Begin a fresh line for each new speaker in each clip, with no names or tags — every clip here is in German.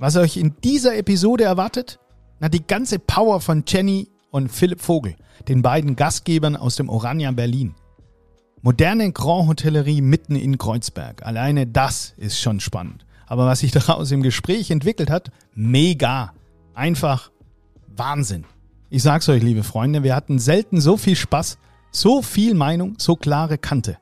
Was euch in dieser Episode erwartet? Na, die ganze Power von Jenny und Philipp Vogel, den beiden Gastgebern aus dem Orania Berlin. Moderne Grand Hotellerie mitten in Kreuzberg. Alleine das ist schon spannend. Aber was sich daraus im Gespräch entwickelt hat, mega. Einfach Wahnsinn. Ich sag's euch, liebe Freunde, wir hatten selten so viel Spaß, so viel Meinung, so klare Kante.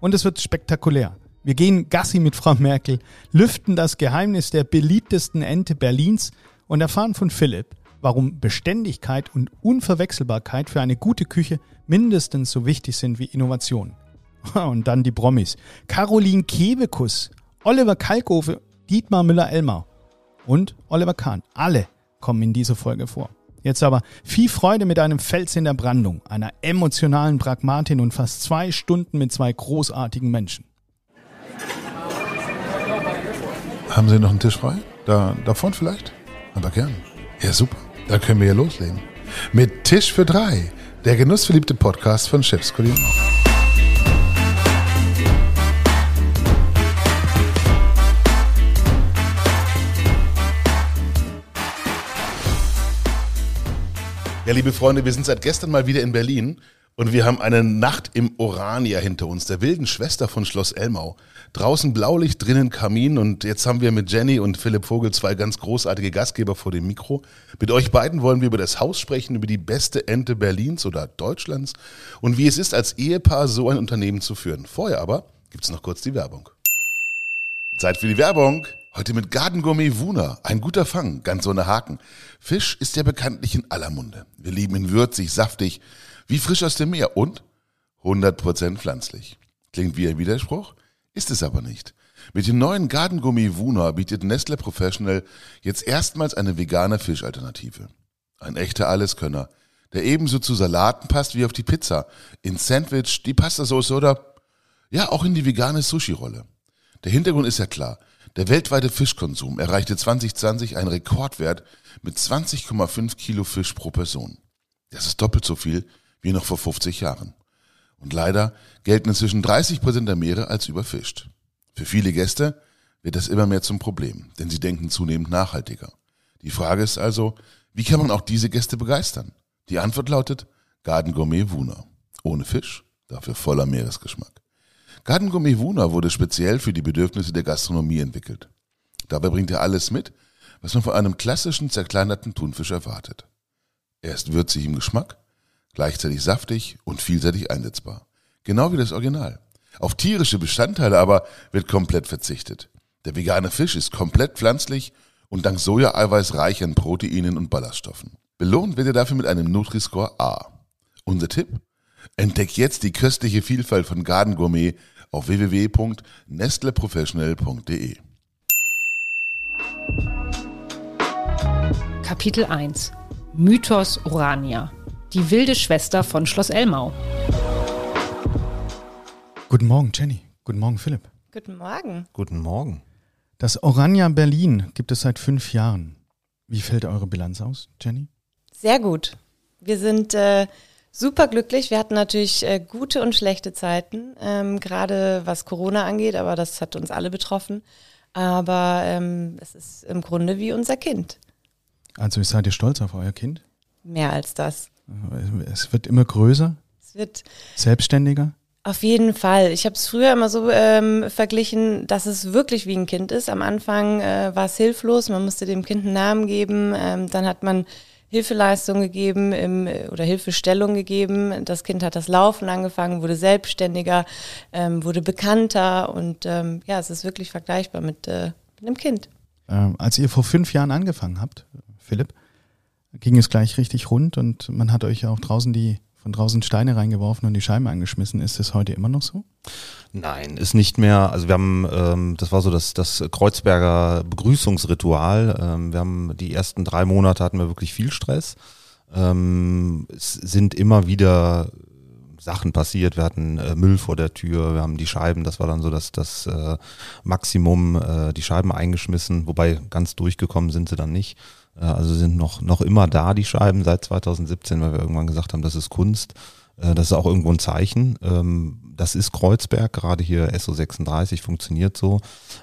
Und es wird spektakulär. Wir gehen Gassi mit Frau Merkel, lüften das Geheimnis der beliebtesten Ente Berlins und erfahren von Philipp, warum Beständigkeit und Unverwechselbarkeit für eine gute Küche mindestens so wichtig sind wie Innovation. Und dann die Promis. Caroline Kebekus, Oliver Kalkofe, Dietmar Müller-Elmar und Oliver Kahn. Alle kommen in dieser Folge vor. Jetzt aber viel Freude mit einem Fels in der Brandung, einer emotionalen Pragmatin und fast zwei Stunden mit zwei großartigen Menschen.
Haben Sie noch einen Tisch frei? Da, da vorne vielleicht? Aber gern. Ja, super. Dann können wir ja loslegen. Mit Tisch für drei. Der genussverliebte Podcast von Chefs Kulinar. Ja, liebe Freunde, wir sind seit gestern mal wieder in Berlin und wir haben eine Nacht im Orania hinter uns, der wilden Schwester von Schloss Elmau. Draußen Blaulicht, drinnen Kamin und jetzt haben wir mit Jenny und Philipp Vogel zwei ganz großartige Gastgeber vor dem Mikro. Mit euch beiden wollen wir über das Haus sprechen, über die beste Ente Berlins oder Deutschlands und wie es ist, als Ehepaar so ein Unternehmen zu führen. Vorher aber gibt's noch kurz die Werbung. Zeit für die Werbung. Heute mit Gardengourmet Wuna. Ein guter Fang, ganz ohne Haken. Fisch ist ja bekanntlich in aller Munde. Wir lieben ihn würzig, saftig, wie frisch aus dem Meer und 100% pflanzlich. Klingt wie ein Widerspruch, ist es aber nicht. Mit dem neuen Gardengourmet Wuna bietet Nestle Professional jetzt erstmals eine vegane Fischalternative. Ein echter Alleskönner, der ebenso zu Salaten passt wie auf die Pizza, ins Sandwich, die Pastasauce oder ja auch in die vegane Sushi-Rolle. Der Hintergrund ist ja klar. Der weltweite Fischkonsum erreichte 2020 einen Rekordwert mit 20,5 Kilo Fisch pro Person. Das ist doppelt so viel wie noch vor 50 Jahren. Und leider gelten inzwischen 30 Prozent der Meere als überfischt. Für viele Gäste wird das immer mehr zum Problem, denn sie denken zunehmend nachhaltiger. Die Frage ist also, wie kann man auch diese Gäste begeistern? Die Antwort lautet Garden Gourmet Wuna. Ohne Fisch, dafür voller Meeresgeschmack. Garden Gourmet Wuna wurde speziell für die Bedürfnisse der Gastronomie entwickelt. Dabei bringt er alles mit, was man von einem klassischen zerkleinerten Thunfisch erwartet. Er ist würzig im Geschmack, gleichzeitig saftig und vielseitig einsetzbar. Genau wie das Original. Auf tierische Bestandteile aber wird komplett verzichtet. Der vegane Fisch ist komplett pflanzlich und dank Sojaeiweiß reich an Proteinen und Ballaststoffen. Belohnt wird er dafür mit einem Nutri-Score A. Unser Tipp? Entdeck jetzt die köstliche Vielfalt von Garden Gourmet auf www.nestleprofessional.de.
Kapitel 1 Mythos Urania. Die wilde Schwester von Schloss Elmau.
Guten Morgen, Jenny. Guten Morgen, Philipp.
Guten Morgen.
Guten Morgen.
Das Orania Berlin gibt es seit fünf Jahren. Wie fällt eure Bilanz aus, Jenny?
Sehr gut. Wir sind äh, super glücklich. Wir hatten natürlich äh, gute und schlechte Zeiten, ähm, gerade was Corona angeht, aber das hat uns alle betroffen. Aber ähm, es ist im Grunde wie unser Kind.
Also seid ihr stolz auf euer Kind?
Mehr als das.
Es wird immer größer,
Es wird
selbstständiger.
auf jeden Fall. Ich habe es früher immer so ähm, verglichen, dass es wirklich wie ein Kind ist. Am Anfang äh, war es hilflos, man musste dem Kind einen Namen geben. Ähm, dann hat man Hilfeleistung gegeben im, oder Hilfestellung gegeben. Das Kind hat das Laufen angefangen, wurde selbstständiger, ähm, wurde bekannter und ähm, ja, es ist wirklich vergleichbar mit, äh, mit einem Kind.
Ähm, als ihr vor fünf Jahren angefangen habt, Philipp, ging es gleich richtig rund und man hat euch ja auch draußen die von draußen Steine reingeworfen und die Scheiben angeschmissen. Ist das heute immer noch so?
Nein, ist nicht mehr. Also wir haben, ähm, das war so das, das Kreuzberger Begrüßungsritual. Ähm, wir haben die ersten drei Monate hatten wir wirklich viel Stress. Ähm, es sind immer wieder Sachen passiert. Wir hatten äh, Müll vor der Tür, wir haben die Scheiben, das war dann so das, das äh, Maximum, äh, die Scheiben eingeschmissen, wobei ganz durchgekommen sind sie dann nicht. Also sind noch, noch immer da, die Scheiben, seit 2017, weil wir irgendwann gesagt haben, das ist Kunst. Äh, Das ist auch irgendwo ein Zeichen. Ähm, Das ist Kreuzberg, gerade hier SO36 funktioniert so.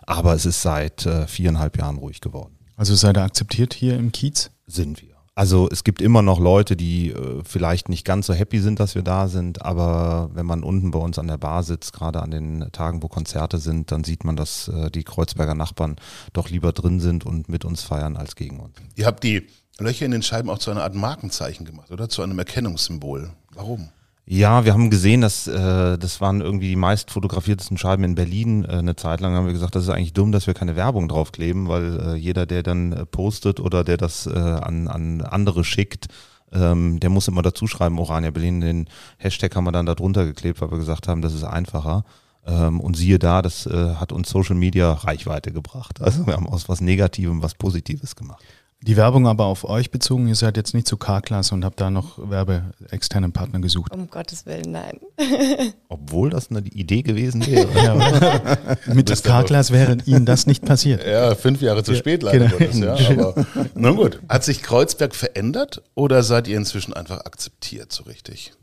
Aber es ist seit äh, viereinhalb Jahren ruhig geworden.
Also seid ihr akzeptiert hier im Kiez?
Sind wir. Also es gibt immer noch Leute, die äh, vielleicht nicht ganz so happy sind, dass wir da sind, aber wenn man unten bei uns an der Bar sitzt, gerade an den Tagen, wo Konzerte sind, dann sieht man, dass äh, die Kreuzberger Nachbarn doch lieber drin sind und mit uns feiern als gegen uns.
Ihr habt die Löcher in den Scheiben auch zu einer Art Markenzeichen gemacht, oder? Zu einem Erkennungssymbol. Warum?
Ja, wir haben gesehen, dass äh, das waren irgendwie die meist fotografiertesten Scheiben in Berlin. Äh, eine Zeit lang haben wir gesagt, das ist eigentlich dumm, dass wir keine Werbung draufkleben, weil äh, jeder, der dann äh, postet oder der das äh, an, an andere schickt, ähm, der muss immer dazu schreiben, Orania Berlin. Den Hashtag haben wir dann da drunter geklebt, weil wir gesagt haben, das ist einfacher. Ähm, und siehe da, das äh, hat uns Social Media Reichweite gebracht. Also wir haben aus was Negativem was Positives gemacht.
Die Werbung aber auf euch bezogen, ihr seid jetzt nicht zu K-Klasse und habt da noch werbeexternen Partner gesucht.
Um Gottes Willen, nein.
Obwohl das eine Idee gewesen wäre.
Ja, mit
Bist
K-Class wäre Ihnen das nicht passiert.
Ja, fünf Jahre zu
Ja,
spät leider
genau.
Gottes, ja. Aber na gut. Hat sich Kreuzberg verändert oder seid ihr inzwischen einfach akzeptiert, so richtig?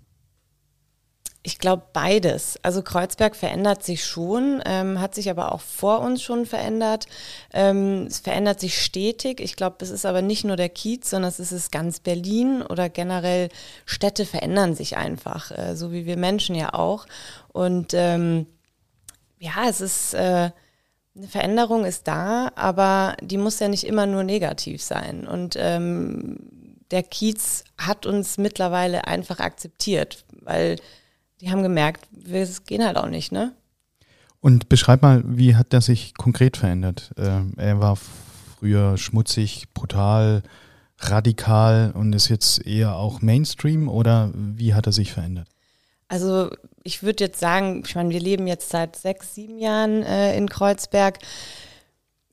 Ich glaube beides. Also Kreuzberg verändert sich schon, ähm, hat sich aber auch vor uns schon verändert. Ähm, es verändert sich stetig. Ich glaube, es ist aber nicht nur der Kiez, sondern es ist ganz Berlin oder generell Städte verändern sich einfach, äh, so wie wir Menschen ja auch. Und ähm, ja, es ist äh, eine Veränderung ist da, aber die muss ja nicht immer nur negativ sein. Und ähm, der Kiez hat uns mittlerweile einfach akzeptiert, weil die haben gemerkt, wir gehen halt auch nicht, ne?
Und beschreib mal, wie hat der sich konkret verändert? Ähm, er war früher schmutzig, brutal, radikal und ist jetzt eher auch Mainstream oder wie hat er sich verändert?
Also ich würde jetzt sagen, ich meine, wir leben jetzt seit sechs, sieben Jahren äh, in Kreuzberg.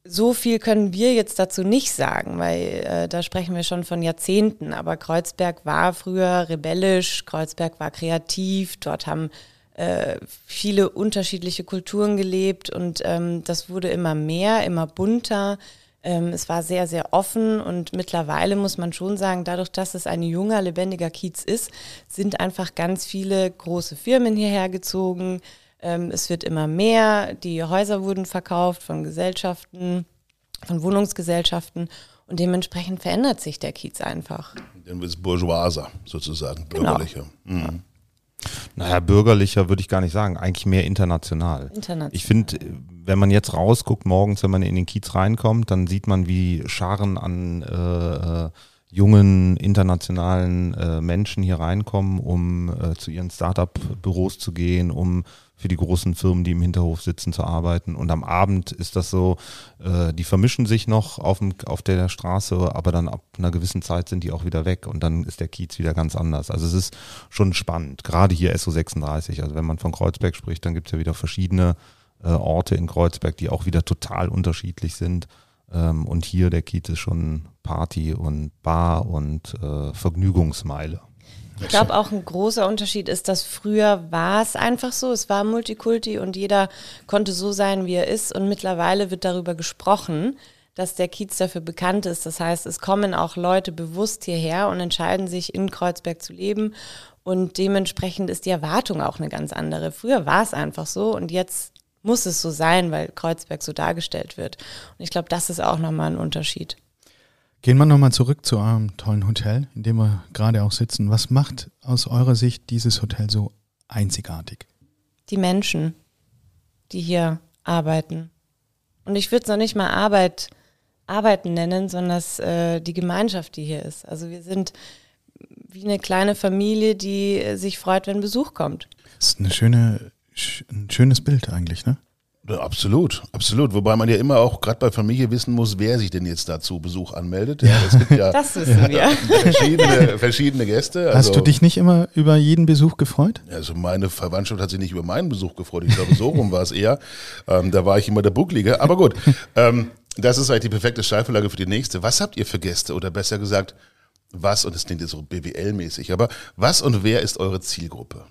So viel können wir jetzt dazu nicht sagen, weil äh, da sprechen wir schon von Jahrzehnten. Aber Kreuzberg war früher rebellisch, Kreuzberg war kreativ, dort haben äh, viele unterschiedliche Kulturen gelebt und ähm, das wurde immer mehr, immer bunter. Ähm, es war sehr, sehr offen und mittlerweile muss man schon sagen, dadurch, dass es ein junger, lebendiger Kiez ist, sind einfach ganz viele große Firmen hierher gezogen. Ähm, es wird immer mehr, die Häuser wurden verkauft von Gesellschaften, von Wohnungsgesellschaften und dementsprechend verändert sich der Kiez einfach.
Dann wird es bourgeoiser, sozusagen,
Genau.
bürgerlicher. Mhm.
Naja, bürgerlicher würde ich gar nicht sagen, eigentlich mehr international.
International.
Ich finde, wenn man jetzt rausguckt, morgens, wenn man in den Kiez reinkommt, dann sieht man, wie Scharen an äh, äh, jungen internationalen äh, Menschen hier reinkommen, um äh, zu ihren Startup-Büros zu gehen, um für die großen Firmen, die im Hinterhof sitzen, zu arbeiten. Und am Abend ist das so, äh, die vermischen sich noch auf, dem, auf der Straße, aber dann ab einer gewissen Zeit sind die auch wieder weg und dann ist der Kiez wieder ganz anders. Also es ist schon spannend, gerade hier SO36. Also wenn man von Kreuzberg spricht, dann gibt es ja wieder verschiedene äh, Orte in Kreuzberg, die auch wieder total unterschiedlich sind. Ähm, und hier der Kiez ist schon Party und Bar und äh, Vergnügungsmeile.
Ich glaube auch ein großer Unterschied ist, dass früher war es einfach so, es war Multikulti und jeder konnte so sein, wie er ist und mittlerweile wird darüber gesprochen, dass der Kiez dafür bekannt ist. Das heißt, es kommen auch Leute bewusst hierher und entscheiden sich in Kreuzberg zu leben und dementsprechend ist die Erwartung auch eine ganz andere. Früher war es einfach so und jetzt muss es so sein, weil Kreuzberg so dargestellt wird. Und ich glaube, das ist auch nochmal ein Unterschied.
Gehen wir nochmal zurück zu eurem tollen Hotel, in dem wir gerade auch sitzen. Was macht aus eurer Sicht dieses Hotel so einzigartig?
die Menschen, die hier arbeiten. Und ich würde es noch nicht mal Arbeit, Arbeiten nennen, sondern das, äh, die Gemeinschaft, die hier ist. Also wir sind wie eine kleine Familie, die sich freut, wenn Besuch kommt.
Das ist eine schöne, sch ein schönes Bild eigentlich, ne?
Ja, absolut, absolut. Wobei man ja immer auch gerade bei Familie wissen muss, wer sich denn jetzt da zu Besuch anmeldet. Ja, es gibt ja
Das wissen wir.
verschiedene, verschiedene Gäste.
Hast du dich nicht immer über jeden Besuch gefreut?
Also meine Verwandtschaft hat sich nicht über meinen Besuch gefreut. Ich glaube, so rum war es eher. Ähm, da war ich immer der Bucklige. Aber gut, ähm, das ist eigentlich die perfekte Steilvorlage für die nächste. Was habt ihr für Gäste? Oder besser gesagt, was, und das klingt jetzt so BWL-mäßig, aber was und wer ist eure Zielgruppe?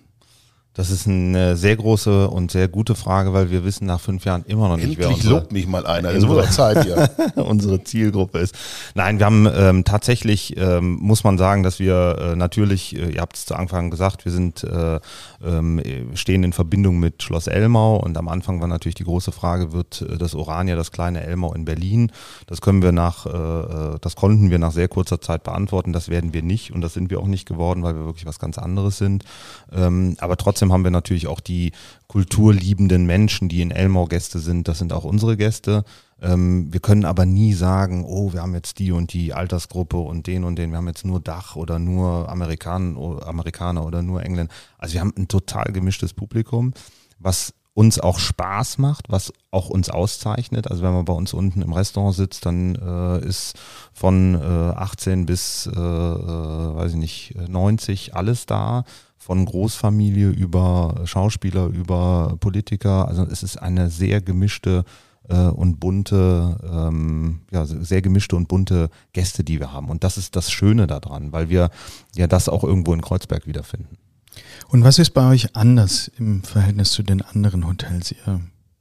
Das ist eine sehr große und sehr gute Frage, weil wir wissen nach fünf Jahren immer noch nicht, wer
Endlich
unsere,
lobt mich mal einer. Wird auch Zeit hier.
unsere Zielgruppe ist. Nein, wir haben ähm, tatsächlich, ähm, muss man sagen, dass wir äh, natürlich, äh, ihr habt es zu Anfang gesagt, wir sind äh, ähm, stehen in Verbindung mit Schloss Elmau und am Anfang war natürlich die große Frage, wird äh, das Orania das kleine Elmau in Berlin? Das können wir nach, äh, äh, das konnten wir nach sehr kurzer Zeit beantworten. Das werden wir nicht und das sind wir auch nicht geworden, weil wir wirklich was ganz anderes sind. Ähm, aber trotzdem haben wir natürlich auch die kulturliebenden Menschen, die in Elmau Gäste sind. Das sind auch unsere Gäste. Ähm, wir können aber nie sagen, oh, wir haben jetzt die und die Altersgruppe und den und den, wir haben jetzt nur Dach oder nur Amerikaner, Amerikaner oder nur Engländer. Also wir haben ein total gemischtes Publikum, was uns auch Spaß macht, was auch uns auszeichnet. Also wenn man bei uns unten im Restaurant sitzt, dann äh, ist von äh, 18 bis, äh, äh weiß ich nicht, 90 alles da. Von Großfamilie über Schauspieler, über Politiker. Also es ist eine sehr gemischte äh, und bunte, ähm, ja, sehr gemischte und bunte Gäste, die wir haben. Und das ist das Schöne daran, weil wir ja das auch irgendwo in Kreuzberg wiederfinden.
Und was ist bei euch anders im Verhältnis zu den anderen Hotels? Ihr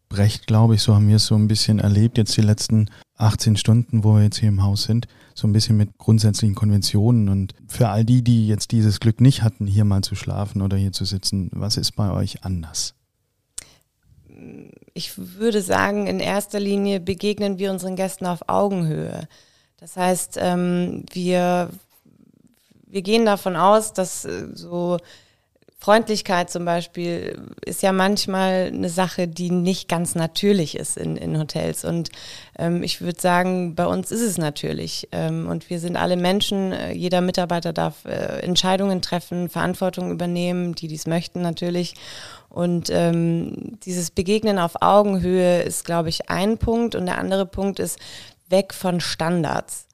brecht, glaube ich, so haben wir es so ein bisschen erlebt, jetzt die letzten 18 Stunden, wo wir jetzt hier im Haus sind, so ein bisschen mit grundsätzlichen Konventionen. Und für all die, die jetzt dieses Glück nicht hatten, hier mal zu schlafen oder hier zu sitzen, was ist bei euch anders?
Ich würde sagen, in erster Linie begegnen wir unseren Gästen auf Augenhöhe. Das heißt, ähm, wir, wir gehen davon aus, dass äh, so Freundlichkeit zum Beispiel ist ja manchmal eine Sache, die nicht ganz natürlich ist in, in Hotels. Und ähm, ich würde sagen, bei uns ist es natürlich. Ähm, und wir sind alle Menschen. Äh, jeder Mitarbeiter darf äh, Entscheidungen treffen, Verantwortung übernehmen, die dies möchten natürlich. Und ähm, dieses Begegnen auf Augenhöhe ist, glaube ich, ein Punkt. Und der andere Punkt ist weg von Standards.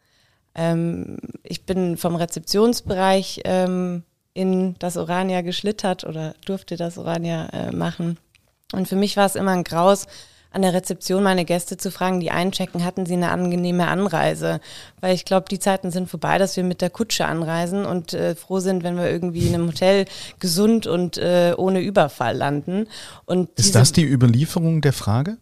Ähm, ich bin vom Rezeptionsbereich ähm, in das Orania geschlittert oder durfte das Orania äh, machen. Und für mich war es immer ein Graus, an der Rezeption meine Gäste zu fragen, die einchecken, hatten sie eine angenehme Anreise? Weil ich glaube, die Zeiten sind vorbei, dass wir mit der Kutsche anreisen und äh, froh sind, wenn wir irgendwie in einem Hotel gesund und äh, ohne Überfall landen. Und
Ist das die Überlieferung der Frage?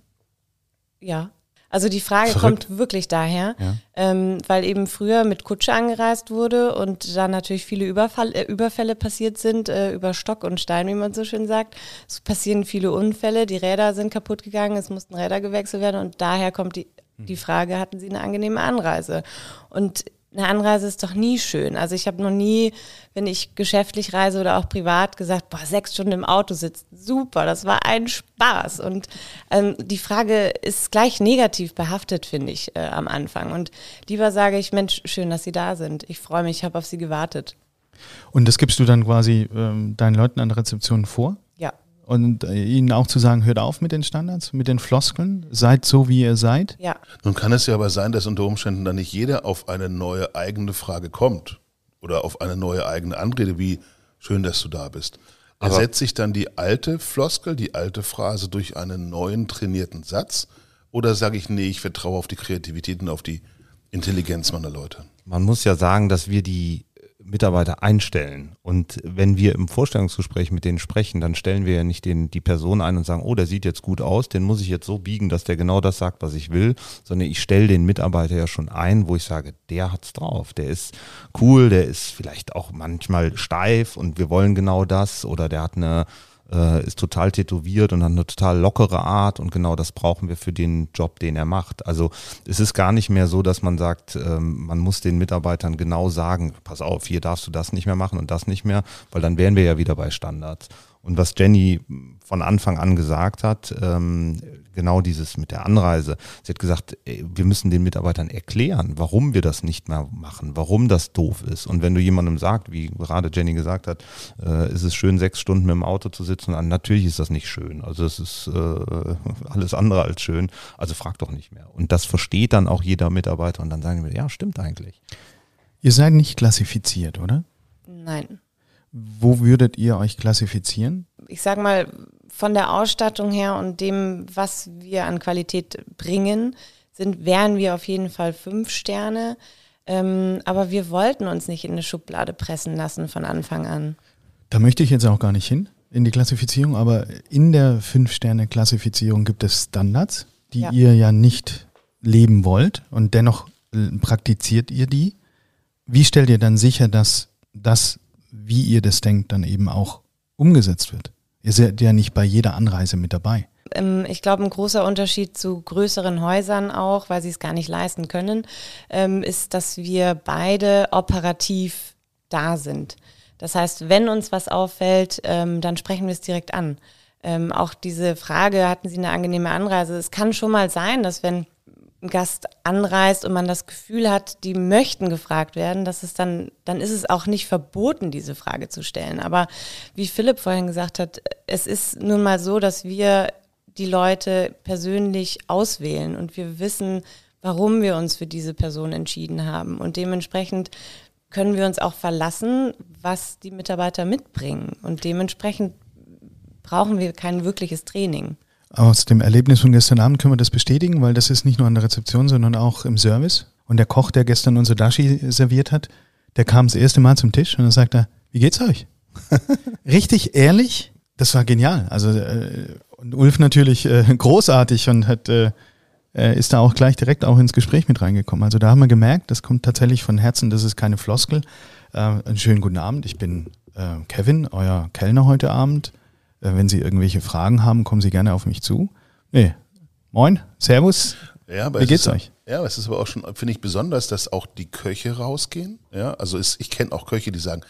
Ja. Also die Frage Verrückt. kommt wirklich daher, ja. ähm, weil eben früher mit Kutsche angereist wurde und da natürlich viele Überfall, äh, Überfälle passiert sind, äh, über Stock und Stein, wie man so schön sagt. Es passieren viele Unfälle, die Räder sind kaputt gegangen, es mussten Räder gewechselt werden und daher kommt die, die hm. Frage, hatten Sie eine angenehme Anreise? Und eine Anreise ist doch nie schön. Also ich habe noch nie, wenn ich geschäftlich reise oder auch privat, gesagt, boah, sechs Stunden im Auto sitzen, super, das war ein Spaß. Und ähm, die Frage ist gleich negativ behaftet, finde ich, äh, am Anfang. Und lieber sage ich, Mensch, schön, dass Sie da sind. Ich freue mich, ich habe auf Sie gewartet.
Und das gibst du dann quasi ähm, deinen Leuten an der Rezeption vor? Und äh, ihnen auch zu sagen, hört auf mit den Standards, mit den Floskeln, seid so, wie ihr seid?
Ja.
Nun kann es ja aber sein, dass unter Umständen dann nicht jeder auf eine neue eigene Frage kommt oder auf eine neue eigene Anrede, wie schön, dass du da bist. Ersetzt sich dann die alte Floskel, die alte Phrase durch einen neuen trainierten Satz? Oder sage ich, nee, ich vertraue auf die Kreativität und auf die Intelligenz meiner Leute?
Man muss ja sagen, dass wir die Mitarbeiter einstellen. Und wenn wir im Vorstellungsgespräch mit denen sprechen, dann stellen wir ja nicht den, die Person ein und sagen, oh, der sieht jetzt gut aus, den muss ich jetzt so biegen, dass der genau das sagt, was ich will, sondern ich stelle den Mitarbeiter ja schon ein, wo ich sage, der hat's drauf, der ist cool, der ist vielleicht auch manchmal steif und wir wollen genau das oder der hat eine äh, ist total tätowiert und hat eine total lockere Art und genau das brauchen wir für den Job, den er macht. Also es ist gar nicht mehr so, dass man sagt, ähm, man muss den Mitarbeitern genau sagen, pass auf, hier darfst du das nicht mehr machen und das nicht mehr, weil dann wären wir ja wieder bei Standards. Und was Jenny von Anfang an gesagt hat, ähm, genau dieses mit der Anreise. Sie hat gesagt, ey, wir müssen den Mitarbeitern erklären, warum wir das nicht mehr machen, warum das doof ist. Und wenn du jemandem sagst, wie gerade Jenny gesagt hat, äh, ist es schön, sechs Stunden mit dem Auto zu sitzen, natürlich ist das nicht schön. Also es ist äh, alles andere als schön. Also frag doch nicht mehr. Und das versteht dann auch jeder Mitarbeiter und dann sagen wir, ja, stimmt eigentlich.
Ihr seid nicht klassifiziert, oder?
Nein.
Wo würdet ihr euch klassifizieren?
Ich sag mal, von der Ausstattung her und dem, was wir an Qualität bringen, sind, wären wir auf jeden Fall fünf Sterne. Ähm, aber wir wollten uns nicht in eine Schublade pressen lassen von Anfang an.
Da möchte ich jetzt auch gar nicht hin. in die Klassifizierung, aber in der Fünf-Sterne-Klassifizierung gibt es Standards, die
Ja.
ihr ja nicht leben wollt und dennoch äh, praktiziert ihr die. Wie stellt ihr dann sicher, dass das, wie ihr das denkt, dann eben auch umgesetzt wird? Ihr seid ja nicht bei jeder Anreise mit dabei.
Ähm, ich glaube, ein großer Unterschied zu größeren Häusern auch, weil sie es gar nicht leisten können, ähm, ist, dass wir beide operativ da sind. Das heißt, wenn uns was auffällt, ähm, dann sprechen wir es direkt an. Auch diese Frage, hatten Sie eine angenehme Anreise? Es kann schon mal sein, dass wenn Gast anreist und man das Gefühl hat, die möchten gefragt werden, dass es dann, dann ist es auch nicht verboten, diese Frage zu stellen. Aber wie Philipp vorhin gesagt hat, es ist nun mal so, dass wir die Leute persönlich auswählen und wir wissen, warum wir uns für diese Person entschieden haben. Und dementsprechend können wir uns auch verlassen, was die Mitarbeiter mitbringen. Und dementsprechend brauchen wir kein wirkliches Training.
Aus dem Erlebnis von gestern Abend können wir das bestätigen, weil das ist nicht nur an der Rezeption, sondern auch im Service. Und der Koch, der gestern unser Dashi serviert hat, der kam das erste Mal zum Tisch und dann sagt er, wie geht's euch? Richtig ehrlich, das war genial. Also äh, und Ulf natürlich äh, großartig und hat äh, äh, ist da auch gleich direkt auch ins Gespräch mit reingekommen. Also da haben wir gemerkt, das kommt tatsächlich von Herzen, das ist keine Floskel. Äh, einen schönen guten Abend, ich bin äh, Kevin, euer Kellner heute Abend. Äh, wenn Sie irgendwelche Fragen haben, kommen Sie gerne auf mich zu. Nee. Moin, Servus.
Ja, aber
Wie geht's
ist,
euch?
Ja, es ist aber auch schon, finde ich, besonders, dass auch die Köche rausgehen. Ja, also es, ich kenne auch Köche, die sagen,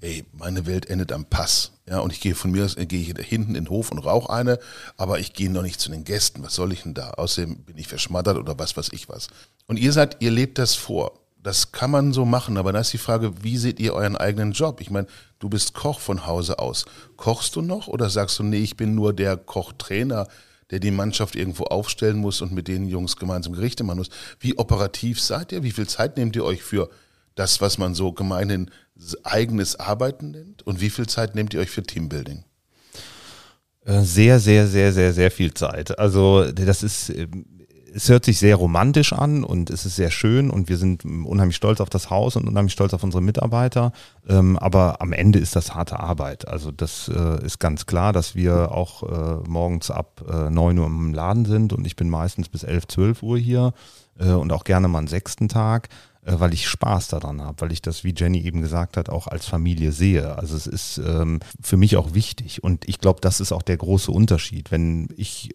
ey, meine Welt endet am Pass. Ja, und ich gehe von mir aus, äh, gehe ich hinten in den Hof und rauche eine, aber ich gehe noch nicht zu den Gästen. Was soll ich denn da? Außerdem bin ich verschmattert oder was weiß ich was. Und ihr sagt, ihr lebt das vor. Das kann man so machen, aber dann ist die Frage, wie seht ihr euren eigenen Job? Ich meine, du bist Koch von Hause aus. Kochst du noch oder sagst du, nee, ich bin nur der Kochtrainer, der die Mannschaft irgendwo aufstellen muss und mit den Jungs gemeinsam Gerichte machen muss? Wie operativ seid ihr? Wie viel Zeit nehmt ihr euch für das, was man so gemeinhin eigenes Arbeiten nennt? Und wie viel Zeit nehmt ihr euch für Teambuilding?
Äh, Sehr, sehr, sehr, sehr, sehr viel Zeit. Also das ist, ähm, es hört sich sehr romantisch an und es ist sehr schön und wir sind unheimlich stolz auf das Haus und unheimlich stolz auf unsere Mitarbeiter. Ähm, aber am Ende ist das harte Arbeit. Also das äh, ist ganz klar, dass wir auch äh, morgens ab äh, 9 Uhr im Laden sind und ich bin meistens bis 11, 12 Uhr hier äh, und auch gerne mal einen sechsten Tag äh, weil ich Spaß daran habe, weil ich das, wie Jenny eben gesagt hat, auch als Familie sehe. Also es ist ähm, für mich auch wichtig und ich glaube, das ist auch der große Unterschied. Wenn ich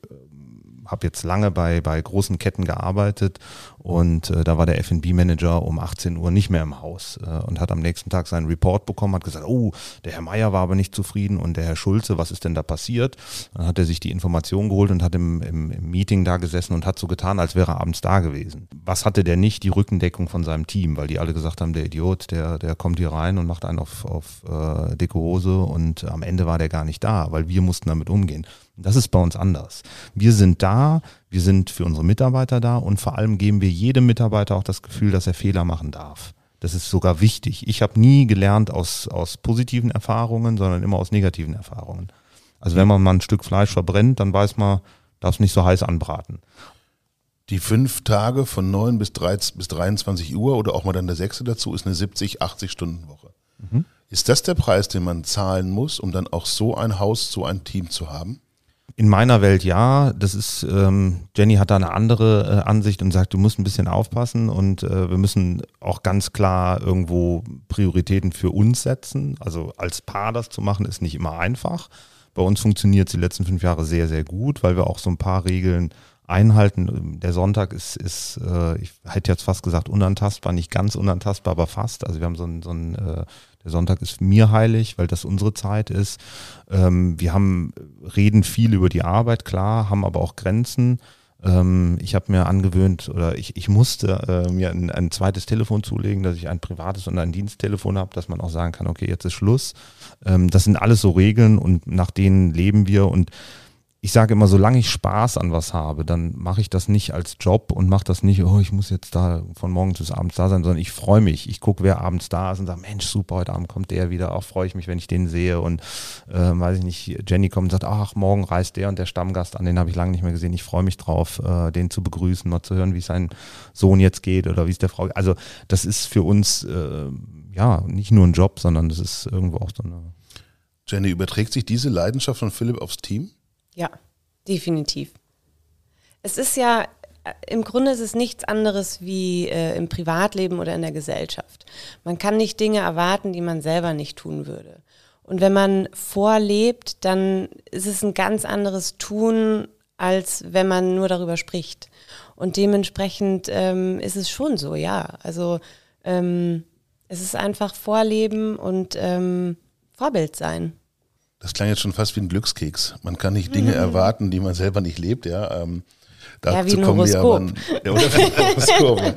habe jetzt lange bei, bei großen Ketten gearbeitet und äh, da war der F&B-Manager um 18 Uhr nicht mehr im Haus äh, und hat am nächsten Tag seinen Report bekommen, hat gesagt, oh, der Herr Meier war aber nicht zufrieden und der Herr Schulze, was ist denn da passiert? Dann hat er sich die Information geholt und hat im, im, im Meeting da gesessen und hat so getan, als wäre er abends da gewesen. Was hatte der nicht? Die Rückendeckung von seinem Team, weil die alle gesagt haben, der Idiot, der, der kommt hier rein und macht einen auf, auf äh, dicke Hose und am Ende war der gar nicht da, weil wir mussten damit umgehen. Das ist bei uns anders. Wir sind da, wir sind für unsere Mitarbeiter da und vor allem geben wir jedem Mitarbeiter auch das Gefühl, dass er Fehler machen darf. Das ist sogar wichtig. Ich habe nie gelernt aus, aus positiven Erfahrungen, sondern immer aus negativen Erfahrungen. Also wenn man mal ein Stück Fleisch verbrennt, dann weiß man, darf es nicht so heiß anbraten.
Die fünf Tage von 9 bis, 13, bis 23 Uhr oder auch mal dann der sechste dazu ist eine 70, 80 Stunden Woche. Ist das der Preis, den man zahlen muss, um dann auch so ein Haus, so ein Team zu haben?
In meiner Welt ja. Das ist, ähm, Jenny hat da eine andere äh, Ansicht und sagt, du musst ein bisschen aufpassen und äh, wir müssen auch ganz klar irgendwo Prioritäten für uns setzen. Also als Paar das zu machen, ist nicht immer einfach. Bei uns funktioniert es die letzten fünf Jahre sehr, sehr gut, weil wir auch so ein paar Regeln einhalten. Der Sonntag ist, ist äh, ich hätte jetzt fast gesagt, unantastbar, nicht ganz unantastbar, aber fast. Also wir haben so ein, so ein äh, der Sonntag ist mir heilig, weil das unsere Zeit ist. Ähm, wir haben, reden viel über die Arbeit, klar, haben aber auch Grenzen. Ähm, ich habe mir angewöhnt oder ich, ich musste äh, mir ein, ein zweites Telefon zulegen, dass ich ein privates und ein Diensttelefon habe, dass man auch sagen kann, okay, jetzt ist Schluss. Ähm, das sind alles so Regeln und nach denen leben wir und ich sage immer, solange ich Spaß an was habe, dann mache ich das nicht als Job und mache das nicht, oh, ich muss jetzt da von morgens bis abends da sein, sondern ich freue mich. Ich gucke, wer abends da ist und sage, Mensch, super, heute Abend kommt der wieder. Auch freue ich mich, wenn ich den sehe. Und äh, weiß ich nicht, Jenny kommt und sagt, ach, morgen reist der und der Stammgast an, den habe ich lange nicht mehr gesehen. Ich freue mich drauf, äh, den zu begrüßen, mal zu hören, wie es sein Sohn jetzt geht oder wie es der Frau geht. Also das ist für uns äh, ja nicht nur ein Job, sondern das ist irgendwo auch so eine
Jenny, überträgt sich diese Leidenschaft von Philipp aufs Team?
Ja, definitiv. Es ist ja, äh, im Grunde ist es nichts anderes wie äh, im Privatleben oder in der Gesellschaft. Man kann nicht Dinge erwarten, die man selber nicht tun würde. Und wenn man vorlebt, dann ist es ein ganz anderes Tun, als wenn man nur darüber spricht. Und dementsprechend ähm, ist es schon so, ja. Also ähm, es ist einfach Vorleben und ähm, Vorbild sein.
Das klang jetzt schon fast wie ein Glückskeks. Man kann nicht Dinge mhm. erwarten, die man selber nicht lebt, ja. Ähm,
dazu ja, wie ein Horoskop. Wir aber, ja,
Horoskop. ja.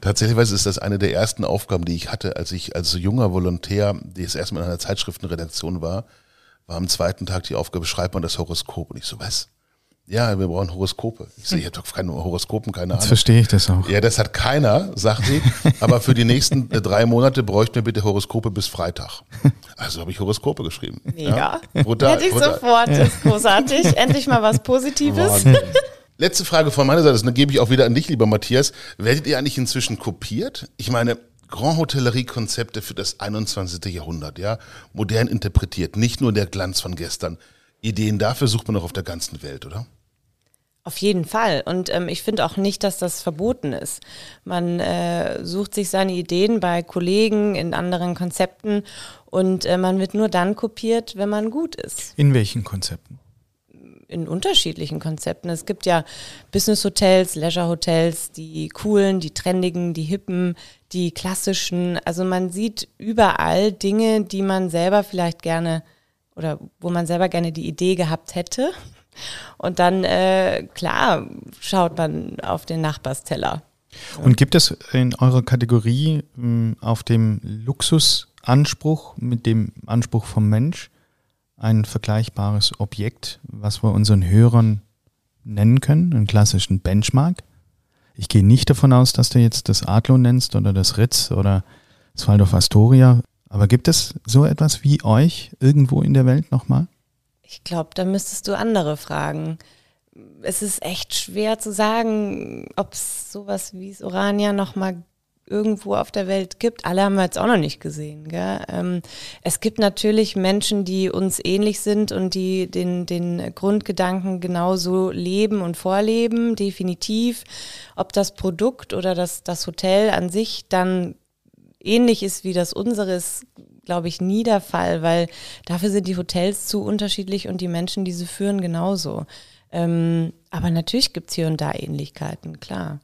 Tatsächlich ist das eine der ersten Aufgaben, die ich hatte, als ich als junger Volontär, die es erstmal in einer Zeitschriftenredaktion war, war am zweiten Tag die Aufgabe, schreibt man das Horoskop. Und ich so, was? Ja, wir brauchen Horoskope. Ich sehe, ich habe doch keine Horoskopen, keine Ahnung.
Jetzt verstehe ich das auch.
Ja, das hat keiner, sagt sie. aber für die nächsten äh, drei Monate bräuchten wir bitte Horoskope bis Freitag. Also habe ich Horoskope geschrieben.
Mega. Ja? Brutal, Hätte ich brutal. sofort. Das ist großartig. Endlich mal was Positives.
Letzte Frage von meiner Seite, das gebe ich auch wieder an dich, lieber Matthias. Werdet ihr eigentlich inzwischen kopiert? Ich meine, Grand Hotellerie-Konzepte für das 21. Jahrhundert, ja, modern interpretiert, nicht nur der Glanz von gestern. Ideen dafür sucht man auch auf der ganzen Welt, oder?
Auf jeden Fall. Und ähm, ich finde auch nicht, dass das verboten ist. Man äh, sucht sich seine Ideen bei Kollegen in anderen Konzepten und äh, man wird nur dann kopiert, wenn man gut ist.
In welchen Konzepten?
in unterschiedlichen Konzepten. Es gibt ja Business Hotels, Leisure Hotels, die coolen, die trendigen, die hippen, die klassischen. Also man sieht überall Dinge, die man selber vielleicht gerne oder wo man selber gerne die Idee gehabt hätte und dann, äh, klar, schaut man auf den Nachbarsteller.
Und gibt es in eurer Kategorie mh, hm, auf dem Luxusanspruch mit dem Anspruch vom Mensch ein vergleichbares Objekt, was wir unseren Hörern nennen können, einen klassischen Benchmark? Ich gehe nicht davon aus, dass du jetzt das Adlo nennst oder das Ritz oder das Waldorf Astoria. Aber gibt es so etwas wie euch irgendwo in der Welt nochmal?
Ich glaube, da müsstest du andere fragen. Es ist echt schwer zu sagen, ob es sowas wie das Orania nochmal irgendwo auf der Welt gibt. Alle haben wir jetzt auch noch nicht gesehen. Gell? Ähm, es gibt natürlich Menschen, die uns ähnlich sind und die den, den Grundgedanken genauso leben und vorleben, definitiv. Ob das Produkt oder das, das Hotel an sich dann ähnlich ist wie das unsere, ist, glaube ich, nie der Fall, weil dafür sind die Hotels zu unterschiedlich und die Menschen, die sie führen, genauso. Ähm, aber natürlich gibt es hier und da Ähnlichkeiten, klar.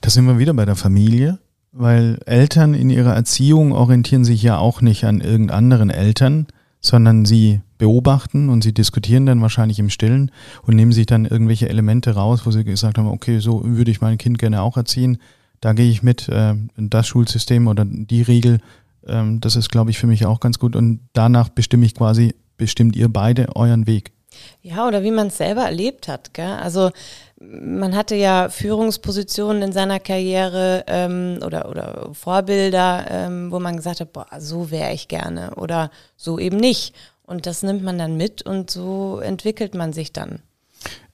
Da sind wir wieder bei der Familie, weil Eltern in ihrer Erziehung orientieren sich ja auch nicht an irgendeinen Eltern, sondern sie beobachten und sie diskutieren dann wahrscheinlich im Stillen und nehmen sich dann irgendwelche Elemente raus, wo sie gesagt haben, okay, so würde ich mein Kind gerne auch erziehen. Da gehe ich mit, äh, das Schulsystem oder die Regel ähm, das ist, glaube ich, für mich auch ganz gut. Und danach bestimme ich quasi, bestimmt ihr beide euren Weg.
Ja, oder wie man es selber erlebt hat. Gell? Also man hatte ja Führungspositionen in seiner Karriere ähm, oder, oder Vorbilder, ähm, wo man gesagt hat, boah, so wäre ich gerne oder so eben nicht. Und das nimmt man dann mit und so entwickelt man sich dann.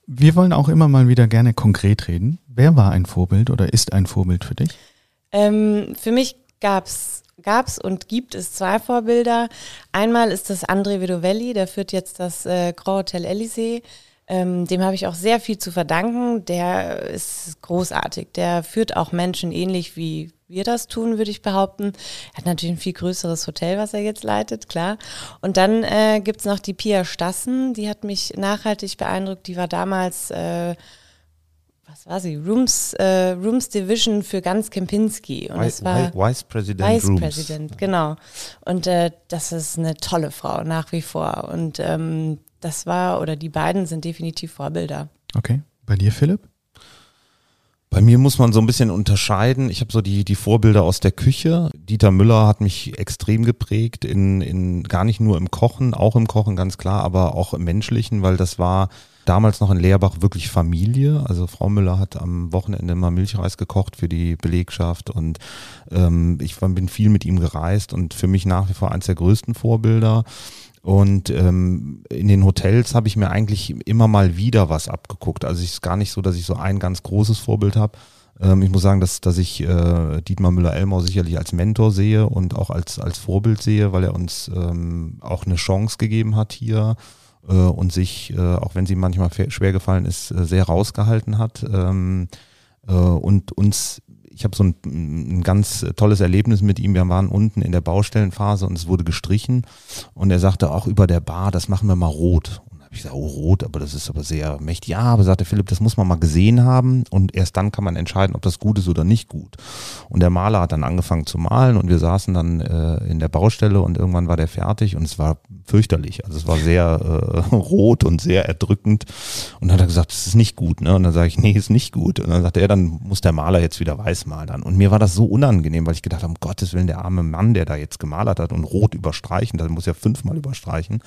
Wir wollen auch immer mal wieder gerne konkret reden. Wer war ein Vorbild oder ist ein Vorbild für dich?
Ähm, für mich gab es gab es und gibt es zwei Vorbilder. Einmal ist das André Vedovelli, der führt jetzt das äh, Grand Hotel Elysée. Ähm, dem habe ich auch sehr viel zu verdanken. Der ist großartig. Der führt auch Menschen ähnlich wie wir das tun, würde ich behaupten. Er hat natürlich ein viel größeres Hotel, was er jetzt leitet, klar. Und dann äh, gibt es noch die Pia Stassen, die hat mich nachhaltig beeindruckt. Die war damals äh, was war sie? Rooms, äh, Rooms Division für ganz Kempinski.
Und das war Vice President
Vice Rooms. President, genau. Und äh, das ist eine tolle Frau nach wie vor. Und ähm, das war, oder die beiden sind definitiv Vorbilder.
Okay. Bei dir, Philipp?
Bei mir muss man so ein bisschen unterscheiden. Ich habe so die, die Vorbilder aus der Küche. Dieter Müller hat mich extrem geprägt, in, in gar nicht nur im Kochen, auch im Kochen ganz klar, aber auch im Menschlichen, weil das war damals noch in Leerbach wirklich Familie. Also Frau Müller hat am Wochenende mal Milchreis gekocht für die Belegschaft und ähm, ich bin viel mit ihm gereist und für mich nach wie vor eines der größten Vorbilder. Und ähm, in den Hotels habe ich mir eigentlich immer mal wieder was abgeguckt. Also es ist gar nicht so, dass ich so ein ganz großes Vorbild habe. Ähm, ich muss sagen, dass, dass ich äh, Dietmar Müller-Elmau sicherlich als Mentor sehe und auch als, als Vorbild sehe, weil er uns ähm, auch eine Chance gegeben hat hier äh, und sich, äh, auch wenn sie manchmal schwer gefallen ist, äh, sehr rausgehalten hat ähm, äh, und uns ich habe so ein, ein, ganz tolles Erlebnis mit ihm. Wir waren unten in der Baustellenphase und es wurde gestrichen und er sagte auch über der Bar, das machen wir mal rot ich sage, oh, rot, aber das ist aber sehr mächtig. Ja, aber sagte Philipp, das muss man mal gesehen haben und erst dann kann man entscheiden, ob das gut ist oder nicht gut. Und der Maler hat dann angefangen zu malen und wir saßen dann äh, in der Baustelle und irgendwann war der fertig und es war fürchterlich. Also es war sehr äh, rot und sehr erdrückend. Und dann hat er gesagt, das ist nicht gut. Ne? Und dann sage ich, nee, ist nicht gut. Und dann sagte er, dann muss der Maler jetzt wieder weiß malen. Und mir war das so unangenehm, weil ich gedacht habe, um Gottes Willen, der arme Mann, der da jetzt gemalert hat und rot überstreichen, der muss ja fünfmal überstreichen.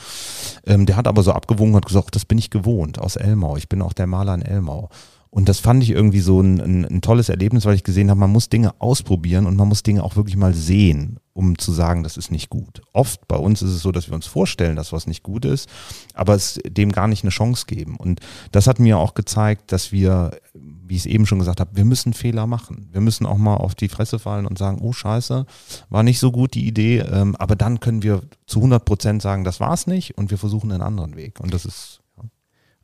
Ähm, der hat aber so abgewogen und gesagt, das bin ich gewohnt aus Elmau. Ich bin auch der Maler in Elmau. Und das fand ich irgendwie so ein, ein, ein, tolles Erlebnis, weil ich gesehen habe, man muss Dinge ausprobieren und man muss Dinge auch wirklich mal sehen, um zu sagen, das ist nicht gut. Oft bei uns ist es so, dass wir uns vorstellen, dass was nicht gut ist, aber es dem gar nicht eine Chance geben. Und das hat mir auch gezeigt, dass wir, wie ich es eben schon gesagt habe, wir müssen Fehler machen. Wir müssen auch mal auf die Fresse fallen und sagen, oh scheiße, war nicht so gut die Idee, ähm, aber dann können wir zu 100 Prozent sagen, das war es nicht und wir versuchen einen anderen Weg. Und das ist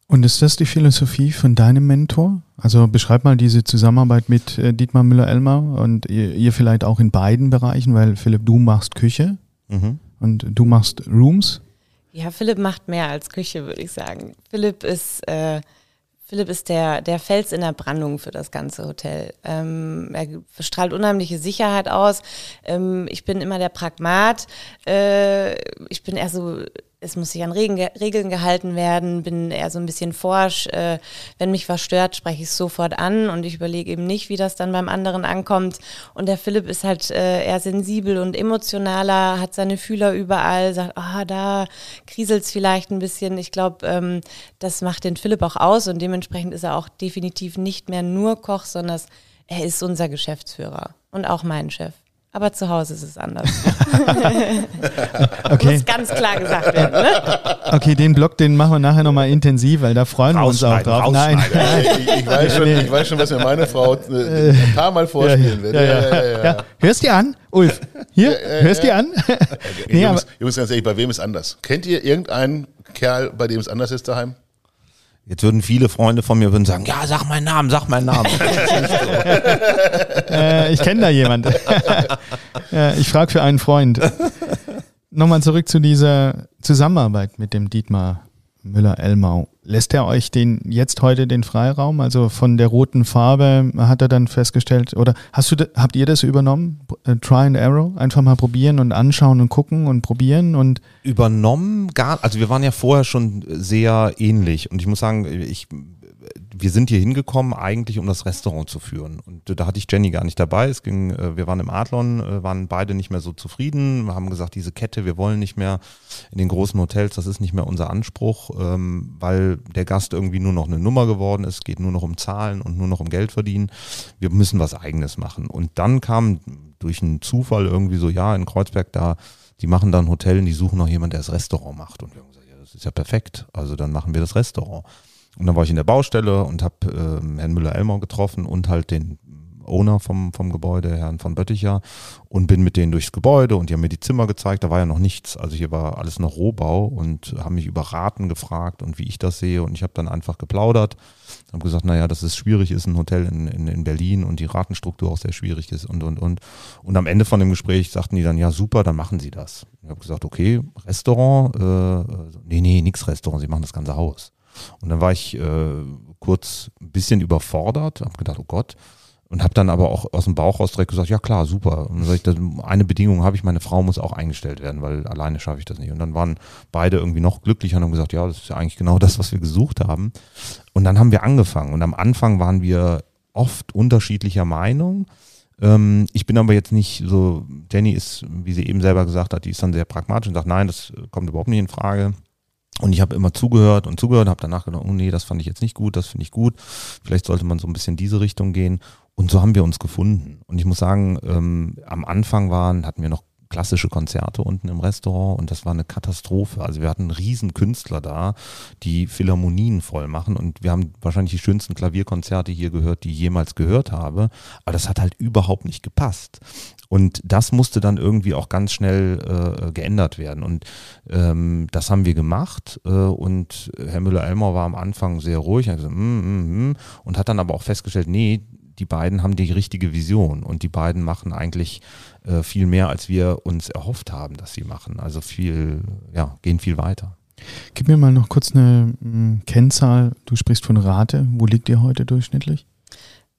und ist das die Philosophie von deinem Mentor? Also beschreib mal diese Zusammenarbeit mit äh, Dietmar Müller-Elmer und ihr, ihr, vielleicht auch in beiden Bereichen, weil Philipp, du machst Küche mhm. und du machst Rooms.
Ja, Philipp macht mehr als Küche, würde ich sagen. Philipp ist, äh, Philipp ist der, der Fels in der Brandung für das ganze Hotel. Ähm, er strahlt unheimliche Sicherheit aus. Ähm, ich bin immer der Pragmat. Äh, ich bin eher so es muss sich an Regen, Regeln gehalten werden, bin eher so ein bisschen forsch. Äh, wenn mich was stört, spreche ich es sofort an und ich überlege eben nicht, wie das dann beim anderen ankommt. Und der Philipp ist halt äh, eher sensibel und emotionaler, hat seine Fühler überall, sagt, ah, da kriselt es vielleicht ein bisschen. Ich glaube, ähm, das macht den Philipp auch aus und dementsprechend ist er auch definitiv nicht mehr nur Koch, sondern er ist unser Geschäftsführer und auch mein Chef. Aber zu Hause ist es anders.
okay.
Muss ganz klar gesagt werden. Ne?
Okay, den Blog, den machen wir nachher nochmal intensiv, weil da freuen wir uns auch drauf.
Nein. Ich, ich, weiß schon, ich weiß schon, was mir meine Frau äh, ein paar Mal vorspielen wird. Ja, ja,
ja, ja, Hörst dir an, Ulf? Hier, hörst dir an?
nee, Jungs, Jungs, ganz ehrlich, bei wem ist anders? Kennt ihr irgendeinen Kerl, bei dem es anders ist daheim?
Jetzt würden viele Freunde von mir würden sagen, ja, sag meinen Namen, sag meinen Namen.
äh, ich kenne da jemand. ja, ich frage für einen Freund. Nochmal zurück zu dieser Zusammenarbeit mit dem Dietmar Müller-Elmau. Lässt er euch den jetzt heute den Freiraum? Also von der roten Farbe hat er dann festgestellt, oder hast du, habt ihr das übernommen? Äh, Try and Arrow? Einfach mal probieren und anschauen und gucken und probieren und.
Übernommen gar, also wir waren ja vorher schon sehr ähnlich und ich muss sagen, ich wir sind hier hingekommen eigentlich, um das Restaurant zu führen. Und da hatte ich Jenny gar nicht dabei. Es ging, äh, wir waren im Adlon, äh, waren beide nicht mehr so zufrieden. Wir haben gesagt, diese Kette, wir wollen nicht mehr in den großen Hotels, das ist nicht mehr unser Anspruch, ähm, weil der Gast irgendwie nur noch eine Nummer geworden ist, geht nur noch um Zahlen und nur noch um Geld verdienen. Wir müssen was eigenes machen. Und dann kam durch einen Zufall irgendwie so, ja, in Kreuzberg da, die machen da ein Hotel und die suchen noch jemanden, der das Restaurant macht. Und wir haben gesagt, ja, das ist ja perfekt. Also dann machen wir das Restaurant. Und dann war ich in der Baustelle und habe äh, Herrn Müller-Elmau getroffen und halt den Owner vom, vom Gebäude, Herrn von Bötticher, und bin mit denen durchs Gebäude und die haben mir die Zimmer gezeigt. Da war ja noch nichts. Also hier war alles noch Rohbau und haben mich über Raten gefragt und wie ich das sehe. Und ich habe dann einfach geplaudert, habe gesagt, naja, dass es schwierig ist, ein Hotel in, in, in Berlin und die Ratenstruktur auch sehr schwierig ist und, und, und. Und am Ende von dem Gespräch sagten die dann, ja, super, dann machen sie das. Ich habe gesagt, okay, Restaurant, äh, nee, nee, nix Restaurant, sie machen das ganze Haus. Und dann war ich äh, kurz ein bisschen überfordert, habe gedacht, oh Gott. Und habe dann aber auch aus dem Bauch raus direkt gesagt, ja klar, super. Und dann sag ich, eine Bedingung habe ich, meine Frau muss auch eingestellt werden, weil alleine schaffe ich das nicht. Und dann waren beide irgendwie noch glücklicher und haben gesagt, ja, das ist ja eigentlich genau das, was wir gesucht haben. Und dann haben wir angefangen. Und am Anfang waren wir oft unterschiedlicher Meinung. Ähm, ich bin aber jetzt nicht so, Jenny ist, wie sie eben selber gesagt hat, die ist dann sehr pragmatisch und sagt, nein, das kommt überhaupt nicht in Frage. Und ich habe immer zugehört und zugehört, habe danach gedacht, oh nee, das fand ich jetzt nicht gut, das finde ich gut. Vielleicht sollte man so ein bisschen diese Richtung gehen. Und so haben wir uns gefunden. Und ich muss sagen, ähm, am Anfang waren, hatten wir noch klassische Konzerte unten im Restaurant und das war eine Katastrophe. Also wir hatten riesen Künstler da, die Philharmonien voll machen und wir haben wahrscheinlich die schönsten Klavierkonzerte hier gehört, die ich jemals gehört habe. Aber das hat halt überhaupt nicht gepasst. Und das musste dann irgendwie auch ganz schnell äh, geändert werden. Und ähm, das haben wir gemacht. Äh, und Herr Müller-Elmer war am Anfang sehr ruhig gesagt, mm, mm, mm, und hat dann aber auch festgestellt, nee, die beiden haben die richtige Vision und die beiden machen eigentlich äh, viel mehr, als wir uns erhofft haben, dass sie machen. Also viel, ja, gehen viel weiter.
Gib mir mal noch kurz eine mm, Kennzahl. Du sprichst von Rate. Wo liegt ihr heute durchschnittlich?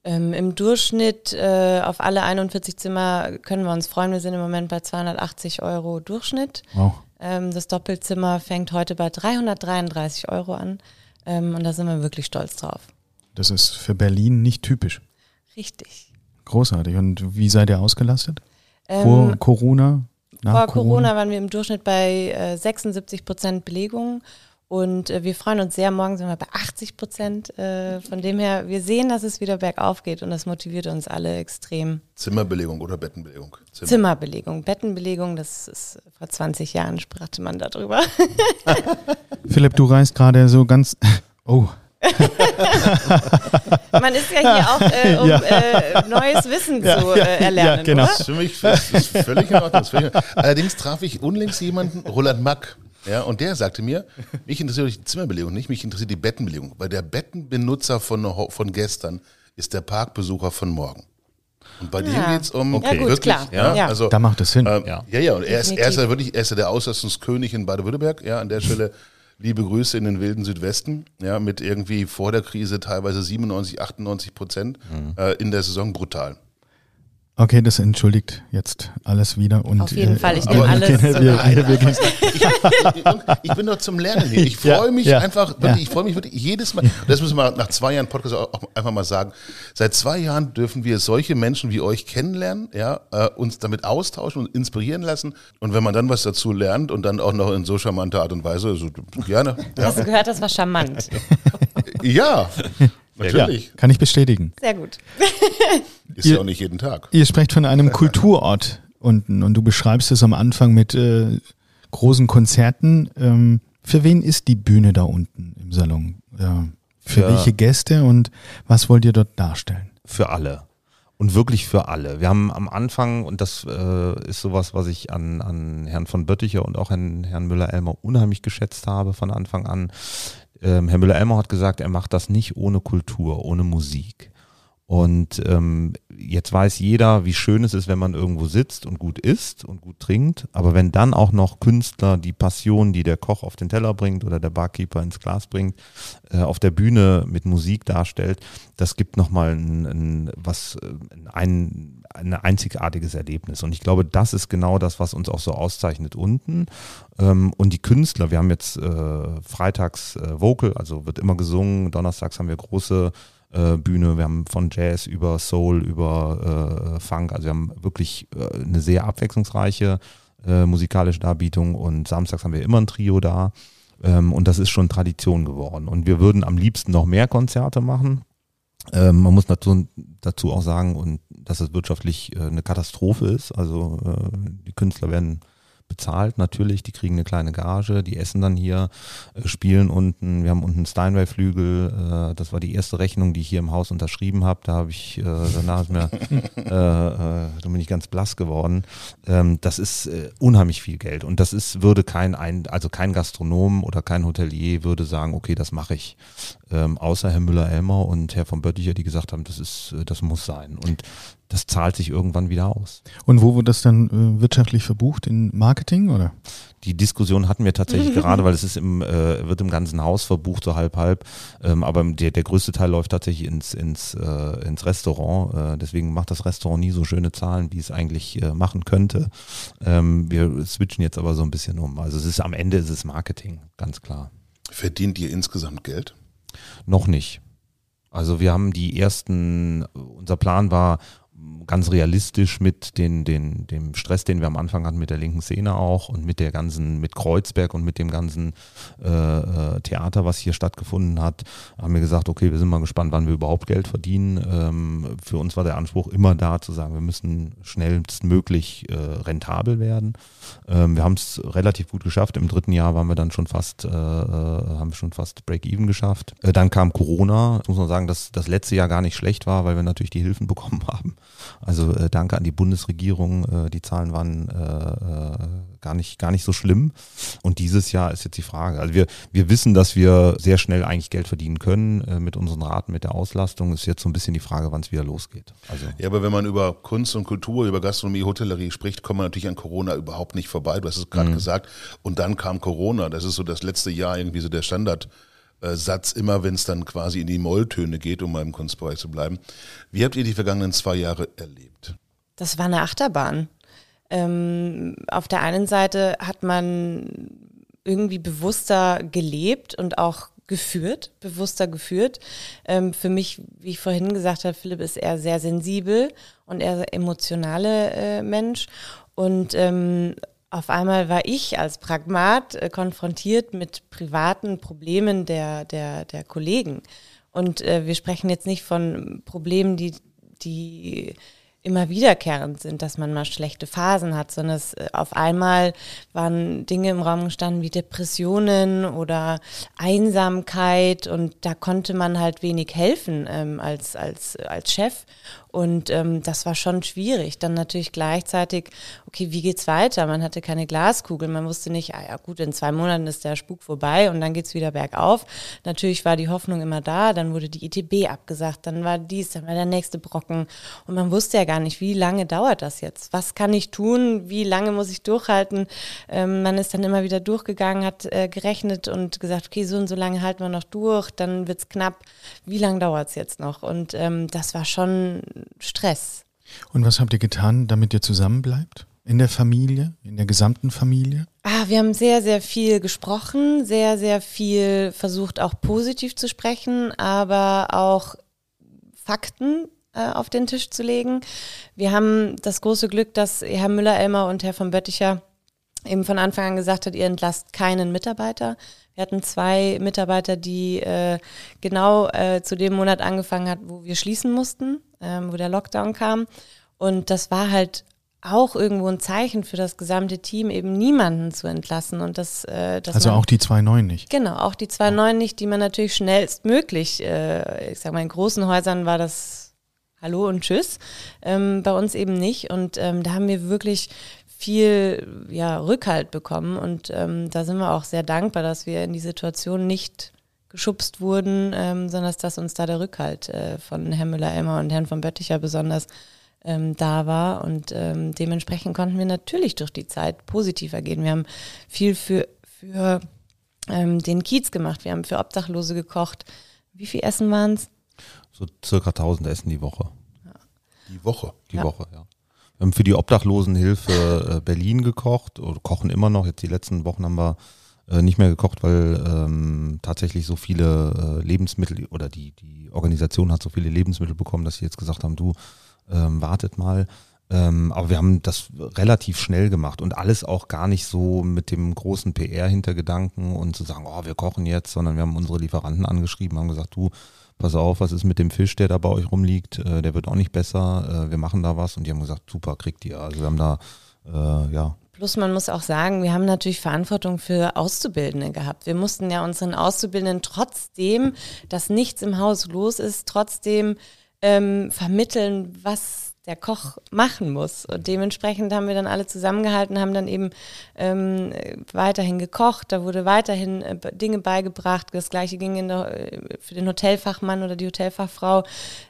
Ähm, Im Durchschnitt äh, auf alle 41 Zimmer können wir uns freuen. Wir sind im Moment bei 280 Euro Durchschnitt.
Wow.
Ähm, das Doppelzimmer fängt heute bei 333 Euro an. Ähm, und da sind wir wirklich stolz drauf.
Das ist für Berlin nicht typisch.
Richtig.
Großartig. Und wie seid ihr ausgelastet?
Ähm,
Vor Corona? Nach
vor Corona waren wir im Durchschnitt bei äh, 76 Prozent Belegung. Und äh, wir freuen uns sehr. Morgen sind wir bei 80 Prozent. Äh, von dem her, wir sehen, dass es wieder bergauf geht und das motiviert uns alle extrem.
Zimmerbelegung oder Bettenbelegung?
Zimmer. Zimmerbelegung. Bettenbelegung, das ist vor 20 Jahren sprachte man darüber.
Philipp, du reist gerade so ganz. Oh.
Man ist ja hier auch, äh, um
Ja.
Äh, neues Wissen
Ja,
zu äh, erlernen.
ja, genau.
Oder?
Das ist für mich das ist völlig in Ordnung. Das ist völlig in Ordnung. Allerdings traf ich unlängst jemanden, Roland Mack. Ja, und der sagte mir, mich interessiert die Zimmerbelegung nicht, mich interessiert die Bettenbelegung. Weil der Bettenbenutzer von, von gestern ist der Parkbesucher von morgen. Und bei dem
Ja.
geht's um
Okay. Ja, gut,
wirklich,
klar.
ja,
Ja.
also
Da macht es Sinn.
ähm,
Ja.
ja, ja, und er ist, er ist ja wirklich, er ist ja der Auslastungskönig in Baden-Württemberg, ja, an der Stelle liebe Grüße in den wilden Südwesten, ja, mit irgendwie vor der Krise teilweise 97, 98 Prozent äh, in der Saison brutal.
Okay, das entschuldigt jetzt alles wieder. Und,
Auf jeden
äh,
Fall, ich nehme alles
wir,
so
wir, wir, wir,
Ich, ich bin doch zum Lernen hier. Ich freue mich
ja,
einfach, wirklich,
ja.
ich freue mich wirklich jedes Mal. Das müssen wir nach zwei Jahren Podcast auch einfach mal sagen. Seit zwei Jahren dürfen wir solche Menschen wie euch kennenlernen, ja, äh, uns damit austauschen und inspirieren lassen. Und wenn man dann was dazu lernt und dann auch noch in so charmanter Art und Weise, so gerne. Ja,
Hast du gehört, das war charmant.
ja natürlich.
ja, kann ich bestätigen.
Sehr gut.
Ist
Ihr-
ja auch nicht jeden Tag.
Ihr sprecht von einem Kulturort unten und du beschreibst es am Anfang mit äh, großen Konzerten. Ähm, für wen ist die Bühne da unten im Salon? Ja. Für
Ja.
welche Gäste und was wollt ihr dort darstellen?
für alle. Und wirklich für alle. Wir haben am Anfang, und das äh, ist sowas, was ich an, an Herrn von Bötticher und auch an Herrn Müller-Elmer unheimlich geschätzt habe von Anfang an. Ähm, Herr Müller-Elmer hat gesagt, er macht das nicht ohne Kultur, ohne Musik. Und ähm, jetzt weiß jeder, wie schön es ist, wenn man irgendwo sitzt und gut isst und gut trinkt. Aber wenn dann auch noch Künstler die Passion, die der Koch auf den Teller bringt oder der Barkeeper ins Glas bringt, äh, auf der Bühne mit Musik darstellt, das gibt nochmal ein, ein, was, äh, ein, ein einzigartiges Erlebnis. Und ich glaube, das ist genau das, was uns auch so auszeichnet unten. Ähm, und die Künstler, wir haben jetzt äh, freitags äh, Vocal, also wird immer gesungen, donnerstags haben wir große äh, Bühne, wir haben von Jazz über Soul, über äh, Funk, also wir haben wirklich äh, eine sehr abwechslungsreiche äh, musikalische Darbietung. Und samstags haben wir immer ein Trio da. Ähm, und das ist schon Tradition geworden. Und wir würden am liebsten noch mehr Konzerte machen. Ähm, man muss dazu, dazu auch sagen, und dass es wirtschaftlich äh, eine Katastrophe ist. Also die Künstler werden bezahlt natürlich, die kriegen eine kleine Gage, die essen dann hier, äh, spielen unten. Wir haben unten einen Steinway-Flügel. Äh, das war die erste Rechnung, die ich hier im Haus unterschrieben habe. Da habe ich, äh, danach ist mir, da bin ich ganz blass geworden. Ähm, das ist unheimlich viel Geld und das ist, würde kein, ein, also kein Gastronom oder kein Hotelier würde sagen, okay, das mache ich. Ähm, außer Herr Müller-Elmer und Herr von Bötticher, die gesagt haben, das ist, das muss sein. Und das zahlt sich irgendwann wieder aus.
Und wo wird das dann äh, wirtschaftlich verbucht? In Marketing oder?
Die Diskussion hatten wir tatsächlich gerade, weil es ist im, äh, wird im ganzen Haus verbucht, so halb halb. Ähm, aber der, der größte Teil läuft tatsächlich ins, ins, äh, ins Restaurant. Äh, deswegen macht das Restaurant nie so schöne Zahlen, wie es eigentlich äh, machen könnte. Ähm, wir switchen jetzt aber so ein bisschen um. Also es ist am Ende ist es Marketing, ganz klar.
Verdient ihr insgesamt Geld?
Noch nicht. Also wir haben die ersten, unser Plan war, ganz realistisch mit den, den, dem Stress, den wir am Anfang hatten mit der linken Szene auch und mit der ganzen, mit Kreuzberg und mit dem ganzen äh, äh, Theater, was hier stattgefunden hat, haben wir gesagt, okay, wir sind mal gespannt, wann wir überhaupt Geld verdienen. Ähm, für uns war der Anspruch immer da zu sagen, wir müssen schnellstmöglich äh, rentabel werden. Ähm, wir haben es relativ gut geschafft. Im dritten Jahr waren wir dann schon fast, äh, äh haben schon fast Break-Even geschafft. Äh, dann kam Corona. Jetzt muss man sagen, dass das letzte Jahr gar nicht schlecht war, weil wir natürlich die Hilfen bekommen haben. Also äh, danke an die Bundesregierung. Äh, die Zahlen waren äh, äh, gar nicht gar nicht so schlimm. Und dieses Jahr ist jetzt die Frage. Also wir wir wissen, dass wir sehr schnell eigentlich Geld verdienen können äh, mit unseren Raten, mit der Auslastung. Ist jetzt so ein bisschen die Frage, wann es wieder losgeht. Also
Ja, aber wenn man über Kunst und Kultur, über Gastronomie, Hotellerie spricht, kommt man natürlich an Corona überhaupt nicht vorbei. Du hast es gerade gesagt. Und dann kam Corona. Das ist so das letzte Jahr irgendwie so der Standardsatz, immer wenn es dann quasi in die Molltöne geht, um mal im Kunstbereich zu bleiben. Wie habt ihr die vergangenen zwei Jahre erlebt?
Das war eine Achterbahn. Ähm, auf der einen Seite hat man irgendwie bewusster gelebt und auch geführt, bewusster geführt. Ähm, für mich, wie ich vorhin gesagt habe, Philipp ist eher sehr sensibel und eher emotionale äh, Mensch. Und ähm, auf einmal war ich als Pragmat äh, konfrontiert mit privaten Problemen der, der, der Kollegen. Und äh, wir sprechen jetzt nicht von Problemen, die, die immer wiederkehrend sind, dass man mal schlechte Phasen hat, sondern es, äh, auf einmal waren Dinge im Raum gestanden wie Depressionen oder Einsamkeit und da konnte man halt wenig helfen ähm, als, als, als Chef. Und ähm, das war schon schwierig. Dann natürlich gleichzeitig, okay, wie geht's weiter? Man hatte keine Glaskugel, man wusste nicht, ah ja gut, in zwei Monaten ist der Spuk vorbei und dann geht's wieder bergauf. Natürlich war die Hoffnung immer da, dann wurde die ITB abgesagt, dann war dies, dann war der nächste Brocken und man wusste ja gar nicht, wie lange dauert das jetzt? Was kann ich tun? Wie lange muss ich durchhalten? Ähm, man ist dann immer wieder durchgegangen, hat äh, gerechnet und gesagt, okay, so und so lange halten wir noch durch, dann wird's knapp. Wie lange dauert's jetzt noch? Und ähm, das war schon Stress.
Und was habt ihr getan, damit ihr zusammenbleibt? In der Familie, in der gesamten Familie?
Ah, wir haben sehr, sehr viel gesprochen, sehr, sehr viel versucht auch positiv zu sprechen, aber auch Fakten äh, auf den Tisch zu legen. Wir haben das große Glück, dass Herr Müller-Elmer und Herr von Bötticher eben von Anfang an gesagt hat, ihr entlasst keinen Mitarbeiter. Wir hatten zwei Mitarbeiter, die äh, genau äh, zu dem Monat angefangen hat, wo wir schließen mussten, ähm, wo der Lockdown kam. Und das war halt auch irgendwo ein Zeichen für das gesamte Team, eben niemanden zu entlassen. Und das, äh,
Also
man,
auch die zwei Neuen nicht.
Genau, auch die zwei neuen nicht, die man natürlich schnellstmöglich, äh, ich sag mal, in großen Häusern war das Hallo und Tschüss, ähm, bei uns eben nicht. Und ähm, da haben wir wirklich viel ja, Rückhalt bekommen. Und ähm, da sind wir auch sehr dankbar, dass wir in die Situation nicht geschubst wurden, ähm, sondern dass uns da der Rückhalt äh, von Herrn Müller-Elmer und Herrn von Bötticher besonders ähm, da war. Und ähm, dementsprechend konnten wir natürlich durch die Zeit positiver gehen. Wir haben viel für, für ähm, den Kiez gemacht, wir haben für Obdachlose gekocht. Wie viel Essen waren es?
so circa 1000 Essen die Woche.
Die Woche.
Die
Ja.
Woche, ja. Wir haben für die Obdachlosenhilfe äh, Berlin gekocht oder kochen immer noch. Jetzt die letzten Wochen haben wir äh, nicht mehr gekocht, weil ähm, tatsächlich so viele äh, Lebensmittel oder die, die Organisation hat so viele Lebensmittel bekommen, dass sie jetzt gesagt haben, du ähm, wartet mal. Ähm, aber wir haben das relativ schnell gemacht und alles auch gar nicht so mit dem großen PR-Hintergedanken und zu sagen, oh, wir kochen jetzt, sondern wir haben unsere Lieferanten angeschrieben, haben gesagt, du, pass auf, was ist mit dem Fisch, der da bei euch rumliegt, äh, der wird auch nicht besser, äh, wir machen da was und die haben gesagt, super, kriegt ihr. Also wir haben da, äh, ja,
Plus man muss auch sagen, wir haben natürlich Verantwortung für Auszubildende gehabt. Wir mussten ja unseren Auszubildenden trotzdem, dass nichts im Haus los ist, trotzdem ähm, vermitteln, was der Koch machen muss. Und dementsprechend haben wir dann alle zusammengehalten, haben dann eben ähm, weiterhin gekocht, da wurde weiterhin äh, Dinge beigebracht. Das gleiche ging in der, äh, für den Hotelfachmann oder die Hotelfachfrau.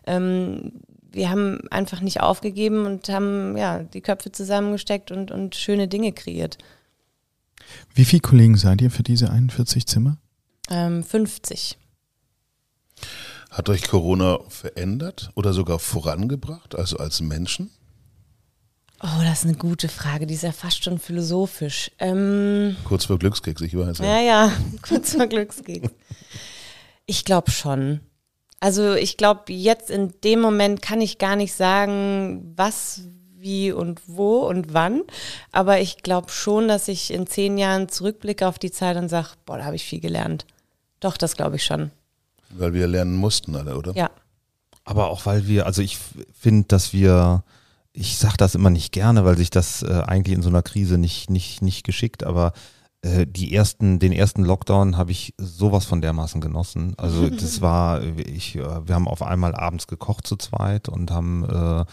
Ähm, wir haben einfach nicht aufgegeben und haben ja die Köpfe zusammengesteckt und, und schöne Dinge kreiert.
Wie viele Kollegen seid ihr für diese 41 Zimmer?
Ähm, 50.
Hat euch Corona verändert oder sogar vorangebracht, also als Menschen?
Oh, das ist eine gute Frage. Die ist ja fast schon philosophisch. Ähm,
Kurz vor Glückskeks, ich weiß.
ja, ja, kurz vor Glückskeks. Ich glaube schon. Also ich glaube, jetzt in dem Moment kann ich gar nicht sagen, was, wie und wo und wann. Aber ich glaube schon, dass ich in zehn Jahren zurückblicke auf die Zeit und sage, boah, da habe ich viel gelernt. Doch, das glaube ich schon.
Weil wir lernen mussten alle, oder?
Ja.
Aber auch weil wir, also ich finde, dass wir, ich sage das immer nicht gerne, weil sich das äh, eigentlich in so einer Krise nicht, nicht, nicht geschickt, aber äh, die ersten, den ersten Lockdown habe ich sowas von dermaßen genossen. Also das war, ich, äh, wir haben auf einmal abends gekocht zu zweit und haben äh,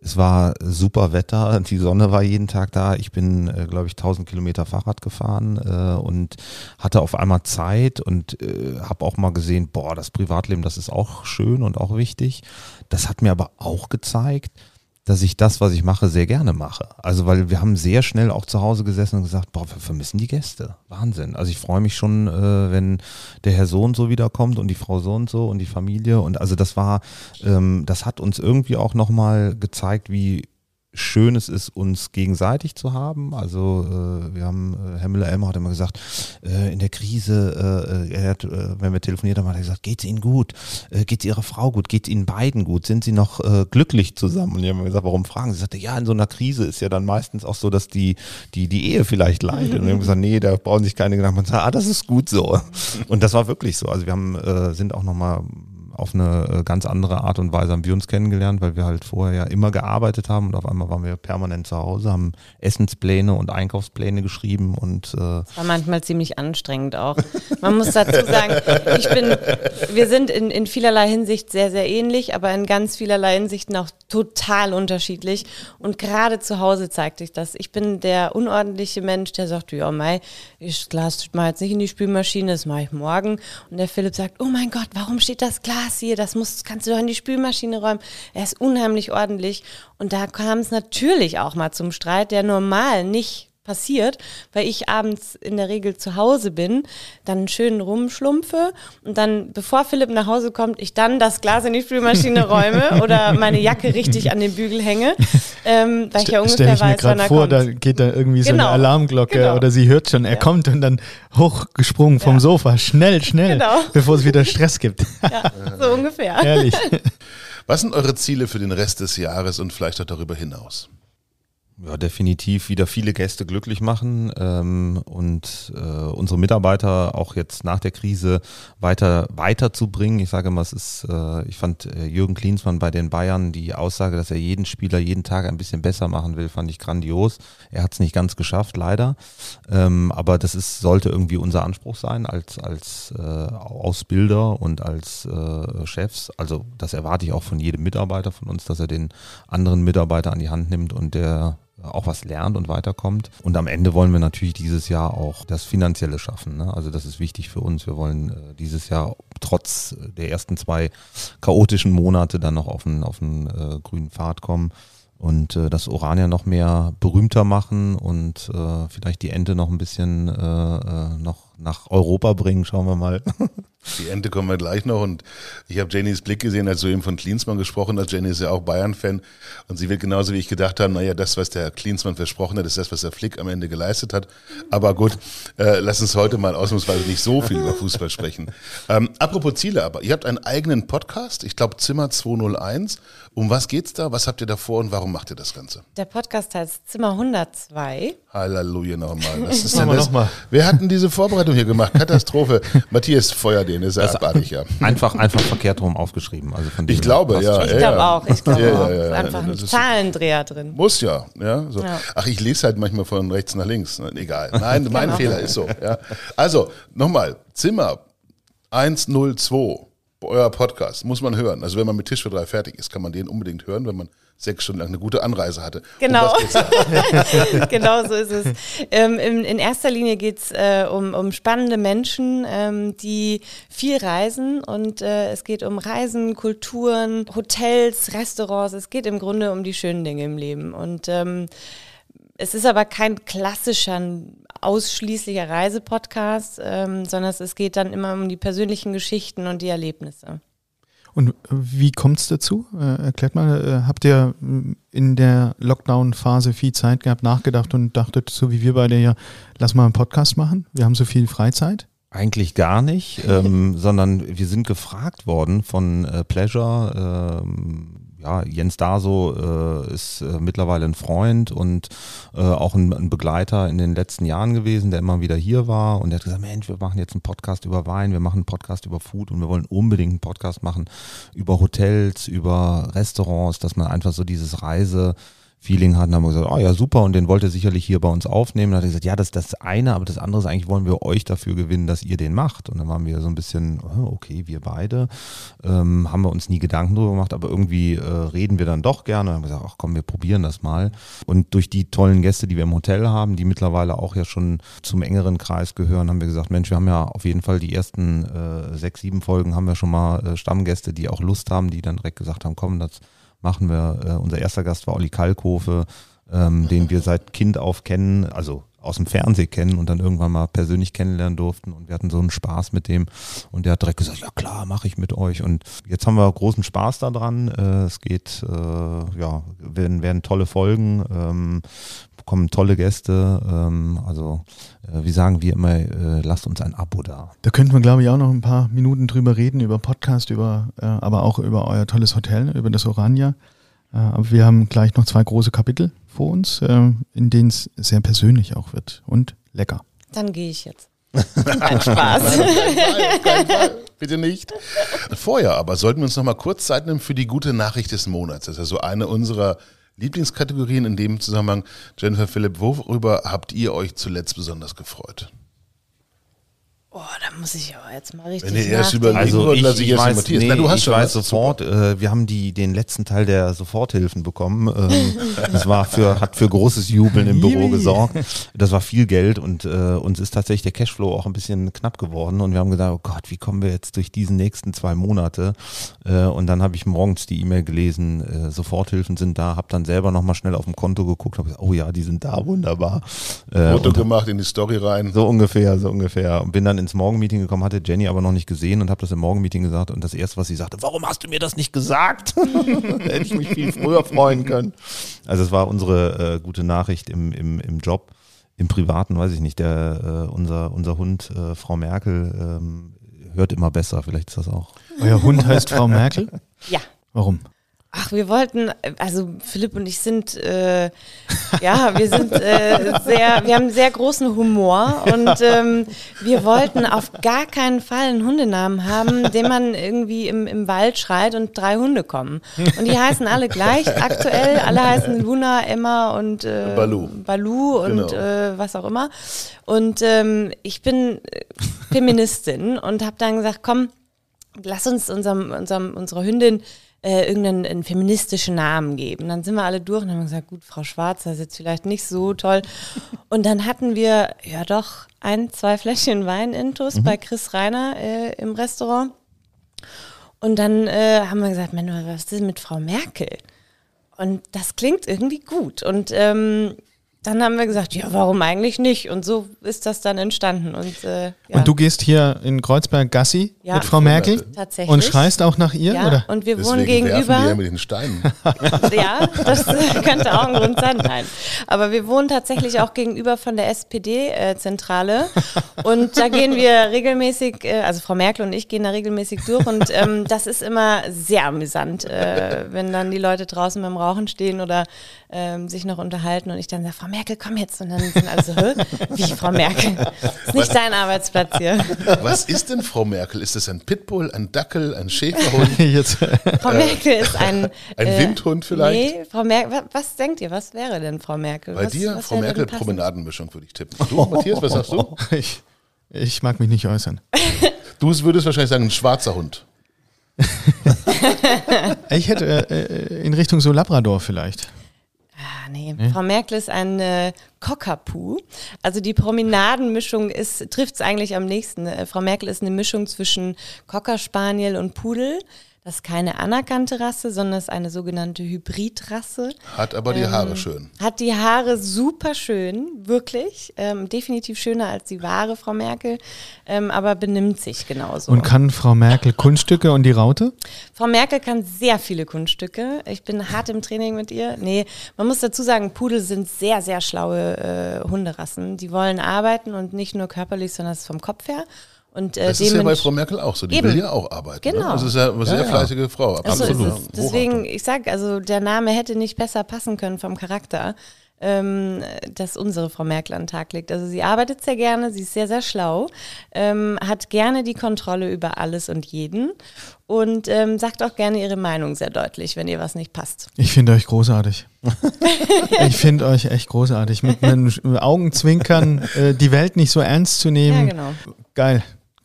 es war super Wetter, die Sonne war jeden Tag da. Ich bin, äh, glaube ich, 1000 Kilometer Fahrrad gefahren äh, und hatte auf einmal Zeit und äh, habe auch mal gesehen, boah, das Privatleben, das ist auch schön und auch wichtig. Das hat mir aber auch gezeigt, dass ich das, was ich mache, sehr gerne mache. Also weil wir haben sehr schnell auch zu Hause gesessen und gesagt, boah, wir vermissen die Gäste. Wahnsinn. Also ich freue mich schon, äh, wenn der Herr so und so wiederkommt und die Frau so und so und die Familie. Und also das war, ähm, das hat uns irgendwie auch nochmal gezeigt, wie schön es ist, uns gegenseitig zu haben. Also äh, wir haben, äh, Herr Müller-Elmer hat immer gesagt, äh, in der Krise, äh, er hat, äh, wenn wir telefoniert haben, hat er gesagt, geht es Ihnen gut? Äh, geht es Ihrer Frau gut? Geht es Ihnen beiden gut? Sind Sie noch äh, glücklich zusammen? Und ich habe gesagt, warum fragen Sie? sagte, ja, in so einer Krise ist ja dann meistens auch so, dass die, die, die Ehe vielleicht leidet. Und wir haben gesagt, nee, da brauchen sich keine Gedanken machen. Ah, das ist gut so. Und das war wirklich so. Also wir haben, äh, sind auch nochmal auf eine äh, ganz andere Art und Weise haben wir uns kennengelernt, weil wir halt vorher ja immer gearbeitet haben und auf einmal waren wir permanent zu Hause, haben Essenspläne und Einkaufspläne geschrieben und äh
war manchmal ziemlich anstrengend auch. Man muss dazu sagen, ich bin, wir sind in, in vielerlei Hinsicht sehr, sehr ähnlich, aber in ganz vielerlei Hinsichten auch total unterschiedlich. Und gerade zu Hause zeigt sich das. Ich bin der unordentliche Mensch, der sagt, ja, Mai, ich Glas mal jetzt nicht in die Spülmaschine, das mache ich morgen. Und der Philipp sagt, oh mein Gott, warum steht das Glas hier, das muss, kannst du doch in die Spülmaschine räumen. Er ist unheimlich ordentlich. Und da kam es natürlich auch mal zum Streit, der normal nicht passiert, weil ich abends in der Regel zu Hause bin, dann schön rumschlumpfe und dann, bevor Philipp nach Hause kommt, ich dann das Glas in die Spülmaschine räume oder meine Jacke richtig an den Bügel hänge, ähm, weil ich ja ungefähr
ich mir
weiß, wann
gerade
er
vor,
kommt.
da geht da irgendwie so
Genau.
eine Alarmglocke
Genau.
oder sie hört schon, er
Ja.
kommt und dann hochgesprungen vom
Ja.
Sofa, schnell, schnell,
Genau.
bevor es wieder Stress gibt.
ja, so ungefähr.
Ehrlich.
Was sind eure Ziele für den Rest des Jahres und vielleicht auch darüber hinaus?
Ja, definitiv wieder viele Gäste glücklich machen ähm, und äh, unsere Mitarbeiter auch jetzt nach der Krise weiter weiterzubringen. Ich sage mal, es ist, äh, ich fand äh, Jürgen Klinsmann bei den Bayern die Aussage, dass er jeden Spieler jeden Tag ein bisschen besser machen will, fand ich grandios. Er hat es nicht ganz geschafft, leider. Ähm, aber das ist, sollte irgendwie unser Anspruch sein als, als äh, Ausbilder und als äh, Chefs. Also das erwarte ich auch von jedem Mitarbeiter von uns, dass er den anderen Mitarbeiter an die Hand nimmt und der auch was lernt und weiterkommt. Und am Ende wollen wir natürlich dieses Jahr auch das Finanzielle schaffen. Ne? Also das ist wichtig für uns. Wir wollen äh, dieses Jahr trotz der ersten zwei chaotischen Monate dann noch auf einen, auf einen äh, grünen Pfad kommen und äh, das Orania noch mehr berühmter machen und äh, vielleicht die Ente noch ein bisschen äh, äh, noch nach Europa bringen. Schauen wir mal.
Die Ente kommen wir gleich noch und ich habe Jennys Blick gesehen, als du eben von Klinsmann gesprochen hast. Jenny ist ja auch Bayern-Fan und sie wird genauso wie ich gedacht haben, naja, das, was der Klinsmann versprochen hat, ist das, was der Flick am Ende geleistet hat. Aber gut, äh, lass uns heute mal ausnahmsweise nicht so viel über Fußball sprechen. Ähm, apropos Ziele aber, ihr habt einen eigenen Podcast, ich glaube Zimmer 201. Um was geht's da? Was habt ihr da vor und warum macht ihr das Ganze?
Der Podcast heißt Zimmer 102.
Halleluja nochmal. Was ist denn
wir
das?
noch mal.
Wer hat denn diese Vorbereitung hier gemacht? Katastrophe. Matthias, feuer den, ist ja abartig, ja.
einfach, einfach verkehrt rum aufgeschrieben. Also von
Ich glaube, ja.
Ich glaube auch, ich glaube
Ja,
auch.
ja,
Es ist
ja,
einfach ein Zahlendreher drin.
Muss ja, ja, so.
Ja.
Ach, ich lese halt manchmal von rechts nach links. Ne, Egal. Nein, mein
Genau.
Fehler ist so. Ja. Also, nochmal, Zimmer 102, euer Podcast, muss man hören. Also wenn man mit Tisch für drei fertig ist, kann man den unbedingt hören, wenn man sechs Stunden lang eine gute Anreise hatte. Um
Genau.
da?
genau so ist es. Ähm, in, in erster Linie geht's äh, um, um spannende Menschen, ähm, die viel reisen und äh, es geht um Reisen, Kulturen, Hotels, Restaurants. Es geht im Grunde um die schönen Dinge im Leben. Und ähm, es ist aber kein klassischer, ausschließlicher Reisepodcast, ähm, sondern es, es geht dann immer um die persönlichen Geschichten und die Erlebnisse.
Und wie kommt es dazu? Äh, erklärt mal, äh, habt ihr mm, in der Lockdown-Phase viel Zeit gehabt, nachgedacht und dachtet, so wie wir beide ja, lass mal einen Podcast machen? Wir haben so viel Freizeit.
Eigentlich gar nicht, ähm, sondern wir sind gefragt worden von äh, Pleasure. Ähm, ja, Jens Daso äh, ist äh, mittlerweile ein Freund und äh, auch ein, ein, Begleiter in den letzten Jahren gewesen, der immer wieder hier war. Und der hat gesagt, Mensch, wir machen jetzt einen Podcast über Wein, wir machen einen Podcast über Food und wir wollen unbedingt einen Podcast machen über Hotels, über Restaurants, dass man einfach so dieses Reise Feeling hatten, haben wir gesagt, oh ja, super, und den wollt ihr sicherlich hier bei uns aufnehmen. Dann hat er gesagt, ja, das ist das eine, aber das andere ist eigentlich, wollen wir euch dafür gewinnen, dass ihr den macht. Und dann waren wir so ein bisschen, oh, okay, wir beide, ähm, haben wir uns nie Gedanken drüber gemacht, aber irgendwie äh, reden wir dann doch gerne. Und haben gesagt, ach komm, wir probieren das mal. Und durch die tollen Gäste, die wir im Hotel haben, die mittlerweile auch ja schon zum engeren Kreis gehören, haben wir gesagt, Mensch, wir haben ja auf jeden Fall die ersten äh, sechs, sieben Folgen haben wir schon mal äh, Stammgäste, die auch Lust haben, die dann direkt gesagt haben, komm, das machen wir. Äh, unser erster Gast war Olli Kalkofe, ähm, den wir seit Kind auf kennen, also aus dem Fernsehen kennen und dann irgendwann mal persönlich kennenlernen durften und wir hatten so einen Spaß mit dem und der hat direkt gesagt, ja klar, mache ich mit euch und jetzt haben wir großen Spaß daran. Äh, es geht, äh, ja, werden, werden tolle Folgen, ähm, kommen tolle Gäste, ähm, also äh, wie sagen wir immer, äh, lasst uns ein Abo da.
Da könnten wir, glaube ich, auch noch ein paar Minuten drüber reden, über Podcast, über, äh, aber auch über euer tolles Hotel, über das Orania. Äh, aber wir haben gleich noch zwei große Kapitel vor uns, äh, in denen es sehr persönlich auch wird und lecker.
Dann gehe ich jetzt. Kein Spaß.
Nein, keinen Fall. Bitte nicht. Vorher aber sollten wir uns noch mal kurz Zeit nehmen für die gute Nachricht des Monats. Das ist also eine unserer Lieblingskategorien in dem Zusammenhang. Jennifer Philipp, worüber habt ihr euch zuletzt besonders gefreut?
Oh, da muss ich aber jetzt mal richtig
Wenn ihr erst überlegen
Also
wollt,
ich,
lasse ich
ich weiß,
Matthias.
nee,
Na, du hast
ich
schon
weiß sofort, äh, wir haben die, den letzten Teil der Soforthilfen bekommen. Ähm, das war für, hat für großes Jubeln im Büro gesorgt. Das war viel Geld und äh, uns ist tatsächlich der Cashflow auch ein bisschen knapp geworden und wir haben gesagt, oh Gott, wie kommen wir jetzt durch diesen nächsten zwei Monate? Äh, und dann habe ich morgens die E-Mail gelesen, äh, Soforthilfen sind da, habe dann selber nochmal schnell auf dem Konto geguckt, habe gesagt, oh ja, die sind da, wunderbar. Äh,
Foto
und
gemacht, in die Story rein.
so ungefähr, so ungefähr. Und bin dann ins Morgenmeeting gekommen, hatte Jenny aber noch nicht gesehen und habe das im Morgenmeeting gesagt. Und das erste, was sie sagte, warum hast du mir das nicht gesagt? Hätte ich mich viel früher freuen können. Also es war unsere äh, gute Nachricht im, im, im Job. Im Privaten weiß ich nicht. Der, äh, unser, unser Hund, äh, Frau Merkel, ähm, hört immer besser. Vielleicht ist das auch.
Euer Hund heißt Frau Merkel?
Ja.
Warum?
Ach, wir wollten, also Philipp und ich sind, äh, ja, wir sind äh, sehr, wir haben sehr großen Humor und ähm, wir wollten auf gar keinen Fall einen Hundenamen haben, den man irgendwie im, im Wald schreit und drei Hunde kommen. Und die heißen alle gleich aktuell, alle heißen Luna, Emma und äh,
Balu.
Balu und
Genau.
äh, was auch immer. Und ähm, ich bin äh, Feministin und habe dann gesagt, komm, lass uns unserem, unserem, unserer Hündin äh, irgendeinen einen feministischen Namen geben. Dann sind wir alle durch und haben gesagt, gut, Frau Schwarz, das ist jetzt vielleicht nicht so toll. Und dann hatten wir ja doch ein, zwei Fläschchen Wein intus bei Chris Reiner äh, im Restaurant. Und dann äh, haben wir gesagt, Mensch, was ist denn mit Frau Merkel? Und das klingt irgendwie gut. Und ähm, dann haben wir gesagt, ja, warum eigentlich nicht? Und so ist das dann entstanden. Und, äh, ja,
Und du gehst hier in Kreuzberg Gassi
Ja.
mit Frau Merkel
tatsächlich.
und schreist auch nach ihr,
ja,
oder?
und wir wohnen
Deswegen werfen die ja
gegenüber.
mit den Steinen.
Ja, das äh, könnte auch ein Grund sein. Nein. Aber wir wohnen tatsächlich auch gegenüber von der SPD-Zentrale. und da gehen wir regelmäßig, äh, also Frau Merkel und ich gehen da regelmäßig durch. Und ähm, das ist immer sehr amüsant, äh, wenn dann die Leute draußen beim Rauchen stehen oder ähm, sich noch unterhalten und ich dann sage, Frau Merkel, komm jetzt. Und dann sind alle so, Hä? wie Frau Merkel? Ist nicht dein Arbeitsplatz hier.
Was ist denn Frau Merkel? Ist das ein Pitbull, ein Dackel, ein Schäferhund,
Jetzt,
Frau Merkel ist ein...
ein
äh,
Windhund vielleicht?
Nee, Frau Merkel, was, was denkt ihr, was wäre denn Frau Merkel?
Bei
was,
dir,
was
Frau Merkel? Promenadenmischung würde ich tippen. Du, Matthias, was sagst du?
ich, ich mag mich nicht äußern.
Du würdest wahrscheinlich sagen, ein schwarzer Hund.
Ich hätte äh, in Richtung so Labrador vielleicht.
Ah, nee. Frau Merkel ist ein äh, Cockapoo. Also die Promenadenmischung ist, trifft es eigentlich am nächsten. Äh, Frau Merkel ist eine Mischung zwischen Cocker Spaniel und Pudel. Das ist keine anerkannte Rasse, sondern ist eine sogenannte Hybridrasse.
Hat aber die
Ähm,
Haare schön.
Hat die Haare super schön, wirklich. Ähm, definitiv schöner als die wahre Frau Merkel, ähm, aber benimmt sich genauso.
Und kann Frau Merkel Kunststücke und die Raute?
Frau Merkel kann sehr viele Kunststücke. Ich bin hart im Training mit ihr. Nee, man muss dazu sagen, Pudel sind sehr, sehr schlaue äh, Hunderassen. Die wollen arbeiten und nicht nur körperlich, sondern es ist vom Kopf her. Und, äh,
Das ist ja bei Frau Merkel auch so. Die
Eben.
will ja auch arbeiten.
Genau.
Ne? Das ist ja eine sehr
Ja, ja.
fleißige Frau.
Also
Absolut.
ist es. Deswegen, ich sag, also der Name hätte nicht besser passen können vom Charakter, ähm, dass unsere Frau Merkel an den Tag legt. Also sie arbeitet sehr gerne, sie ist sehr, sehr schlau, ähm, hat gerne die Kontrolle über alles und jeden und ähm, sagt auch gerne ihre Meinung sehr deutlich, wenn ihr was nicht passt.
Ich finde euch großartig. ich finde euch echt großartig. Mit einem Sch- Augenzwinkern äh, die Welt nicht so ernst zu
Ja,
nehmen.
genau.
Geil.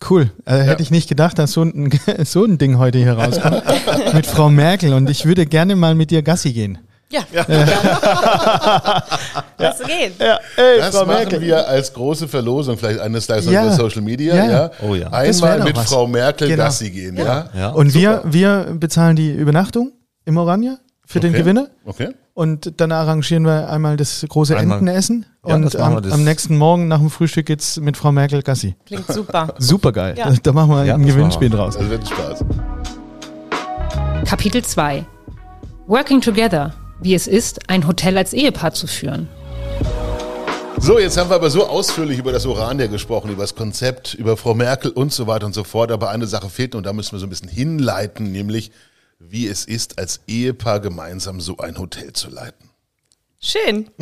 Cool. Äh, Hätte ich nicht gedacht, dass so ein, so ein Ding heute hier rauskommt. mit Frau Merkel. Und ich würde gerne mal mit dir Gassi gehen.
Ja. Das geht.
Ja, ey,
Das machen wir als große Verlosung, vielleicht eines Tages
Ja.
auf Social Media.
Ja.
Ja.
Oh ja.
Einmal mit
was.
Frau Merkel
Genau.
Gassi gehen. Ja.
Ja.
Und wir, wir bezahlen die Übernachtung im Oranje für den
Okay.
Gewinner.
Okay.
Und dann arrangieren wir einmal das große
Einmal-
Entenessen.
Ja,
und am,
wir, das-
am nächsten Morgen nach dem Frühstück geht's mit Frau Merkel Gassi.
Klingt super.
Super geil.
Ja.
Da machen wir
Ja,
ein Gewinnspiel
machen
draus.
Das wird ein Spaß.
Kapitel 2 Working Together. Wie es ist, ein Hotel als Ehepaar zu führen.
So, jetzt haben wir aber so ausführlich über das Orania gesprochen, über das Konzept, über Frau Merkel und so weiter und so fort. Aber eine Sache fehlt und da müssen wir so ein bisschen hinleiten, nämlich wie es ist, als Ehepaar gemeinsam so ein Hotel zu leiten.
Schön.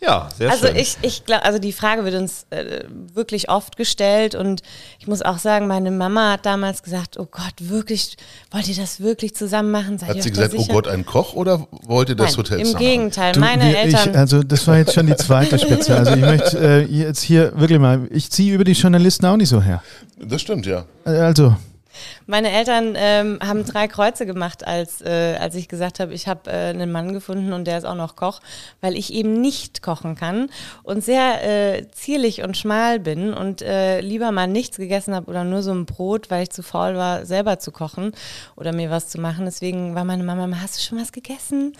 Ja, sehr
Also
schön.
ich, ich glaube, also die Frage wird uns äh, wirklich oft gestellt und ich muss auch sagen, meine Mama hat damals gesagt, oh Gott, wirklich, wollt ihr das wirklich zusammen machen? Seid
Hat
ihr
sie gesagt, oh? Gott, ein Koch oder wollt ihr das
Nein,
Hotel
Im
zusammen?
Gegenteil,
Du,
meine
wir,
Eltern.
Ich, also das war jetzt schon die zweite Spitze. Also ich möchte äh, jetzt hier wirklich mal, ich ziehe über die Journalisten auch nicht so her.
Das stimmt, ja.
Also,
Meine Eltern ähm, haben drei Kreuze gemacht, als, äh, als ich gesagt habe, ich habe äh, einen Mann gefunden und der ist auch noch Koch, weil ich eben nicht kochen kann und sehr äh, zierlich und schmal bin und äh, lieber mal nichts gegessen habe oder nur so ein Brot, weil ich zu faul war, selber zu kochen oder mir was zu machen. Deswegen war meine Mama immer, hast du schon was gegessen?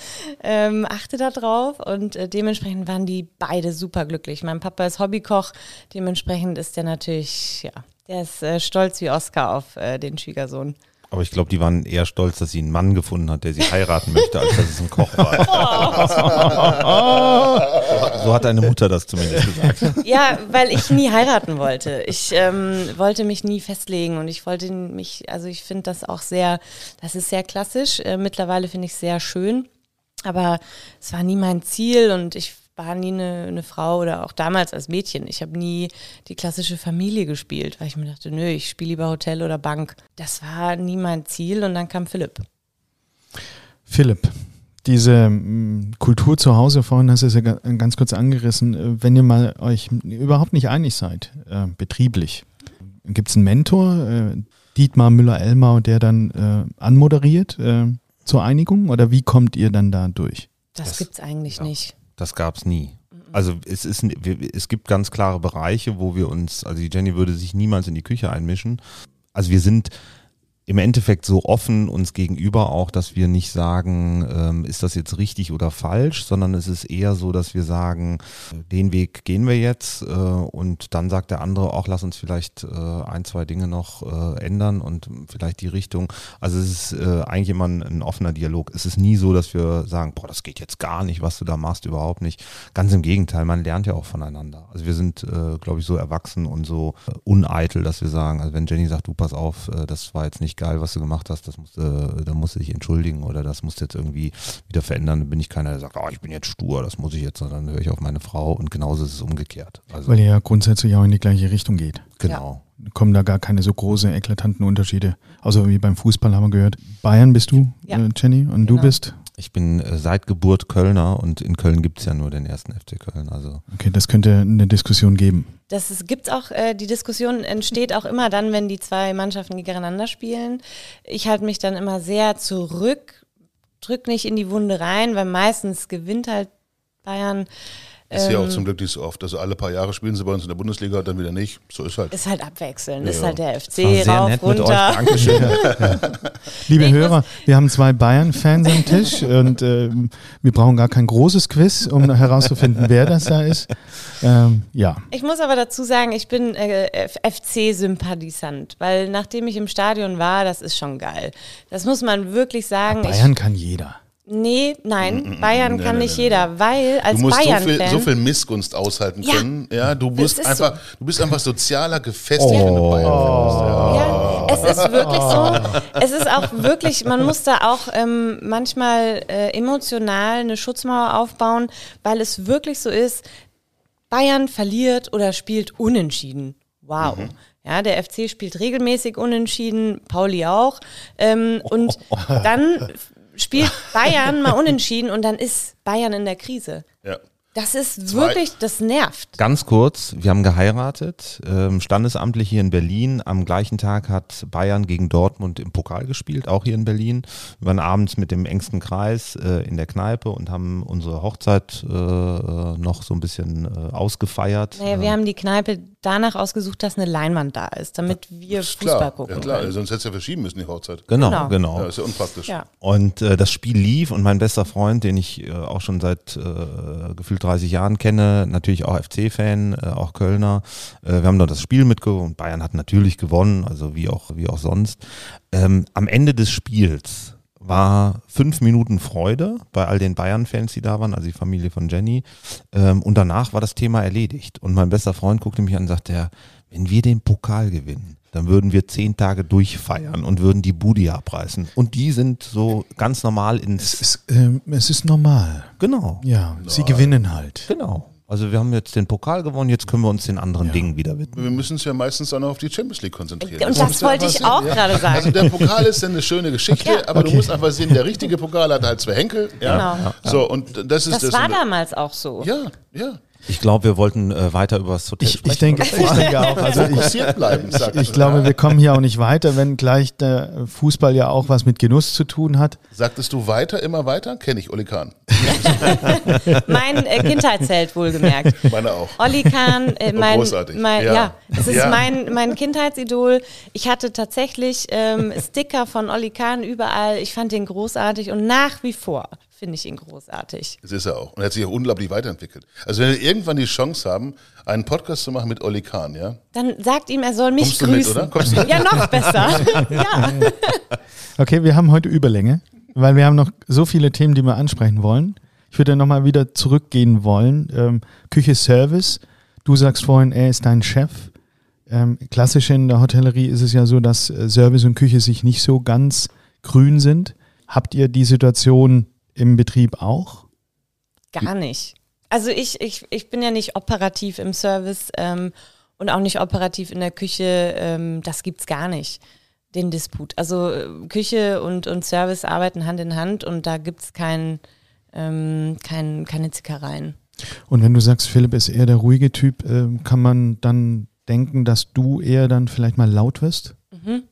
Ähm, achte da drauf und äh, dementsprechend waren die beide super glücklich. Mein Papa ist Hobbykoch, dementsprechend ist der natürlich, ja, der ist äh, stolz wie Oscar auf äh, den Schwiegersohn.
Aber ich glaube, die waren eher stolz, dass sie einen Mann gefunden hat, der sie heiraten möchte, als dass es ein Koch war. so hat deine Mutter das zumindest gesagt.
Ja, weil ich nie heiraten wollte. Ich ähm, wollte mich nie festlegen und ich wollte mich, also ich finde das auch sehr, das ist sehr klassisch. Äh, mittlerweile finde ich es sehr schön, aber es war nie mein Ziel und ich war nie eine, eine Frau oder auch damals als Mädchen. Ich habe nie die klassische Familie gespielt, weil ich mir dachte, nö, ich spiele lieber Hotel oder Bank. Das war nie mein Ziel und dann kam Philipp.
Philipp, diese mm, Kultur zu Hause, vorhin hast du es ja ga- ganz kurz angerissen, äh, wenn ihr mal euch überhaupt nicht einig seid, äh, betrieblich, gibt es einen Mentor, äh, Dietmar Müller-Elmau, der dann äh, anmoderiert äh, zur Einigung oder wie kommt ihr dann da durch?
Das,
Das-
gibt's eigentlich
ja.
nicht.
Das gab's nie. Also es ist, es gibt ganz klare Bereiche, wo wir uns, also die Jenny würde sich niemals in die Küche einmischen. Also wir sind im Endeffekt so offen uns gegenüber auch, dass wir nicht sagen, ähm, ist das jetzt richtig oder falsch, sondern es ist eher so, dass wir sagen, den Weg gehen wir jetzt äh, und dann sagt der andere auch, lass uns vielleicht äh, ein, zwei Dinge noch äh, ändern und vielleicht die Richtung. Also es ist äh, eigentlich immer ein, ein offener Dialog. Es ist nie so, dass wir sagen, boah, das geht jetzt gar nicht, was du da machst, überhaupt nicht. Ganz im Gegenteil, man lernt ja auch voneinander. Also wir sind, äh, glaube ich, so erwachsen und so äh, uneitel, dass wir sagen, also wenn Jenny sagt, du pass auf, äh, das war jetzt nicht geil, was du gemacht hast, das musst, äh, da musst du dich entschuldigen oder das musst du jetzt irgendwie wieder verändern, dann bin ich keiner, der sagt, oh, ich bin jetzt stur, das muss ich jetzt, sondern höre ich auf meine Frau und genauso ist es umgekehrt. Also
Weil ihr ja grundsätzlich auch in die gleiche Richtung geht.
genau.
Kommen da gar keine so große, eklatanten Unterschiede. Außer wie beim Fußball haben wir gehört. Bayern bist du,
Ja.
äh, Jenny, und du
Genau.
bist?
Ich bin äh, seit Geburt Kölner und in Köln gibt es ja nur den ersten FC Köln. Also
Okay, das könnte eine Diskussion geben.
Das ist, gibt's auch, äh, die Diskussion entsteht auch immer dann, wenn die zwei Mannschaften gegeneinander spielen. Ich halte mich dann immer sehr zurück, drück nicht in die Wunde rein, weil meistens gewinnt halt Bayern.
Ist ja auch
Ähm,
zum Glück nicht so oft. Also alle paar Jahre spielen sie bei uns in der Bundesliga, dann wieder nicht. So ist halt.
Ist halt abwechselnd,
Ja,
ist halt der FC
sehr
rauf,
nett mit euch.
runter.
Dankeschön.
Liebe
Ich
Hörer, wir haben zwei Bayern-Fans am Tisch und ähm, wir brauchen gar kein großes Quiz, um herauszufinden, wer das da ist. Ähm, ja,
Ich muss aber dazu sagen, ich bin äh, FC-Sympathisant, weil nachdem ich im Stadion war, das ist schon geil. Das muss man wirklich sagen. Ich,
Bayern kann jeder.
Nee, nein, Bayern kann
nee,
nicht
nee,
jeder, weil als
Du musst so viel,
Bayern-Fan.
so viel Missgunst aushalten
Ja.
können. Ja, du bist
ist
einfach, du bist einfach sozialer gefestigt, wenn du Bayern-Fan bist. Ja.
Ja, es ist wirklich so. Es ist auch wirklich, man muss da auch ähm, manchmal äh, emotional eine Schutzmauer aufbauen, weil es wirklich so ist, Bayern verliert oder spielt unentschieden. Wow. Ja, der FC spielt regelmäßig unentschieden, Pauli auch. Ähm, und dann spielt Bayern mal unentschieden und dann ist Bayern in der Krise.
Ja.
Das ist wirklich, das nervt.
Ganz kurz, wir haben geheiratet, ähm, standesamtlich hier in Berlin. Am gleichen Tag hat Bayern gegen Dortmund im Pokal gespielt, auch hier in Berlin. Wir waren abends mit dem engsten Kreis äh, in der Kneipe und haben unsere Hochzeit äh, äh, noch so ein bisschen äh, ausgefeiert.
Naja, wir haben die Kneipe danach ausgesucht, dass eine Leinwand da ist, damit wir
Ist
Fußball
klar,
gucken
ja klar,
können.
sonst hättest du ja verschieben müssen, die Hochzeit.
Genau,
Genau.
genau.
Ja, ist ja unpraktisch.
Ja.
Und äh, das Spiel lief und mein bester Freund, den ich äh, auch schon seit äh, gefühlt 30 Jahren kenne, natürlich auch FC-Fan, äh, auch Kölner. Äh, wir haben dort das Spiel mitgeholt und Bayern hat natürlich gewonnen, also wie auch, wie auch sonst. Ähm, am Ende des Spiels war fünf Minuten Freude bei all den Bayern-Fans, die da waren, also die Familie von Jenny. Ähm, und danach war das Thema erledigt. Und mein bester Freund guckte mich an und sagte, ja, wenn wir den Pokal gewinnen, dann würden wir zehn Tage durchfeiern und würden die Budi abreißen. Und die sind so ganz normal
Es
ins.
ist, ähm, es ist normal.
Genau.
Ja, sie gewinnen halt.
Genau. Also wir haben jetzt den Pokal gewonnen, jetzt können wir uns den anderen Dingen wieder widmen.
Wir müssen uns ja meistens auch noch auf die Champions League konzentrieren.
Und das
ja
wollte ich auch
sehen,
gerade sagen.
Also der Pokal ist dann eine schöne Geschichte,
Ja.
aber du
Okay.
musst einfach sehen, der richtige Pokal hat halt zwei Henkel. Ja.
Genau.
So, und das ist
Das war
und-
damals auch so.
Ja, ja.
Ich glaube, wir wollten äh, weiter über das Hotel
Ich,
sprechen.
ich, denke, ich denke auch. Also ich,
Fokussiert bleiben, sagt
ich glaube, wir kommen hier auch nicht weiter, wenn gleich der Fußball ja auch was mit Genuss zu tun hat.
Sagtest du weiter, immer weiter? Kenne ich, Oli Kahn.
Mein äh, Kindheitsheld wohlgemerkt.
Meine auch.
Olli Kahn, äh, mein,
großartig.
mein,
Ja.
ja. es ist
Ja.
mein, mein Kindheitsidol. Ich hatte tatsächlich ähm, Sticker von Olli Kahn überall. Ich fand ihn großartig und nach wie vor finde ich ihn großartig.
Das ist er auch. Und er hat sich auch unglaublich weiterentwickelt. Also wenn wir irgendwann die Chance haben, einen Podcast zu machen mit Oli Kahn, ja?
Dann sagt ihm, er soll mich
Kommst du mit,
grüßen.
oder? Kommst du mit?
Ja, noch besser. ja.
Okay, wir haben heute Überlänge, weil wir haben noch so viele Themen, die wir ansprechen wollen. Ich würde nochmal wieder zurückgehen wollen. Ähm, Küche Service. Du sagst vorhin, er ist dein Chef. Ähm, klassisch in der Hotellerie ist es ja so, dass äh, Service und Küche sich nicht so ganz grün sind. Habt ihr die Situation im Betrieb auch?
Gar nicht. Also ich, ich, ich bin ja nicht operativ im Service ähm, und auch nicht operativ in der Küche. Ähm, das gibt's gar nicht, den Disput. Also äh, Küche und, und Service arbeiten Hand in Hand und da gibt's kein, ähm, kein, keine Zickereien.
Und wenn du sagst, Philipp ist eher der ruhige Typ, ähm, kann man dann denken, dass du eher dann vielleicht mal laut wirst? Mhm.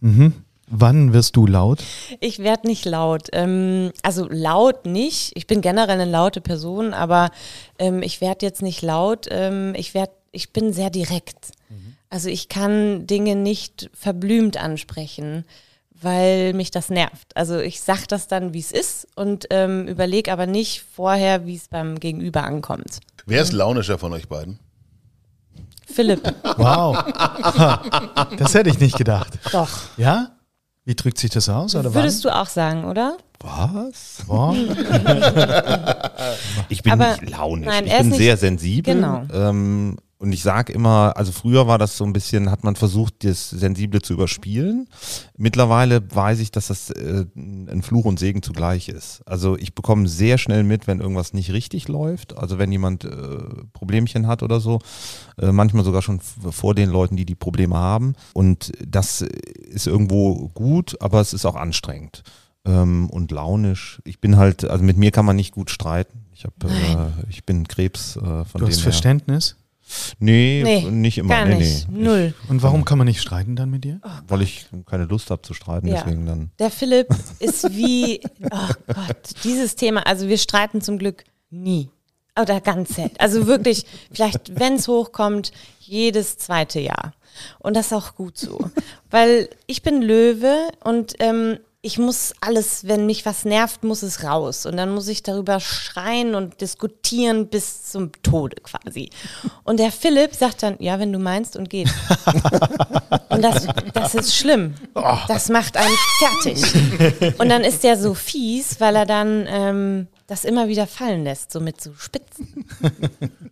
Mhm. Wann wirst du laut?
Ich werde nicht laut. Ähm, also laut nicht. Ich bin generell eine laute Person, aber ähm, ich werde jetzt nicht laut. Ähm, ich werd, ich bin sehr direkt. Also ich kann Dinge nicht verblümt ansprechen, weil mich das nervt. Also ich sag das dann, wie es ist und ähm, überlege aber nicht vorher, wie es beim Gegenüber ankommt.
Wer ist launischer von euch beiden?
Philipp,
Wow. Das hätte ich nicht gedacht.
doch.
Ja? Wie drückt sich das aus? Oder
Würdest du auch sagen, oder?
Was?
wann?
Ich bin
Aber-
nicht launisch.
nein,
ich bin
nicht-
sehr sensibel.
Genau.
Ähm, und ich sage immer, also früher war das so ein bisschen, hat man versucht, das Sensible zu überspielen. Mittlerweile weiß ich, dass das äh, ein Fluch und Segen zugleich ist. Also ich bekomme sehr schnell mit, wenn irgendwas nicht richtig läuft. Also wenn jemand äh, Problemchen hat oder so. Äh, manchmal sogar schon vor den Leuten, die die Probleme haben. Und das ist irgendwo gut, aber es ist auch anstrengend. Ähm, und launisch. Ich bin halt, also mit mir kann man nicht gut streiten. Ich habe, äh, ich bin Krebs äh, von
Du
dem
hast
her.
Verständnis?
Nee,
Nee,
nicht immer.
Gar
nee,
nicht.
nee.
Null.
Und warum kann man nicht streiten dann mit dir?
Ich, weil ich keine Lust habe zu streiten,
Ja.
deswegen dann.
Der Philipp ist wie, oh Gott, dieses Thema, also wir streiten zum Glück nie. Oder ganz selten. Also wirklich, vielleicht, wenn es hochkommt, jedes zweite Jahr. Und das ist auch gut so. Weil ich bin Löwe und ähm, ich muss alles, wenn mich was nervt, muss es raus. Und dann muss ich darüber schreien und diskutieren bis zum Tode quasi. Und der Philipp sagt dann, ja, wenn du meinst und geht. Und das, das ist schlimm. Das macht einen fertig. Und dann ist der so fies, weil er dann ähm, das immer wieder fallen lässt, so mit so Spitzen.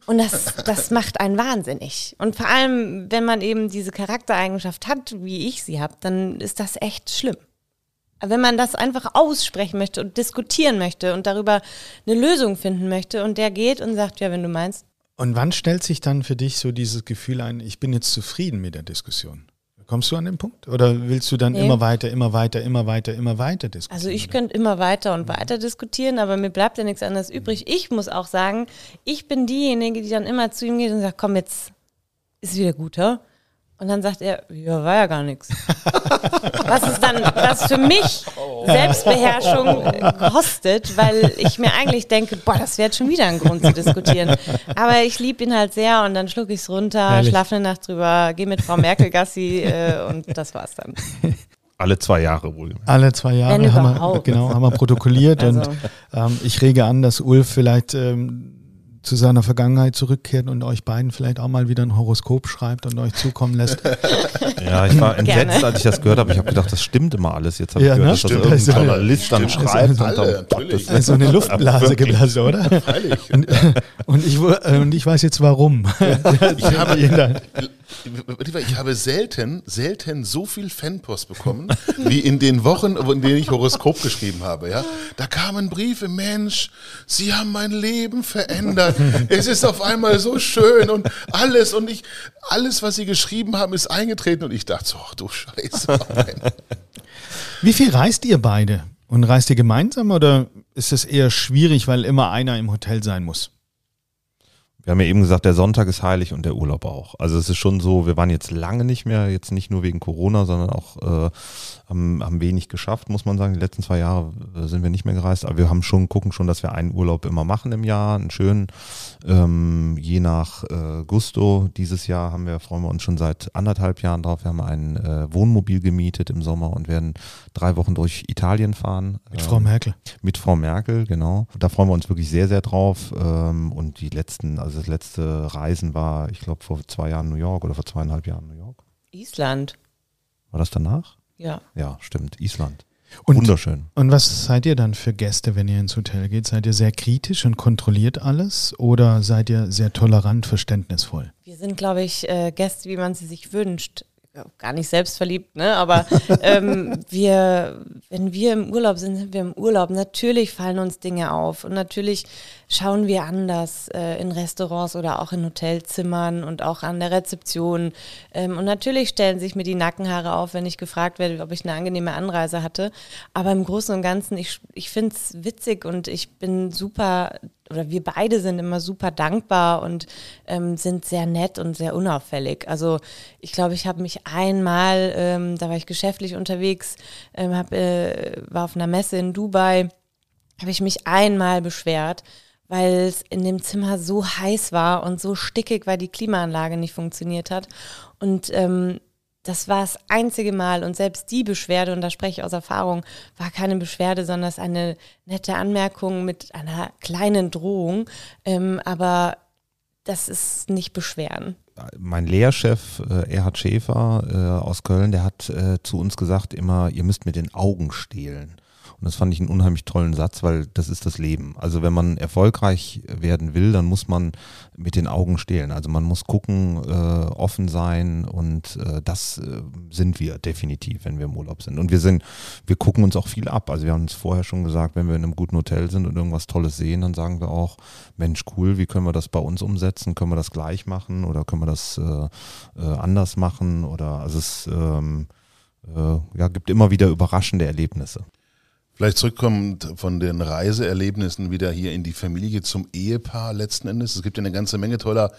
Und das, das macht einen wahnsinnig. Und vor allem, wenn man eben diese Charaktereigenschaft hat, wie ich sie habe, dann ist das echt schlimm. Wenn man das einfach aussprechen möchte und diskutieren möchte und darüber eine Lösung finden möchte und der geht und sagt, ja, wenn du meinst,
Und wann stellt sich dann für dich so dieses Gefühl ein, ich bin jetzt zufrieden mit der Diskussion? Kommst du an den Punkt? Oder willst du dann
Nee.
immer weiter, immer weiter, immer weiter, immer weiter diskutieren?
Also ich könnte immer weiter und weiter diskutieren, aber mir bleibt ja nichts anderes übrig. Ich muss auch sagen, ich bin diejenige, die dann immer zu ihm geht und sagt, komm jetzt, ist wieder gut, hä? Und dann sagt er, ja, war ja gar nichts. Was ist dann, was für mich Selbstbeherrschung kostet, weil ich mir eigentlich denke, boah, das wäre jetzt schon wieder ein Grund zu diskutieren. Aber ich liebe ihn halt sehr und dann schlucke ich es runter,
Herrlich.
schlafe eine Nacht drüber, gehe mit Frau Merkel Gassi äh, und das war's dann.
Alle zwei Jahre wohl.
Alle zwei Jahre
Wenn
haben wir, genau, haben wir protokolliert
Also-
und ähm, ich rege an, dass Ulf vielleicht ähm, zu seiner Vergangenheit zurückkehrt und euch beiden vielleicht auch mal wieder ein Horoskop schreibt und euch zukommen lässt.
Ja, ich war entsetzt,
Gerne.
als ich das gehört habe. Ich habe gedacht, das stimmt immer alles. Jetzt habe
Ja,
ich
ne?
gehört, dass das
Stimmt.
irgendein
Also-
Journalist dann schreibt.
Alle,
und dann,
natürlich.
Gottes
so eine Luftblase geblasen, oder?
Freilich.
Und, und, ich, und ich weiß jetzt warum.
Ich habe, ich habe selten, selten so viel Fanpost bekommen, wie in den Wochen, in denen ich Horoskop geschrieben habe. Ja, da kamen Briefe, Mensch, Sie haben mein Leben verändert. Es ist auf einmal so schön und alles und ich, alles, was Sie geschrieben haben, ist eingetreten und ich dachte, so, ach du Scheiße.
Wie viel reist ihr beide? Und reist ihr gemeinsam oder ist es eher schwierig, weil immer einer im Hotel sein muss?
Wir haben ja eben gesagt, der Sonntag ist heilig und der Urlaub auch. Also es ist schon so, wir waren jetzt lange nicht mehr, jetzt nicht nur wegen Corona, sondern auch äh, haben, haben wenig geschafft, muss man sagen. Die letzten zwei Jahre äh, sind wir nicht mehr gereist, aber wir haben schon, gucken schon, dass wir einen Urlaub immer machen im Jahr, einen schönen, ähm, je nach äh, Gusto. Dieses Jahr haben wir, freuen wir uns schon seit anderthalb Jahren drauf. Wir haben ein äh, Wohnmobil gemietet im Sommer und werden drei Wochen durch Italien fahren.
Mit
Ähm,
Frau Merkel.
mit Frau Merkel, genau. Da freuen wir uns wirklich sehr, sehr drauf. Ähm, und die letzten, also das letzte Reisen war, ich glaube, vor zwei Jahren New York oder vor zweieinhalb Jahren New York.
Island,
War das danach?
ja.
Ja, stimmt. Island.
Und,
Wunderschön.
und was seid ihr dann für Gäste, wenn ihr ins Hotel geht? Seid ihr sehr kritisch und kontrolliert alles oder seid ihr sehr tolerant, verständnisvoll?
Wir sind, glaube ich, äh, Gäste, wie man sie sich wünscht. Gar nicht selbstverliebt, ne? Aber ähm, wir, wenn wir im Urlaub sind, sind wir im Urlaub. Natürlich fallen uns Dinge auf und natürlich schauen wir anders äh, in Restaurants oder auch in Hotelzimmern und auch an der Rezeption. Ähm, und natürlich stellen sich mir die Nackenhaare auf, wenn ich gefragt werde, ob ich eine angenehme Anreise hatte. Aber im Großen und Ganzen, ich, ich finde es witzig und ich bin super oder wir beide sind immer super dankbar und ähm, sind sehr nett und sehr unauffällig. Also ich glaube, ich habe mich einmal, ähm, da war ich geschäftlich unterwegs, ähm, hab, äh, war auf einer Messe in Dubai, habe ich mich einmal beschwert, weil es in dem Zimmer so heiß war und so stickig, weil die Klimaanlage nicht funktioniert hat. Und ähm, das war das einzige Mal und selbst die Beschwerde, und da spreche ich aus Erfahrung, war keine Beschwerde, sondern es eine nette Anmerkung mit einer kleinen Drohung. Ähm, aber das ist nicht Beschweren.
Mein Lehrchef äh, Erhard Schäfer äh, aus Köln, der hat äh, zu uns gesagt immer, ihr müsst mit den Augen stehlen. Und das fand ich einen unheimlich tollen Satz, weil das ist das Leben. Also wenn man erfolgreich werden will, dann muss man mit den Augen stehlen. Also man muss gucken, äh, offen sein und äh, das äh, sind wir definitiv, wenn wir im Urlaub sind. Und wir sind, wir gucken uns auch viel ab. Also wir haben uns vorher schon gesagt, wenn wir in einem guten Hotel sind und irgendwas Tolles sehen, dann sagen wir auch, Mensch, cool, wie können wir das bei uns umsetzen? Können wir das gleich machen oder können wir das äh, äh, anders machen? Oder also es ähm, äh, ja, gibt immer wieder überraschende Erlebnisse.
Vielleicht zurückkommend von den Reiseerlebnissen wieder hier in die Familie zum Ehepaar letzten Endes. Es gibt ja eine ganze Menge toller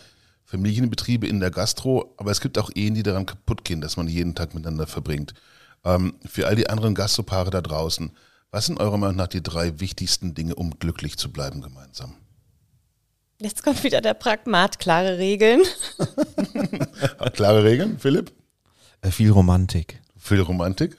Familienbetriebe in der Gastro, aber es gibt auch Ehen, die daran kaputt gehen, dass man jeden Tag miteinander verbringt. Ähm, für all die anderen Gastropaare da draußen, was sind eurer Meinung nach die drei wichtigsten Dinge, um glücklich zu bleiben gemeinsam?
Jetzt kommt wieder der Pragmat, klare Regeln.
Klare Regeln, Philipp?
Äh, viel Romantik.
Viel Romantik?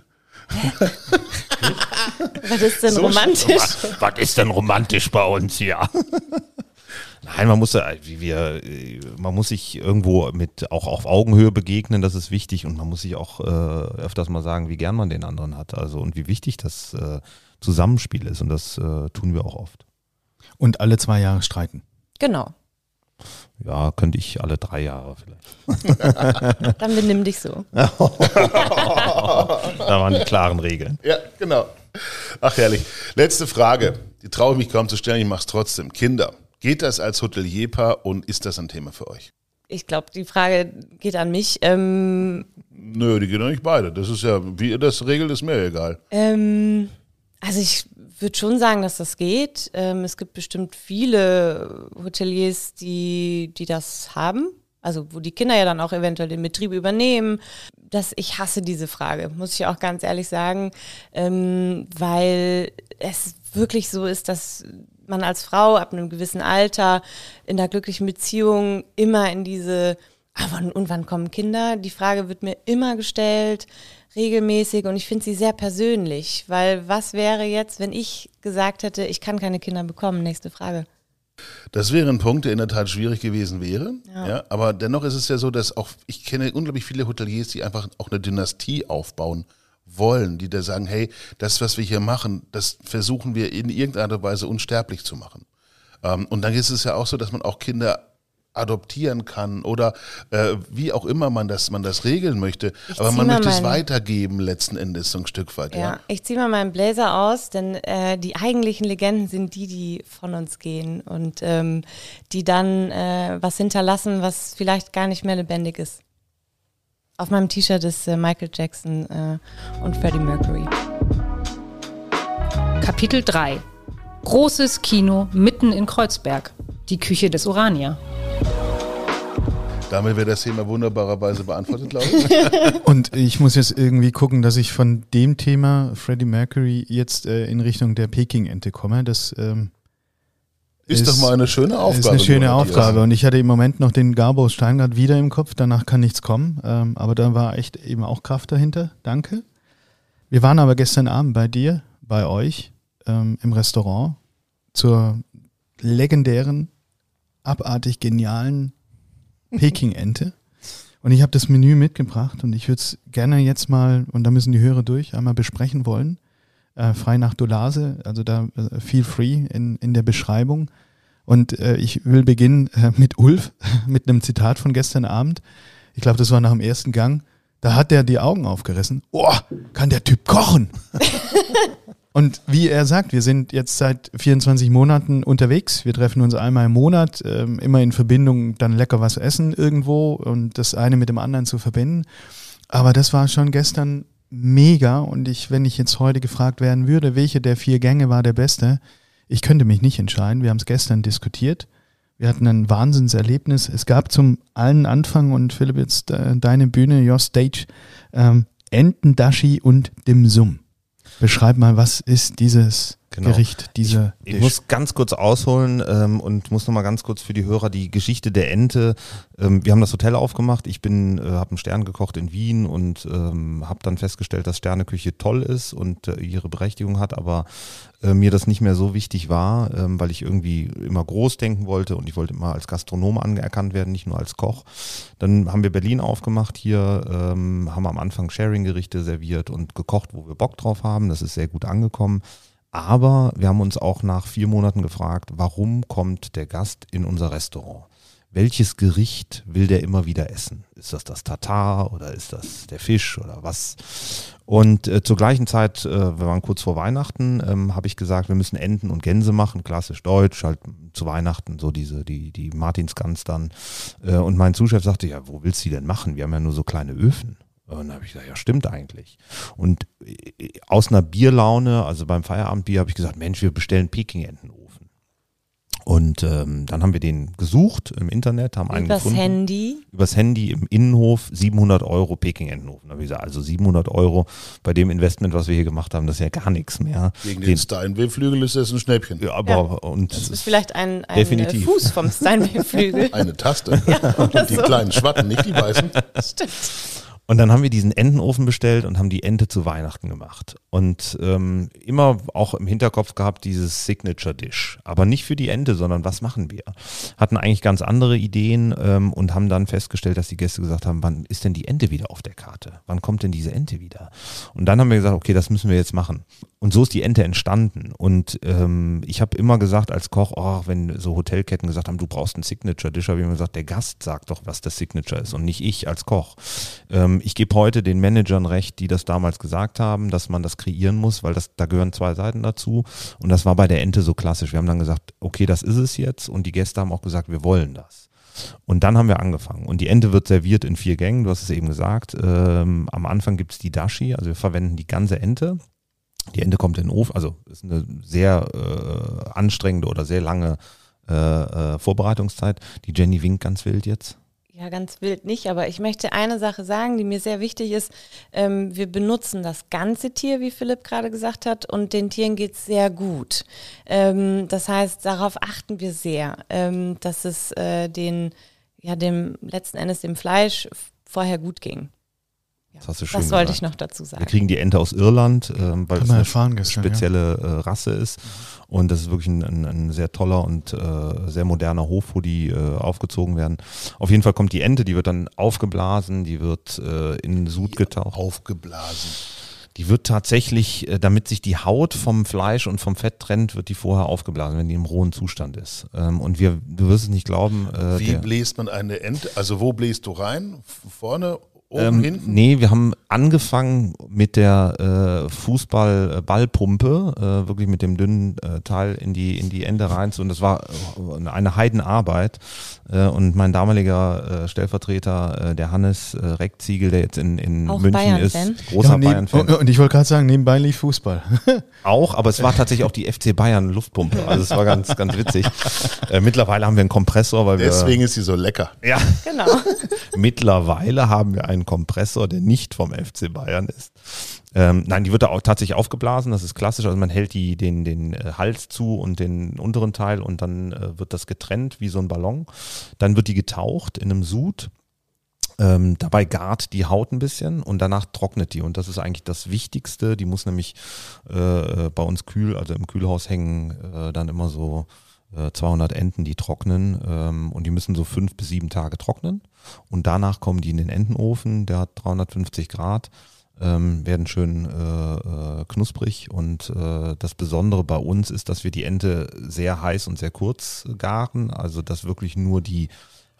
Was ist denn
So
romantisch?
Was ist denn romantisch bei uns hier? Nein, man muss, ja, wie wir, äh, man muss sich irgendwo mit auch auf Augenhöhe begegnen, das ist wichtig und man muss sich auch äh, öfters mal sagen, wie gern man den anderen hat, also und wie wichtig das äh, Zusammenspiel ist und das äh, tun wir auch oft.
Und alle zwei Jahre streiten.
Genau.
Ja, könnte ich alle drei Jahre vielleicht.
Dann benimm dich so.
Da waren die klaren Regeln.
Ja, genau. Ach herrlich. Letzte Frage. Die traue ich mich kaum zu stellen, ich mache es trotzdem. Kinder, geht das als Hotelierpaar und ist das ein Thema für euch?
Ich glaube, die Frage geht an mich. Ähm,
Nö, die gehen doch nicht beide. Das ist ja, wie ihr das regelt, ist mir egal.
ähm, also ich würde schon sagen, dass das geht. Ähm, es gibt bestimmt viele Hoteliers, die, die das haben. Also wo die Kinder ja dann auch eventuell den Betrieb übernehmen. Das, ich hasse diese Frage, muss ich auch ganz ehrlich sagen, ähm, weil es wirklich so ist, dass man als Frau ab einem gewissen Alter in der glücklichen Beziehung immer in diese, ah, und wann kommen Kinder? Die Frage wird mir immer gestellt, regelmäßig und ich finde sie sehr persönlich, weil was wäre jetzt, wenn ich gesagt hätte, ich kann keine Kinder bekommen? Nächste Frage.
Das wäre ein Punkt, der in der Tat schwierig gewesen wäre. Ja.
Ja.
aber dennoch ist es ja so, dass auch, ich kenne unglaublich viele Hoteliers, die einfach auch eine Dynastie aufbauen wollen, die da sagen, hey, das, was wir hier machen, das versuchen wir in irgendeiner Weise unsterblich zu machen. Ähm, und dann ist es ja auch so, dass man auch Kinder adoptieren kann oder äh, wie auch immer man das, man das regeln möchte.
Ich
Aber man möchte es weitergeben letzten Endes so ein Stück weit. Ja.
Ja, ich ziehe mal meinen Blazer aus, denn äh, die eigentlichen Legenden sind die, die von uns gehen und ähm, die dann äh, was hinterlassen, was vielleicht gar nicht mehr lebendig ist. Auf meinem T-Shirt ist äh, Michael Jackson äh, und Freddie Mercury.
Kapitel 3. Großes Kino mitten in Kreuzberg. Die Küche des Orania.
Damit wäre das Thema wunderbarerweise beantwortet, glaube ich.
Und ich muss jetzt irgendwie gucken, dass ich von dem Thema Freddie Mercury jetzt äh, in Richtung der Peking-Ente komme. Das ähm,
Ist, doch mal eine schöne Aufgabe.
ist eine schöne. Aufgabe. Und ich hatte im Moment noch den Gabo Steingart wieder im Kopf. Danach kann nichts kommen. Ähm, aber da war echt eben auch Kraft dahinter. Danke. Wir waren aber gestern Abend bei dir, bei euch ähm, im Restaurant zur legendären, abartig genialen Peking-Ente. Und ich habe das Menü mitgebracht und ich würde es gerne jetzt mal, und da müssen die Hörer durch, einmal besprechen wollen. Äh, frei nach Dolase, also da äh, feel free in, in der Beschreibung. Und äh, ich will beginnen äh, mit Ulf, mit einem Zitat von gestern Abend. Ich glaube, das war nach dem ersten Gang. Da hat er die Augen aufgerissen. Oh, kann der Typ kochen? Und wie er sagt, wir sind jetzt seit 24 Monaten unterwegs. Wir treffen uns einmal im Monat, ähm, immer in Verbindung, dann lecker was essen irgendwo und das eine mit dem anderen zu verbinden. Aber das war schon gestern mega und ich, wenn ich jetzt heute gefragt werden würde, welche der vier Gänge war der beste, ich könnte mich nicht entscheiden. Wir haben es gestern diskutiert. Wir hatten ein Wahnsinnserlebnis. Es gab zum allen Anfang und Philipp jetzt äh, deine Bühne, your stage, ähm, Entendashi und Dim Sum. Beschreib mal, was ist dieses
Genau.
Gericht, dieser
Ich
Dish?
muss ganz kurz ausholen ähm, und muss noch mal ganz kurz für die Hörer die Geschichte der Ente. Ähm, wir haben das Hotel aufgemacht. Ich bin, äh, habe einen Stern gekocht in Wien und ähm, habe dann festgestellt, dass Sterneküche toll ist und äh, ihre Berechtigung hat, aber äh, mir das nicht mehr so wichtig war, ähm, weil ich irgendwie immer groß denken wollte und ich wollte immer als Gastronom anerkannt werden, nicht nur als Koch. Dann haben wir Berlin aufgemacht hier, ähm, haben am Anfang Sharing-Gerichte serviert und gekocht, wo wir Bock drauf haben. Das ist sehr gut angekommen. Aber wir haben uns auch nach vier Monaten gefragt, warum kommt der Gast in unser Restaurant? Welches Gericht will der immer wieder essen? Ist das das Tatar oder ist das der Fisch oder was? Und äh, zur gleichen Zeit, äh, wir waren kurz vor Weihnachten, ähm, habe ich gesagt, wir müssen Enten und Gänse machen, klassisch deutsch, halt zu Weihnachten, so diese, die, die Martinsgans dann. Äh, und mein Zuschef sagte, ja, wo willst du die denn machen? Wir haben ja nur so kleine Öfen. Und dann habe ich gesagt, ja, stimmt eigentlich. Und äh, aus einer Bierlaune, also beim Feierabendbier, habe ich gesagt, Mensch, wir bestellen Peking-Entenofen. Und ähm, dann haben wir den gesucht im Internet, haben einen
Übers
gefunden.
Handy.
Übers Handy im Innenhof 700 Euro Peking-Entenofen. Da habe ich gesagt, also 700 Euro bei dem Investment, was wir hier gemacht haben, das ist ja gar nichts mehr.
Gegen den Steinway-Flügel ist das ein Schnäppchen.
ja, aber und
Das ist vielleicht ein, ein
Definitiv.
äh, Fuß vom Steinway-Flügel.
Eine Taste.
oder
die
so.
kleinen Schwatten, nicht die weißen.
Stimmt.
Und dann haben wir diesen Entenofen bestellt und haben die Ente zu Weihnachten gemacht. Und ähm, immer auch im Hinterkopf gehabt, dieses Signature Dish. Aber nicht für die Ente, sondern was machen wir? Hatten eigentlich ganz andere Ideen ähm, und haben dann festgestellt, dass die Gäste gesagt haben, wann ist denn die Ente wieder auf der Karte? Wann kommt denn diese Ente wieder? Und dann haben wir gesagt, okay, das müssen wir jetzt machen. Und so ist die Ente entstanden. Und ähm, ich habe immer gesagt als Koch, oh, wenn so Hotelketten gesagt haben, du brauchst einen Signature Dish, habe ich immer gesagt, der Gast sagt doch, was das Signature ist und nicht ich als Koch. Ähm, ich gebe heute den Managern recht, die das damals gesagt haben, dass man das kreieren muss, weil das, da gehören zwei Seiten dazu. Und das war bei der Ente so klassisch. Wir haben dann gesagt, okay, das ist es jetzt. Und die Gäste haben auch gesagt, wir wollen das. Und dann haben wir angefangen. Und die Ente wird serviert in vier Gängen, du hast es eben gesagt. Ähm, am Anfang gibt es die Dashi, also wir verwenden die ganze Ente. Die Ente kommt in den Ofen, also ist eine sehr äh, anstrengende oder sehr lange äh, äh, Vorbereitungszeit. Die Jenny winkt ganz wild jetzt.
Ja, ganz wild nicht, aber ich möchte eine Sache sagen, die mir sehr wichtig ist. Ähm, wir benutzen das ganze Tier, wie Philipp gerade gesagt hat, und den Tieren geht es sehr gut. Ähm, das heißt, darauf achten wir sehr, ähm, dass es äh, den, ja, dem letzten Endes dem Fleisch vorher gut ging. Ja,
Das hast du schön
das wollte
gesagt.
ich noch dazu sagen.
Wir kriegen die Ente aus Irland, ähm, weil es eine
gestern,
spezielle äh, Rasse ist. Und das ist wirklich ein, ein, ein sehr toller und äh, sehr moderner Hof, wo die äh, aufgezogen werden. Auf jeden Fall kommt die Ente, die wird dann aufgeblasen, die wird äh, in Sud getaucht.
Aufgeblasen.
Die wird tatsächlich, äh, damit sich die Haut vom Fleisch und vom Fett trennt, wird die vorher aufgeblasen, wenn die im rohen Zustand ist. Ähm, und wir, du wirst es nicht glauben. Äh,
Wie bläst man eine Ente? Also wo bläst du rein? Vorne, oben,
Ähm,
hinten?
nee, wir haben angefangen mit der äh, Fußball-Ballpumpe, äh, wirklich mit dem dünnen äh, Teil in die in die Ende rein zu. Und das war äh, eine Heidenarbeit. Äh, und mein damaliger äh, Stellvertreter, äh, der Hannes äh, Reckziegel, der jetzt in, in
Auch
München
Bayern-Fan?
ist, großer
Ja,
Bayern-Fan,
Und, und ich wollte gerade sagen, nebenbei lief Fußball.
auch, aber es war tatsächlich auch die FC Bayern Luftpumpe. Also es war ganz ganz witzig. Äh, mittlerweile haben wir einen Kompressor, weil wir
Deswegen ist sie so lecker.
ja
Genau.
Mittlerweile haben wir einen Kompressor, der nicht vom FC Bayern ist. Ähm, nein, die wird da auch tatsächlich aufgeblasen, das ist klassisch. Also man hält die, den, den äh, Hals zu und den unteren Teil und dann äh, wird das getrennt wie so ein Ballon. Dann wird die getaucht in einem Sud. Ähm, dabei gart die Haut ein bisschen und danach trocknet die. Und das ist eigentlich das Wichtigste. Die muss nämlich äh, bei uns kühl, also im Kühlhaus hängen äh, dann immer so äh, 200 Enten, die trocknen. Ähm, und die müssen so fünf bis sieben Tage trocknen. Und danach kommen die in den Entenofen, der hat 350 Grad, ähm, werden schön äh, äh, knusprig. Und äh, das Besondere bei uns ist, dass wir die Ente sehr heiß und sehr kurz garen. Also dass wirklich nur die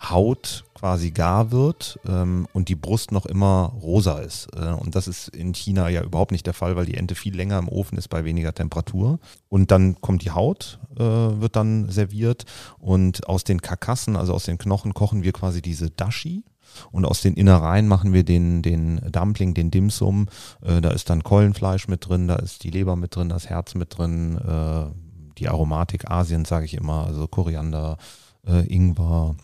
Haut quasi gar wird ähm, und die Brust noch immer rosa ist. Äh, und das ist in China ja überhaupt nicht der Fall, weil die Ente viel länger im Ofen ist bei weniger Temperatur. Und dann kommt die Haut, äh, wird dann serviert und aus den Karkassen, also aus den Knochen, kochen wir quasi diese Dashi. Und aus den Innereien machen wir den, den Dumpling, den Dimsum. Äh, da ist dann Keulenfleisch mit drin, da ist die Leber mit drin, das Herz mit drin, äh, die Aromatik Asiens, sage ich immer, also Koriander, äh, Ingwer,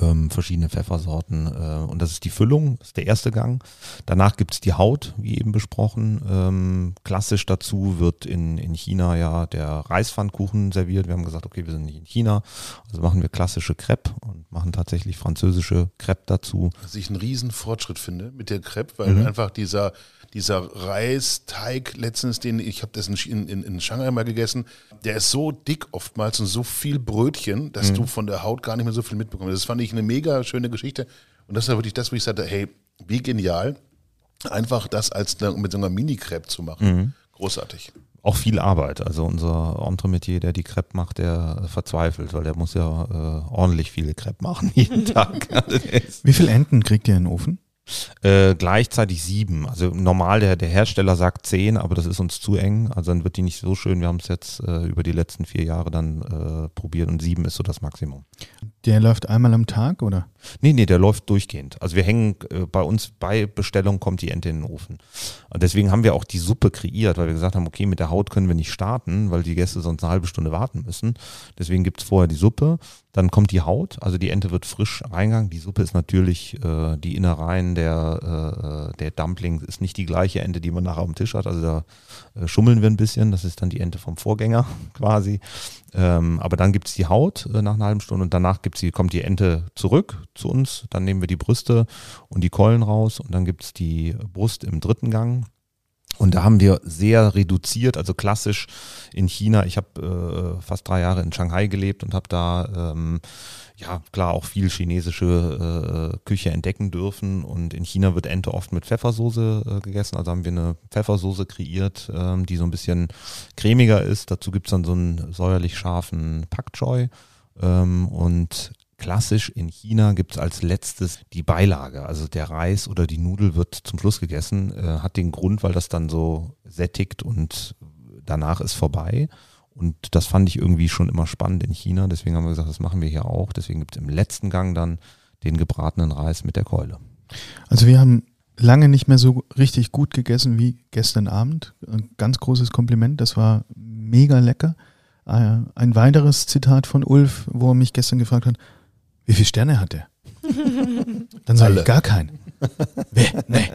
ähm, verschiedene Pfeffersorten. Äh, und das ist die Füllung, das ist der erste Gang. Danach gibt's die Haut, wie eben besprochen. Ähm, klassisch dazu wird in, in China ja der Reispfannkuchen serviert. Wir haben gesagt, okay, wir sind nicht in China, also machen wir klassische Crepe und machen tatsächlich französische Crepe dazu.
Was ich einen riesen Fortschritt finde mit der Crepe, weil einfach dieser, dieser Reisteig letztens, den ich habe das in, in, in Shanghai mal gegessen, der ist so dick oftmals und so viel Brötchen, dass du von der Haut gar nicht mehr so viel mitbekommst. Das fand ich eine mega schöne Geschichte und das war wirklich das, wo ich sagte, hey, wie genial, einfach das als eine, mit so einer Mini-Crepe zu machen. Großartig.
Auch viel Arbeit. Also unser Entremetier, der die Crepe macht, der verzweifelt, weil der muss ja äh, ordentlich viele Crepe machen jeden Tag.
Wie viele Enten kriegt ihr in den Ofen?
Äh, gleichzeitig sieben. Also normal, der, der Hersteller sagt zehn, aber das ist uns zu eng. Also dann wird die nicht so schön. Wir haben es jetzt äh, über die letzten vier Jahre dann äh, probiert und sieben ist so das Maximum.
Der läuft einmal am Tag oder?
Nee, nee, der läuft durchgehend. Also wir hängen äh, bei uns bei Bestellung kommt die Ente in den Ofen. Und deswegen haben wir auch die Suppe kreiert, weil wir gesagt haben, okay, mit der Haut können wir nicht starten, weil die Gäste sonst eine halbe Stunde warten müssen. Deswegen gibt's vorher die Suppe, dann kommt die Haut, also die Ente wird frisch reingegangen. Die Suppe ist natürlich äh, die Innereien der, äh, der Dumplings, ist nicht die gleiche Ente, die man nachher am Tisch hat. Also da äh, schummeln wir ein bisschen. Das ist dann die Ente vom Vorgänger quasi. Ähm, aber dann gibt's die Haut äh, nach einer halben Stunde und danach gibt's die, kommt die Ente zurück zu uns. Dann nehmen wir die Brüste und die Keulen raus und dann gibt's die Brust im dritten Gang. Und da haben wir sehr reduziert, also klassisch in China. Ich habe äh, fast drei Jahre in Shanghai gelebt und habe da ähm, ja klar auch viel chinesische äh, Küche entdecken dürfen. Und in China wird Ente oft mit Pfeffersoße äh, gegessen. Also haben wir eine Pfeffersoße kreiert, ähm, die so ein bisschen cremiger ist. Dazu gibt's dann so einen säuerlich scharfen Pak Choi. Ähm, und Klassisch in China gibt es als letztes die Beilage. Also der Reis oder die Nudel wird zum Schluss gegessen. Äh, hat den Grund, weil das dann so sättigt und danach ist vorbei. Und das fand ich irgendwie schon immer spannend in China. Deswegen haben wir gesagt, das machen wir hier auch. Deswegen gibt es im letzten Gang dann den gebratenen Reis mit der Keule.
Also wir haben lange nicht mehr so richtig gut gegessen wie gestern Abend. Ein ganz großes Kompliment. Das war mega lecker. Äh, ein weiteres Zitat von Ulf, wo er mich gestern gefragt hat, wie viele Sterne hat er? Dann sage ich gar keinen. Wer? Nee.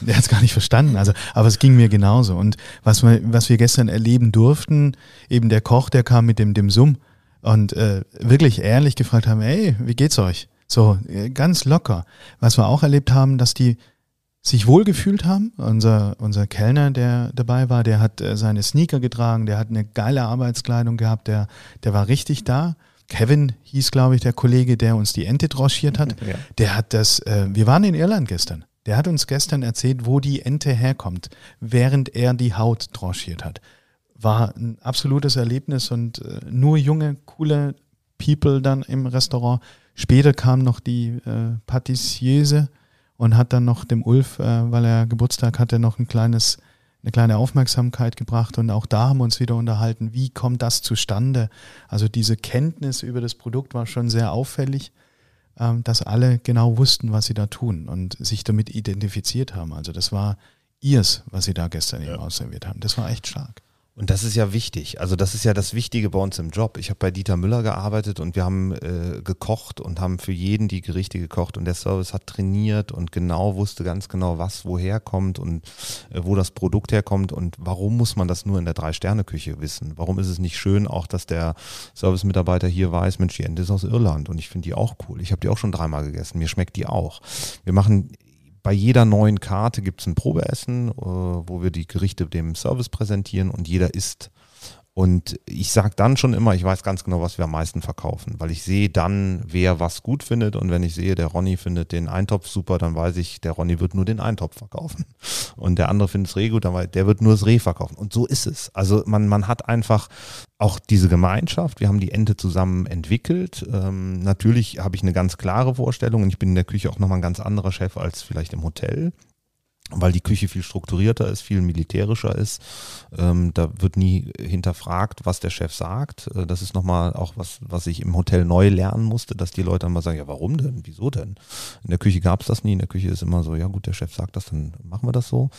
Der hat es gar nicht verstanden. Also, aber es ging mir genauso. Und was wir, was wir gestern erleben durften, eben der Koch, der kam mit dem, dem Summ und äh, wirklich ehrlich gefragt haben, ey, wie geht's euch? So, äh, ganz locker. Was wir auch erlebt haben, dass die sich wohlgefühlt haben. Unser, unser Kellner, der dabei war, der hat äh, seine Sneaker getragen, der hat eine geile Arbeitskleidung gehabt, der, der war richtig da. Kevin hieß, glaube ich, der Kollege, der uns die Ente droschiert hat. Ja. Der hat das, äh, wir waren in Irland gestern. Der hat uns gestern erzählt, wo die Ente herkommt, während er die Haut droschiert hat. War ein absolutes Erlebnis und äh, nur junge, coole People dann im Restaurant. Später kam noch die äh, Patissiese und hat dann noch dem Ulf, äh, weil er Geburtstag hatte, noch ein kleines eine kleine Aufmerksamkeit gebracht und auch da haben wir uns wieder unterhalten, wie kommt das zustande? Also diese Kenntnis über das Produkt war schon sehr auffällig, ähm, dass alle genau wussten, was sie da tun und sich damit identifiziert haben. Also das war ihrs, was sie da gestern ja. eben ausserviert haben. Das war echt stark.
Und das ist ja wichtig. Also das ist ja das Wichtige bei uns im Job. Ich habe bei Dieter Müller gearbeitet und wir haben äh, gekocht und haben für jeden die Gerichte gekocht und der Service hat trainiert und genau wusste ganz genau, was woher kommt und äh, wo das Produkt herkommt und warum muss man das nur in der Drei-Sterne-Küche wissen? Warum ist es nicht schön auch, dass der Service-Mitarbeiter hier weiß, Mensch, die Ente ist aus Irland und ich finde die auch cool. Ich habe die auch schon dreimal gegessen. Mir schmeckt die auch. Wir machen bei jeder neuen Karte gibt es ein Probeessen, äh, wo wir die Gerichte dem Service präsentieren und jeder isst und ich sage dann schon immer, ich weiß ganz genau, was wir am meisten verkaufen, weil ich sehe dann, wer was gut findet. Und wenn ich sehe, der Ronny findet den Eintopf super, dann weiß ich, der Ronny wird nur den Eintopf verkaufen. Und der andere findet das Reh gut, dann der wird nur das Reh verkaufen. Und so ist es. Also man, man hat einfach auch diese Gemeinschaft. Wir haben die Ente zusammen entwickelt. Ähm, natürlich habe ich eine ganz klare Vorstellung und ich bin in der Küche auch nochmal ein ganz anderer Chef als vielleicht im Hotel weil die Küche viel strukturierter ist, viel militärischer ist. Ähm, da wird nie hinterfragt, was der Chef sagt. Äh, das ist nochmal auch was, was ich im Hotel neu lernen musste, dass die Leute mal sagen, ja, warum denn? Wieso denn? In der Küche gab es das nie. In der Küche ist immer so, ja gut, der Chef sagt das, dann machen wir das so.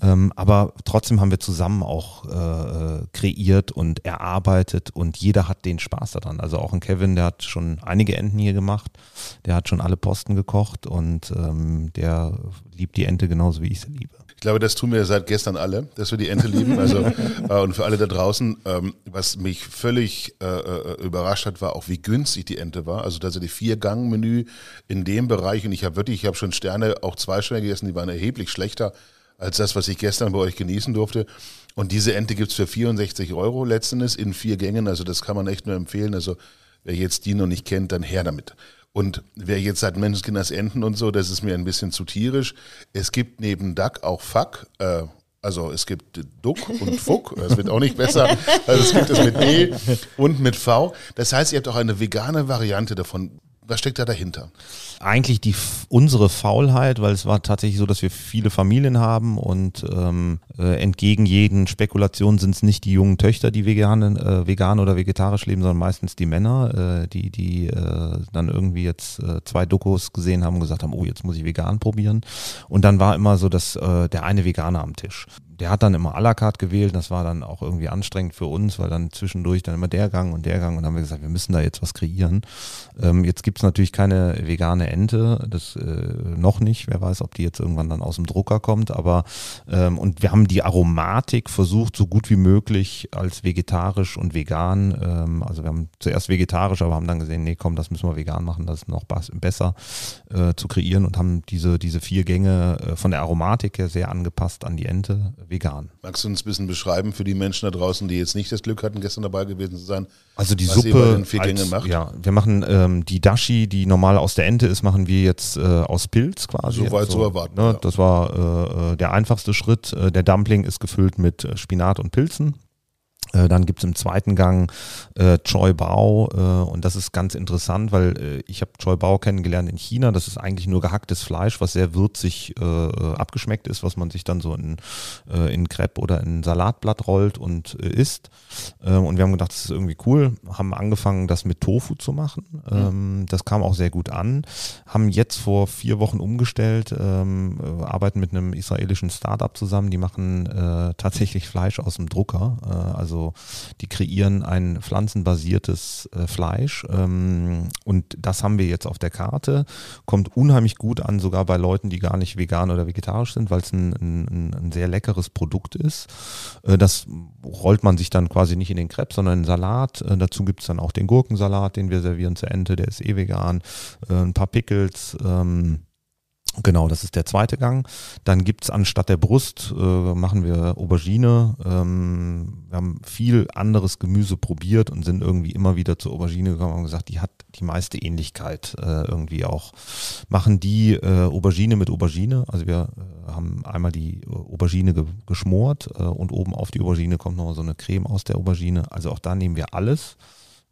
Ähm, aber trotzdem haben wir zusammen auch äh, kreiert und erarbeitet und jeder hat den Spaß daran. Also auch ein Kevin, der hat schon einige Enten hier gemacht, der hat schon alle Posten gekocht und ähm, der liebt die Ente genauso wie ich sie liebe.
Ich glaube, das tun wir seit gestern alle, dass wir die Ente lieben. Also äh, und für alle da draußen, ähm, was mich völlig äh, äh, überrascht hat, war auch, wie günstig die Ente war. Also tatsächlich vier Gang-Menü in dem Bereich. Und ich habe wirklich, ich habe schon Sterne, auch zwei Sterne gegessen, die waren erheblich schlechter als das, was ich gestern bei euch genießen durfte. Und diese Ente gibt's für 64 Euro letztendlich in vier Gängen. Also das kann man echt nur empfehlen. Also wer jetzt die noch nicht kennt, dann her damit. Und wer jetzt sagt, Menschenskinders Enten und so, das ist mir ein bisschen zu tierisch. Es gibt neben Duck auch Fuck. Äh, also es gibt Duck und Fuck, das wird auch nicht besser. Also es gibt es mit D und mit V. Das heißt, ihr habt auch eine vegane Variante davon. Was steckt da dahinter?
Eigentlich die unsere Faulheit, weil es war tatsächlich so, dass wir viele Familien haben und ähm, äh, entgegen jeden Spekulationen sind es nicht die jungen Töchter, die vegan, äh, vegan oder vegetarisch leben, sondern meistens die Männer, äh, die die äh, dann irgendwie jetzt äh, zwei Dokus gesehen haben und gesagt haben, oh jetzt muss ich vegan probieren. Und dann war immer so, dass äh, der eine Veganer am Tisch der hat dann immer à la carte gewählt. Das war dann auch irgendwie anstrengend für uns, weil dann zwischendurch dann immer der Gang und der Gang. Und dann haben wir gesagt, wir müssen da jetzt was kreieren. Ähm, jetzt gibt's natürlich keine vegane Ente, das äh, noch nicht. Wer weiß, ob die jetzt irgendwann dann aus dem Drucker kommt. Aber ähm, und wir haben die Aromatik versucht, so gut wie möglich als vegetarisch und vegan. Ähm, also wir haben zuerst vegetarisch, aber haben dann gesehen, nee, komm, das müssen wir vegan machen, das ist noch besser äh, zu kreieren und haben diese, diese vier Gänge äh, von der Aromatik her sehr angepasst an die Ente vegan.
Magst du uns ein bisschen beschreiben für die Menschen da draußen, die jetzt nicht das Glück hatten, gestern dabei gewesen zu sein?
Also die Suppe, als, macht? ja, wir machen ähm, die Dashi, die normal aus der Ente ist, machen wir jetzt äh, aus Pilz quasi.
So weit so, zu erwarten.
Ne, ja. Das war äh, äh, der einfachste Schritt. Äh, der Dumpling ist gefüllt mit äh, Spinat und Pilzen. Äh, dann gibt's im zweiten Gang äh, Choi Bao äh, und das ist ganz interessant, weil äh, ich habe Choi Bao kennengelernt in China. Das ist eigentlich nur gehacktes Fleisch, was sehr würzig äh, äh, abgeschmeckt ist, was man sich dann so in, äh, in Crepe oder in Salatblatt rollt und äh, isst. Äh, und wir haben gedacht, das ist irgendwie cool. Haben angefangen, das mit Tofu zu machen. Ähm, das kam auch sehr gut an. Haben jetzt vor vier Wochen umgestellt, ähm, äh, arbeiten mit einem israelischen Startup zusammen. Die machen tatsächlich Fleisch aus dem Drucker. Äh, also die kreieren ein pflanzenbasiertes äh, Fleisch ähm, und das haben wir jetzt auf der Karte. Kommt unheimlich gut an, sogar bei Leuten, die gar nicht vegan oder vegetarisch sind, weil es ein, ein, ein, sehr leckeres Produkt ist. Äh, das rollt man sich dann quasi nicht in den Crepe, sondern in den Salat. Äh, dazu gibt es dann auch den Gurkensalat, den wir servieren zur Ente, der ist eh vegan. Äh, ein paar Pickles. Ähm, Genau, das ist der zweite Gang. Dann gibt's anstatt der Brust, äh, machen wir Aubergine. Ähm, wir haben viel anderes Gemüse probiert und sind irgendwie immer wieder zur Aubergine gekommen und gesagt, die hat die meiste Ähnlichkeit äh, irgendwie auch. Machen die äh, Aubergine mit Aubergine. Also wir äh, haben einmal die Aubergine ge geschmort äh, und oben auf die Aubergine kommt noch so eine Creme aus der Aubergine. Also auch da nehmen wir alles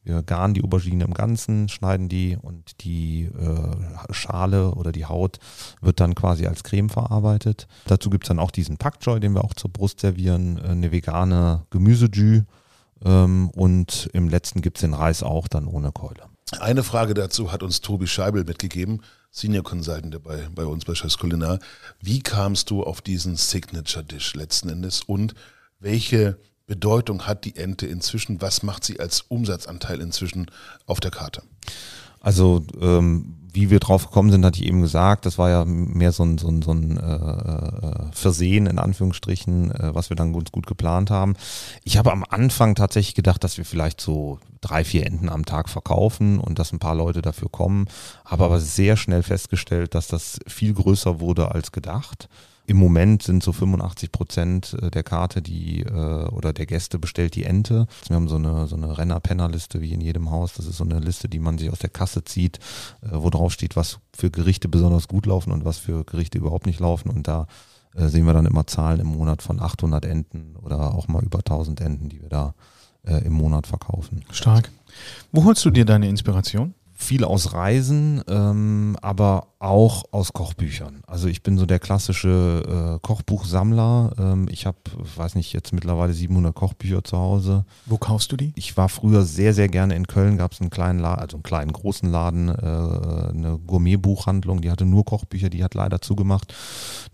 wir garen die Aubergine im Ganzen, schneiden die und die äh, Schale oder die Haut wird dann quasi als Creme verarbeitet. Dazu gibt's dann auch diesen Choi, den wir auch zur Brust servieren, äh, eine vegane Gemüsejü ähm, und im letzten gibt's den Reis auch dann ohne Keule.
Eine Frage dazu hat uns Tobi Scheibel mitgegeben, Senior Consultant bei, bei uns bei Chefs Kulinar. Wie kamst du auf diesen Signature Dish letzten Endes und welche Bedeutung hat die Ente inzwischen? Was macht sie als Umsatzanteil inzwischen auf der Karte?
Also ähm, wie wir drauf gekommen sind, hatte ich eben gesagt, das war ja mehr so ein, so ein, so ein äh, äh, Versehen in Anführungsstrichen, äh, was wir dann ganz gut geplant haben. Ich habe am Anfang tatsächlich gedacht, dass wir vielleicht so drei, vier Enten am Tag verkaufen und dass ein paar Leute dafür kommen, habe aber sehr schnell festgestellt, dass das viel größer wurde als gedacht. Im Moment sind so 85 Prozent äh, der Karte, die äh, oder der Gäste bestellt die Ente. Wir haben so eine so eine Renner-Penner-Liste wie in jedem Haus. Das ist so eine Liste, die man sich aus der Kasse zieht, äh, wo drauf steht, was für Gerichte besonders gut laufen und was für Gerichte überhaupt nicht laufen. Und da sehen wir dann immer Zahlen im Monat von 800 Enten oder auch mal über 1000 Enten, die wir da im Monat verkaufen.
Stark. Wo holst du dir deine Inspiration?
Viel aus Reisen, ähm, aber auch aus Kochbüchern. Also ich bin so der klassische äh, Kochbuchsammler. Ähm, ich habe, weiß nicht, jetzt mittlerweile 700 Kochbücher zu Hause.
Wo kaufst du die?
Ich war früher sehr, sehr gerne in Köln. Gab es einen kleinen Laden, also einen kleinen großen Laden, äh, eine Gourmetbuchhandlung. Die hatte nur Kochbücher. Die hat leider zugemacht.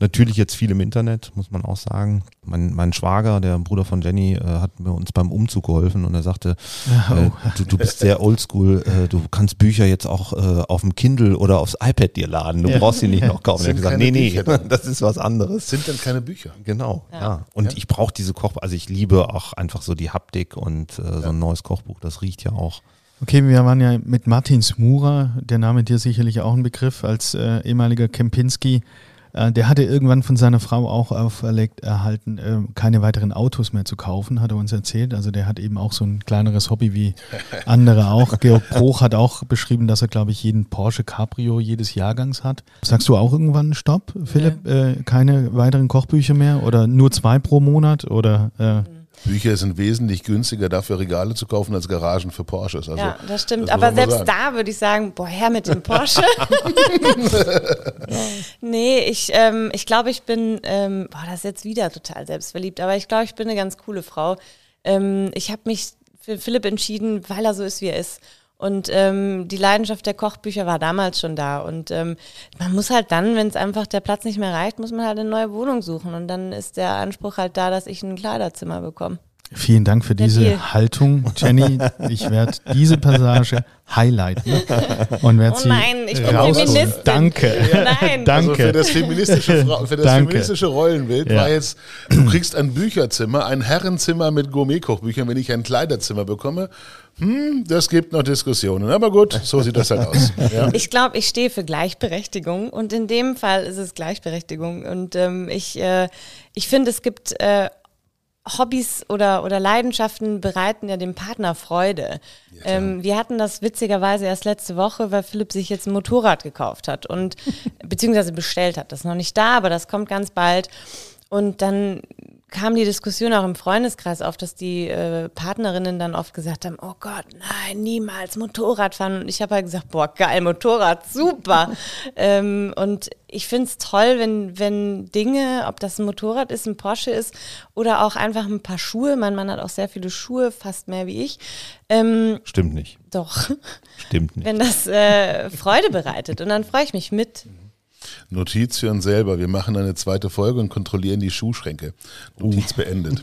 Natürlich jetzt viel im Internet, muss man auch sagen. Mein, mein Schwager, der Bruder von Jenny, äh, hat mir uns beim Umzug geholfen und er sagte, oh. äh, du, du bist sehr oldschool. Äh, du kannst Bücher jetzt auch äh, auf dem Kindle oder aufs iPad dir laden. Du ja. brauchst sie nicht noch kaufen. Er hat gesagt, nee, nee, das ist was anderes.
Sind dann keine Bücher.
Genau, ja. ja. Und ich brauche diese Koch, also ich liebe auch einfach so die Haptik und äh, so ein neues Kochbuch, das riecht ja auch.
Okay, wir waren ja mit Martin Smura, der Name dir sicherlich auch ein Begriff, als äh, ehemaliger Kempinski der hatte irgendwann von seiner Frau auch auferlegt erhalten, äh, keine weiteren Autos mehr zu kaufen, hat er uns erzählt. Also der hat eben auch so ein kleineres Hobby wie andere auch. Georg Bruch hat auch beschrieben, dass er, glaube ich, jeden Porsche Cabrio jedes Jahrgangs hat. Sagst du auch irgendwann Stopp, Philipp? Ja. Äh, keine weiteren Kochbücher mehr oder nur zwei pro Monat oder? Äh,
Bücher sind wesentlich günstiger, dafür Regale zu kaufen, als Garagen für Porsches. Also,
ja, das stimmt. Das Aber selbst da würde ich sagen, boah, her mit dem Porsche. nee, ich, ähm, ich glaube, ich bin, ähm, boah, das ist jetzt wieder total selbstverliebt, aber ich glaube, ich bin eine ganz coole Frau. Ähm, ich habe mich für Philipp entschieden, weil er so ist, wie er ist. Und ähm, die Leidenschaft der Kochbücher war damals schon da. Und ähm, man muss halt dann, wenn es einfach der Platz nicht mehr reicht, muss man halt eine neue Wohnung suchen. Und dann ist der Anspruch halt da, dass ich ein Kleiderzimmer bekomme.
Vielen Dank für diese
Deal.
Haltung, Jenny. Ich werde diese Passage highlighten und werde
Oh
sie
nein, ich bin
rausholen.
Feministin.
Danke.
Nein.
Danke.
Also für das feministische, für das
Danke.
feministische Rollenbild
Ja.
war jetzt, du kriegst ein Bücherzimmer, ein Herrenzimmer mit Gourmetkochbüchern, wenn ich ein Kleiderzimmer bekomme. Hm, das gibt noch Diskussionen. Aber gut, so sieht das halt aus. Ja.
Ich glaube, ich stehe für Gleichberechtigung und in dem Fall ist es Gleichberechtigung. Und ähm, ich, äh, ich finde, es gibt äh, Hobbys oder, oder Leidenschaften bereiten ja dem Partner Freude. ähm, wir hatten das witzigerweise erst letzte Woche, weil Philipp sich jetzt ein Motorrad gekauft hat und beziehungsweise bestellt hat. Das ist noch nicht da, aber das kommt ganz bald. Und dann kam die Diskussion auch im Freundeskreis auf, dass die äh, Partnerinnen dann oft gesagt haben, oh Gott, nein, niemals Motorrad fahren. Und ich habe halt gesagt, boah, geil, Motorrad, super. ähm, und ich finde es toll, wenn, wenn Dinge, ob das ein Motorrad ist, ein Porsche ist oder auch einfach ein paar Schuhe, mein Mann hat auch sehr viele Schuhe, fast mehr wie ich, ähm,
Stimmt nicht.
doch,
Stimmt nicht.
wenn das äh, Freude bereitet. Und dann freue ich mich mit.
Notiz für uns selber. Wir machen eine zweite Folge und kontrollieren die Schuhschränke. Notiz beendet.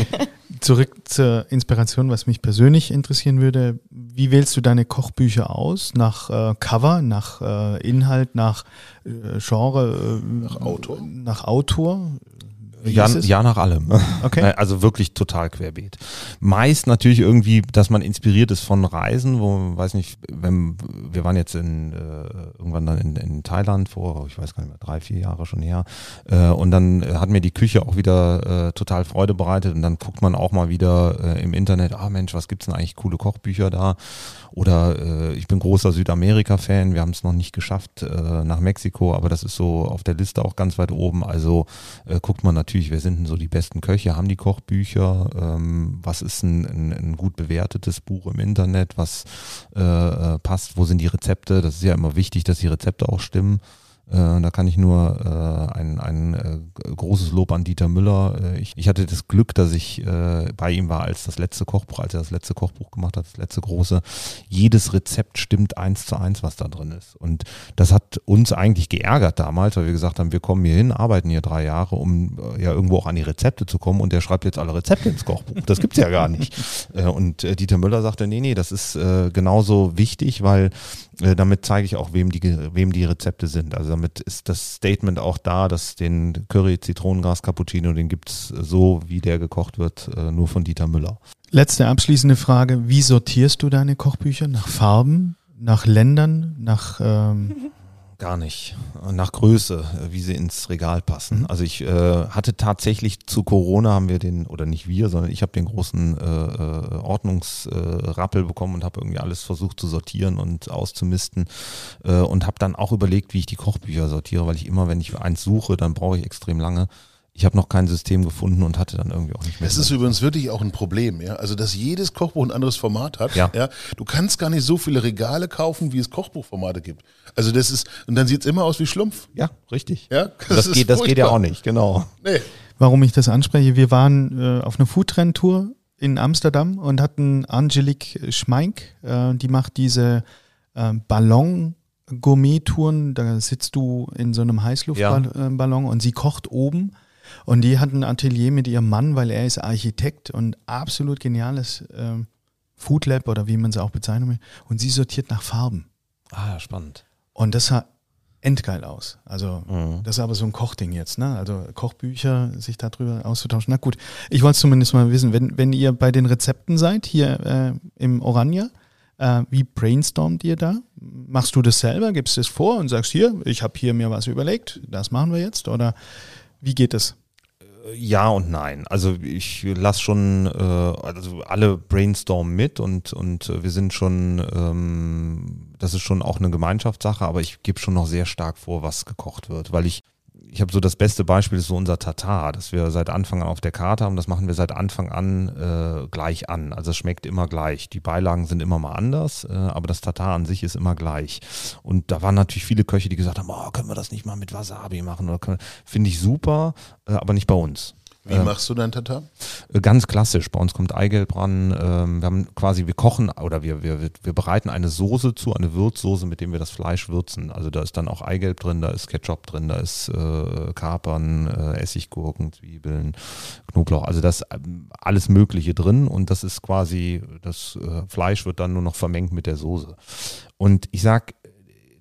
Zurück zur Inspiration, was mich persönlich interessieren würde. Wie wählst du deine Kochbücher aus? Nach äh, Cover, nach äh, Inhalt, nach äh, Genre? Äh, nach
Autor?
Nach Autor?
Ja,
es?
ja, nach allem.
Okay.
Äh, Also wirklich total querbeet. Meist natürlich irgendwie, dass man inspiriert ist von Reisen, wo, weiß nicht, wenn, wir waren jetzt in, äh, irgendwann dann in, in Thailand vor, ich weiß gar nicht mehr, drei, vier Jahre schon her. Äh, und dann äh, hat mir die Küche auch wieder äh, total Freude bereitet. Und dann guckt man auch mal wieder äh, im Internet, ah Mensch, was gibt's denn eigentlich coole Kochbücher da? Oder ich bin großer Südamerika-Fan, wir haben es noch nicht geschafft nach Mexiko, aber das ist so auf der Liste auch ganz weit oben. Also guckt man natürlich, wer sind denn so die besten Köche, haben die Kochbücher, ähm, was ist ein, ein, ein gut bewertetes Buch im Internet, was äh, äh, passt, wo sind die Rezepte, das ist ja immer wichtig, dass die Rezepte auch stimmen. Äh, da kann ich nur äh, ein, ein äh, großes Lob an Dieter Müller. Äh, ich, ich hatte das Glück, dass ich äh, bei ihm war, als das letzte Kochbuch, als er das letzte Kochbuch gemacht hat, das letzte große. Jedes Rezept stimmt eins zu eins, was da drin ist. Und das hat uns eigentlich geärgert damals, weil wir gesagt haben, wir kommen hier hin, arbeiten hier drei Jahre, um äh, ja irgendwo auch an die Rezepte zu kommen. Und der schreibt jetzt alle Rezepte ins Kochbuch. Das gibt's ja gar nicht. Äh, und äh, Dieter Müller sagte, nee, nee, das ist äh, genauso wichtig, weil damit zeige ich auch, wem die, ge- wem die Rezepte sind. Also damit ist das Statement auch da, dass den Curry Zitronengras Cappuccino, den gibt's so, wie der gekocht wird, äh, nur von Dieter Müller.
Letzte abschließende Frage. Wie sortierst du deine Kochbücher? Nach Farben? Nach Ländern? Nach ähm,
Gar nicht. Nach Größe, äh, wie sie ins Regal passen. Also ich äh, hatte tatsächlich zu Corona haben wir den, oder nicht wir, sondern ich habe den großen äh, äh, Ordnungsrappel bekommen und habe irgendwie alles versucht zu sortieren und auszumisten äh, und habe dann auch überlegt, wie ich die Kochbücher sortiere, weil ich immer, wenn ich eins suche, dann brauche ich extrem lange. Ich habe noch kein System gefunden und hatte dann irgendwie auch nicht mehr.
Das ist übrigens wirklich auch ein Problem, ja. Also, dass jedes Kochbuch ein anderes Format hat.
Ja.
Du kannst gar nicht so viele Regale kaufen, wie es Kochbuchformate gibt. Also, das ist, und dann sieht es immer aus wie Schlumpf.
ja, richtig.
Ja,
Das,
das
geht, das geht ja auch nicht, genau.
Nee.
warum ich das anspreche, wir waren äh, auf einer Foodtrend-Tour in Amsterdam und hatten Angelique Schmeink, äh, die macht diese äh, Ballon-Gourmet-Touren, da sitzt du in so einem Heißluftballon und sie kocht oben und die hat ein Atelier mit ihrem Mann, weil er ist Architekt und absolut geniales äh, Food Lab oder wie man es auch bezeichnen will und sie sortiert nach Farben.
Ah, spannend.
Und das sah endgeil aus. Also, das ist aber so ein Kochding jetzt, ne? Also Kochbücher, sich darüber auszutauschen. Na gut, ich wollte es zumindest mal wissen, wenn, wenn ihr bei den Rezepten seid, hier äh, im Oranje, äh, wie brainstormt ihr da? Machst du das selber? Gibst es vor und sagst, hier, ich habe hier mir was überlegt, das machen wir jetzt? Oder wie geht es?
Ja und nein. Also ich lasse schon, äh, also alle brainstormen mit und, und äh, wir sind schon, ähm, das ist schon auch eine Gemeinschaftssache, aber ich gebe schon noch sehr stark vor, was gekocht wird, weil ich ich habe so das beste Beispiel ist so unser Tatar, das wir seit Anfang an auf der Karte haben. Das machen wir seit Anfang an äh, gleich an. Also es schmeckt immer gleich. Die Beilagen sind immer mal anders, äh, aber das Tatar an sich ist immer gleich. Und da waren natürlich viele Köche, die gesagt haben, oh, können wir das nicht mal mit Wasabi machen? Oder können finde ich super, äh, aber nicht bei uns.
Wie machst du dein Tatar?
Äh, Ganz klassisch. Bei uns kommt Eigelb ran. Ähm, wir haben quasi, wir kochen oder wir, wir, wir bereiten eine Soße zu, eine Würzsoße, mit dem wir das Fleisch würzen. Also da ist dann auch Eigelb drin, da ist Ketchup drin, da ist äh, Kapern, äh, Essiggurken, Zwiebeln, Knoblauch. Also das ähm, alles Mögliche drin und das ist quasi, das äh, Fleisch wird dann nur noch vermengt mit der Soße. Und ich sag,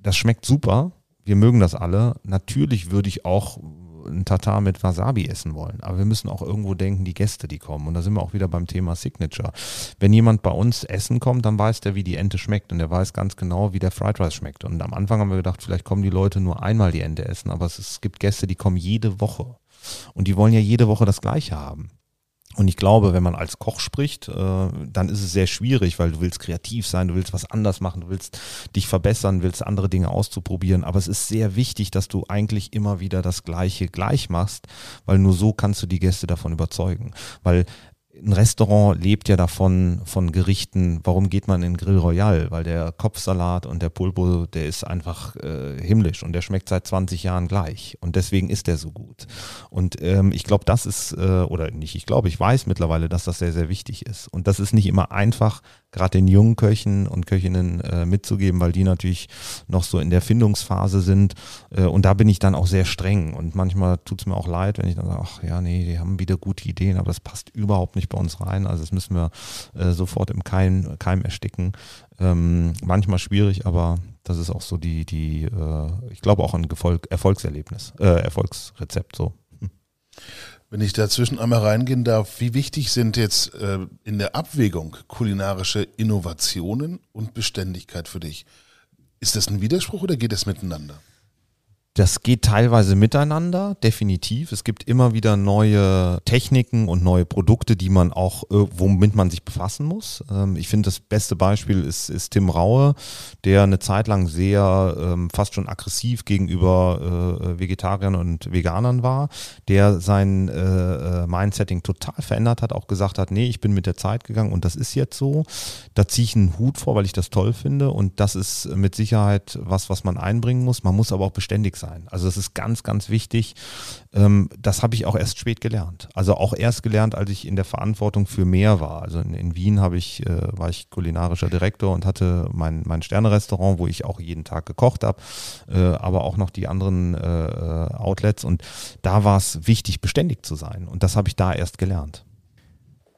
das schmeckt super. Wir mögen das alle. Natürlich würde ich auch ein Tatar mit Wasabi essen wollen. Aber wir müssen auch irgendwo denken, die Gäste, die kommen. Und da sind wir auch wieder beim Thema Signature. Wenn jemand bei uns essen kommt, dann weiß der, wie die Ente schmeckt. Und der weiß ganz genau, wie der Fried Rice schmeckt. Und am Anfang haben wir gedacht, vielleicht kommen die Leute nur einmal die Ente essen. Aber es, es gibt Gäste, die kommen jede Woche. Und die wollen ja jede Woche das Gleiche haben. Und ich glaube, wenn man als Koch spricht, äh, dann ist es sehr schwierig, weil du willst kreativ sein, du willst was anders machen, du willst dich verbessern, willst andere Dinge auszuprobieren. Aber es ist sehr wichtig, dass du eigentlich immer wieder das Gleiche gleich machst, weil nur so kannst du die Gäste davon überzeugen. Weil ein Restaurant lebt ja davon, von Gerichten. Warum geht man in Grill Royal? Weil der Kopfsalat und der Pulpo, der ist einfach äh, himmlisch und der schmeckt seit 20 Jahren gleich. Und deswegen ist der so gut. Und ähm, ich glaube, das ist, äh, oder nicht, ich glaube, ich weiß mittlerweile, dass das sehr, sehr wichtig ist. Und das ist nicht immer einfach, gerade den jungen Köchen und Köchinnen äh, mitzugeben, weil die natürlich noch so in der Findungsphase sind. Äh, und da bin ich dann auch sehr streng. Und manchmal tut es mir auch leid, wenn ich dann sage, ach ja, nee, die haben wieder gute Ideen, aber das passt überhaupt nicht bei uns rein. Also das müssen wir äh, sofort im Keim, Keim ersticken. Ähm, manchmal schwierig, aber das ist auch so die, die äh, ich glaube auch ein Gefolg, Erfolgserlebnis, äh, Erfolgsrezept so.
Wenn ich dazwischen einmal reingehen darf, wie wichtig sind jetzt äh, in der Abwägung kulinarische Innovationen und Beständigkeit für dich? Ist das ein Widerspruch oder geht es miteinander?
Das geht teilweise miteinander, definitiv. Es gibt immer wieder neue Techniken und neue Produkte, die man auch, äh, womit man sich befassen muss. Ähm, ich finde, das beste Beispiel ist, ist Tim Raue, der eine Zeit lang sehr ähm, fast schon aggressiv gegenüber äh, Vegetariern und Veganern war, der sein äh, Mindsetting total verändert hat, auch gesagt hat, nee, ich bin mit der Zeit gegangen und das ist jetzt so. Da ziehe ich einen Hut vor, weil ich das toll finde und das ist mit Sicherheit was, was man einbringen muss. Man muss aber auch beständig sein. Also das ist ganz, ganz wichtig. Ähm, das habe ich auch erst spät gelernt. Also auch erst gelernt, als ich in der Verantwortung für mehr war. Also in, in Wien habe ich, äh, war ich kulinarischer Direktor und hatte mein, mein Sterne-Restaurant, wo ich auch jeden Tag gekocht habe, äh, aber auch noch die anderen äh, Outlets. Und da war es wichtig, beständig zu sein. Und das habe ich da erst gelernt.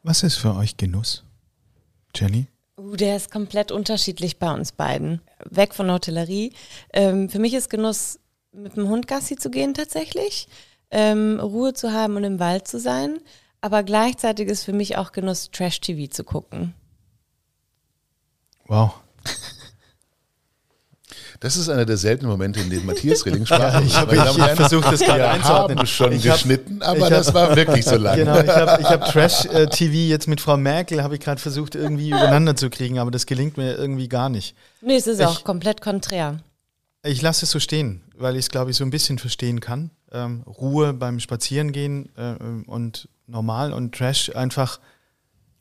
Was ist für euch Genuss? Jenny?
Uh, der ist komplett unterschiedlich bei uns beiden. Weg von der Hotellerie. Ähm, für mich ist Genuss, mit dem Hund Gassi zu gehen tatsächlich, ähm, Ruhe zu haben und im Wald zu sein. Aber gleichzeitig ist für mich auch Genuss, Trash-TV zu gucken.
Wow.
Das ist einer der seltenen Momente, in denen Matthias Rilling sprach.
ich habe
und Herren,
versucht, das gerade einzuordnen.
haben schon
Ich hab-
geschnitten, aber
ich hab-
das war wirklich so lang.
Genau, ich habe hab Trash-TV jetzt mit Frau Merkel, habe ich gerade versucht, irgendwie übereinander zu kriegen, aber das gelingt mir irgendwie gar nicht.
Nee, es ist
Ich-
auch komplett konträr.
Ich lasse es so stehen, weil ich es, glaube ich, so ein bisschen verstehen kann. Ähm, Ruhe beim Spazierengehen äh, und normal und Trash einfach,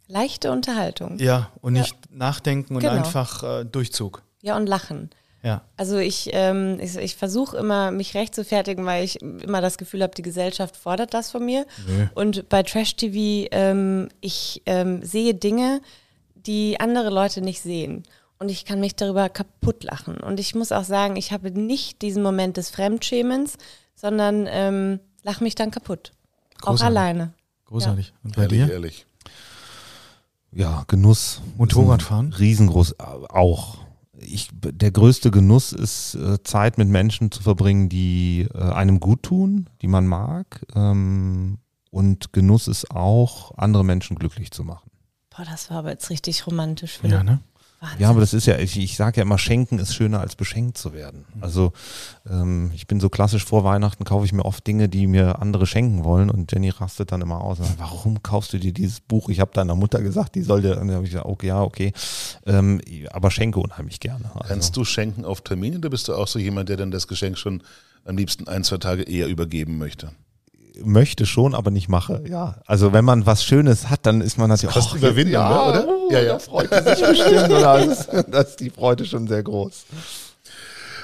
Leichte Unterhaltung.
ja, und
Ja.
nicht nachdenken und
Genau.
einfach äh, Durchzug.
Ja, und lachen.
Ja.
Also ich, ähm, ich, ich versuche immer, mich recht zu fertigen, weil ich immer das Gefühl habe, die Gesellschaft fordert das von mir.
Nö.
Und bei Trash TV, ähm, ich ähm, sehe Dinge, die andere Leute nicht sehen. Und ich kann mich darüber kaputt lachen. Und ich muss auch sagen, ich habe nicht diesen Moment des Fremdschämens, sondern ähm, lach mich dann kaputt. Auch
Großartig.
alleine.
Großartig. Und bei
Ehrlich,
dir?
ehrlich.
Ja, Genuss.
Motorradfahren?
Riesengroß, auch. Ich, der größte Genuss ist, äh, Zeit mit Menschen zu verbringen, die äh, einem gut tun, die man mag. Ähm, und Genuss ist auch, andere Menschen glücklich zu machen.
Boah, das war aber jetzt richtig romantisch. Philipp.
Ja, ne?
Wahnsinn.
Ja, aber das ist ja, ich, ich sage ja immer, schenken ist schöner als beschenkt zu werden. Also ähm, ich bin so klassisch vor Weihnachten, kaufe ich mir oft Dinge, die mir andere schenken wollen und Jenny rastet dann immer aus. und sagt, Warum kaufst du dir dieses Buch? Ich habe deiner Mutter gesagt, die soll dir, und dann habe ich gesagt, okay, ja, okay. Ähm, aber schenke unheimlich gerne. Also,
Kannst du schenken auf Termin oder bist du auch so jemand, der dann das Geschenk schon am liebsten ein, zwei Tage eher übergeben möchte?
Möchte schon, aber nicht mache. Ja, also wenn man was Schönes hat, dann ist man natürlich
Kostet
"Och,
Überwindung,
ja,
ne, oder?
oh,
Ja, ja.
Da freut sich bestimmt. Oder? Ist, das ist die Freude schon sehr groß.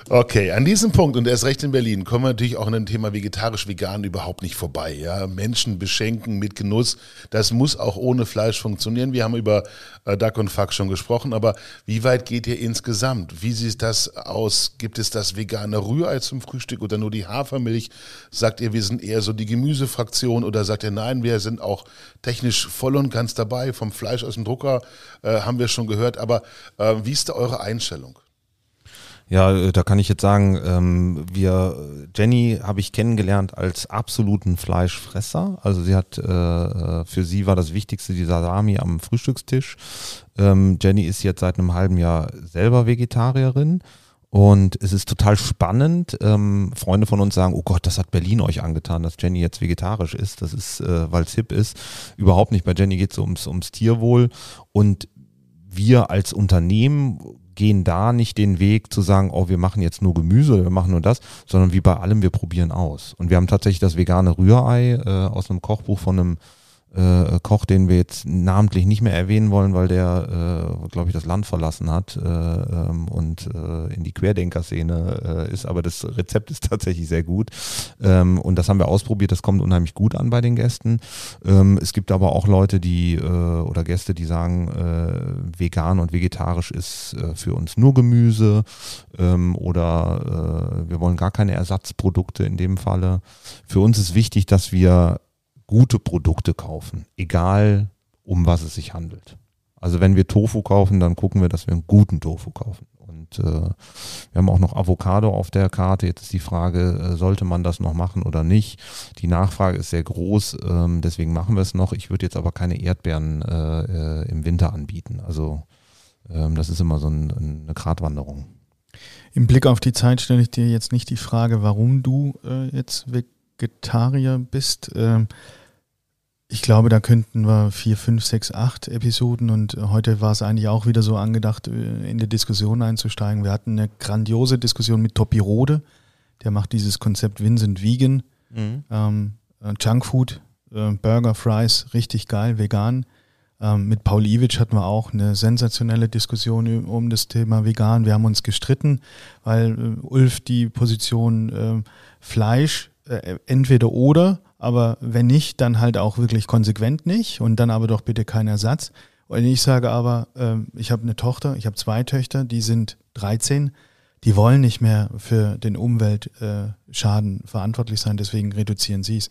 Okay, an diesem Punkt und erst recht in Berlin kommen wir natürlich auch an dem Thema vegetarisch-vegan überhaupt nicht vorbei. Ja, Menschen beschenken mit Genuss, das muss auch ohne Fleisch funktionieren. Wir haben über äh, Duck und Fuck schon gesprochen, aber wie weit geht ihr insgesamt? Wie sieht das aus? Gibt es das vegane Rührei zum Frühstück oder nur die Hafermilch? Sagt ihr, wir sind eher so die Gemüsefraktion oder sagt ihr, nein, wir sind auch technisch voll und ganz dabei? Vom Fleisch aus dem Drucker äh, haben wir schon gehört, aber äh, wie ist da eure Einstellung?
Ja, äh, da kann ich jetzt sagen, ähm, wir, Jenny habe ich kennengelernt als absoluten Fleischfresser. Also sie hat, äh, äh, für sie war das Wichtigste die Salami am Frühstückstisch. Ähm, Jenny ist jetzt seit einem halben Jahr selber Vegetarierin. Und es ist total spannend. Ähm, Freunde von uns sagen, oh Gott, das hat Berlin euch angetan, dass Jenny jetzt vegetarisch ist. Das ist, äh, weil es hip ist. Überhaupt nicht. Bei Jenny geht es ums, ums Tierwohl. Und wir als Unternehmen gehen da nicht den Weg zu sagen, oh, wir machen jetzt nur Gemüse, wir machen nur das, sondern wie bei allem, wir probieren aus. Und wir haben tatsächlich das vegane Rührei äh, aus einem Kochbuch von einem äh, Koch, den wir jetzt namentlich nicht mehr erwähnen wollen, weil der, äh, glaube ich, das Land verlassen hat äh, ähm, und äh, in die Querdenker-Szene äh, ist. Aber das Rezept ist tatsächlich sehr gut. Ähm, und das haben wir ausprobiert. Das kommt unheimlich gut an bei den Gästen. Ähm, es gibt aber auch Leute, die äh, oder Gäste, die sagen, vegan und vegetarisch ist für uns nur Gemüse ähm, oder wir wollen gar keine Ersatzprodukte in dem Falle. Für uns ist wichtig, dass wir gute Produkte kaufen, egal um was es sich handelt. Also wenn wir Tofu kaufen, dann gucken wir, dass wir einen guten Tofu kaufen. Und äh, wir haben auch noch Avocado auf der Karte. Jetzt ist die Frage, äh, sollte man das noch machen oder nicht? Die Nachfrage ist sehr groß, ähm, deswegen machen wir es noch. Ich würde jetzt aber keine Erdbeeren äh, äh im Winter anbieten. Also ähm, das ist immer so ein, eine Gratwanderung.
Im Blick auf die Zeit stelle ich dir jetzt nicht die Frage, warum du äh, jetzt Vegetarier bist. Ähm, ich glaube, da könnten wir vier, fünf, sechs, acht Episoden und heute war es eigentlich auch wieder so angedacht, äh, in die Diskussion einzusteigen. Wir hatten eine grandiose Diskussion mit Topi Rode, der macht dieses Konzept Vincent Vegan, mhm. ähm, äh, Junkfood, äh, Burger, Fries, richtig geil, vegan. Ähm, mit Paul Iwitsch hatten wir auch eine sensationelle Diskussion um das Thema vegan. Wir haben uns gestritten, weil äh, Ulf die Position äh, Fleisch äh, entweder oder, aber wenn nicht, dann halt auch wirklich konsequent nicht und dann aber doch bitte kein Ersatz. Und ich sage aber, äh, ich habe eine Tochter, ich habe zwei Töchter, die sind 13, die wollen nicht mehr für den Umweltschaden äh, verantwortlich sein, deswegen reduzieren sie es.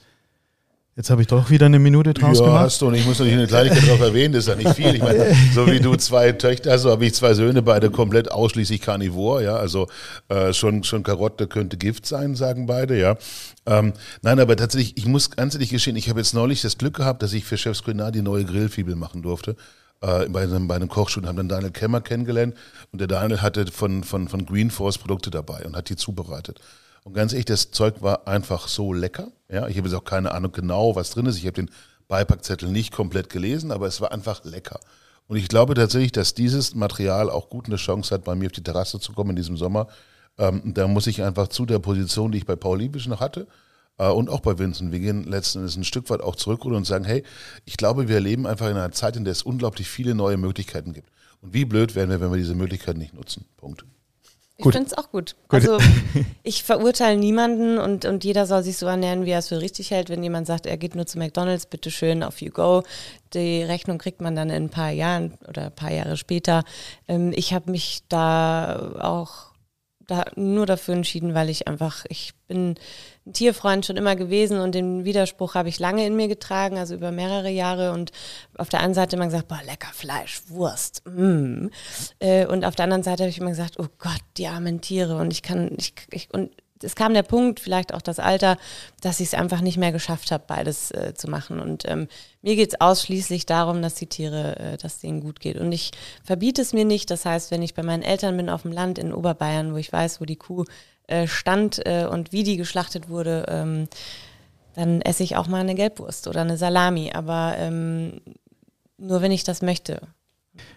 Jetzt habe ich doch wieder eine Minute draus ja, gemacht.
hast du und ich muss noch nicht eine Kleinigkeit darauf erwähnen, das ist ja nicht viel. Ich meine, so wie du zwei Töchter hast, so habe ich zwei Söhne, beide komplett ausschließlich Carnivore, ja, also äh, schon, schon Karotte könnte Gift sein, sagen beide, ja. Ähm, nein, aber tatsächlich, ich muss ganz ehrlich geschehen, ich habe jetzt neulich das Glück gehabt, dass ich für Chefs Cuisinart die neue Grillfibel machen durfte. Äh, bei, einem, bei einem Kochstuhl haben dann Daniel Kemmer kennengelernt und der Daniel hatte von, von, von Green Force Produkte dabei und hat die zubereitet. Und ganz ehrlich, das Zeug war einfach so lecker. Ja, ich habe jetzt auch keine Ahnung genau, was drin ist. Ich habe den Beipackzettel nicht komplett gelesen, aber es war einfach lecker. Und ich glaube tatsächlich, dass dieses Material auch gut eine Chance hat, bei mir auf die Terrasse zu kommen in diesem Sommer. Ähm, da muss ich einfach zu der Position, die ich bei Paul Liebisch noch hatte, äh, und auch bei Vincent, wir gehen letzten Endes ein Stück weit auch zurück und sagen, hey, ich glaube, wir leben einfach in einer Zeit, in der es unglaublich viele neue Möglichkeiten gibt. Und wie blöd wären wir, wenn wir diese Möglichkeiten nicht nutzen. Punkt.
Ich finde es auch gut. gut. Also ich verurteile niemanden und, und jeder soll sich so ernähren, wie er es für richtig hält. Wenn jemand sagt, er geht nur zu McDonalds, bitte schön, auf you go. Die Rechnung kriegt man dann in ein paar Jahren oder ein paar Jahre später. Ähm, ich habe mich da auch da nur dafür entschieden, weil ich einfach, ich bin Tierfreund schon immer gewesen und den Widerspruch habe ich lange in mir getragen, also über mehrere Jahre und auf der einen Seite immer gesagt, boah, lecker Fleisch, Wurst, mm. Äh, und auf der anderen Seite habe ich immer gesagt, oh Gott, die armen Tiere und ich kann, ich, ich und es kam der Punkt, vielleicht auch das Alter, dass ich es einfach nicht mehr geschafft habe, beides äh, zu machen. Und ähm, mir geht es ausschließlich darum, dass die Tiere, äh, dass denen gut geht. Und ich verbiete es mir nicht. Das heißt, wenn ich bei meinen Eltern bin auf dem Land in Oberbayern, wo ich weiß, wo die Kuh äh, stand äh, und wie die geschlachtet wurde, ähm, dann esse ich auch mal eine Gelbwurst oder eine Salami. Aber ähm, nur wenn ich das möchte.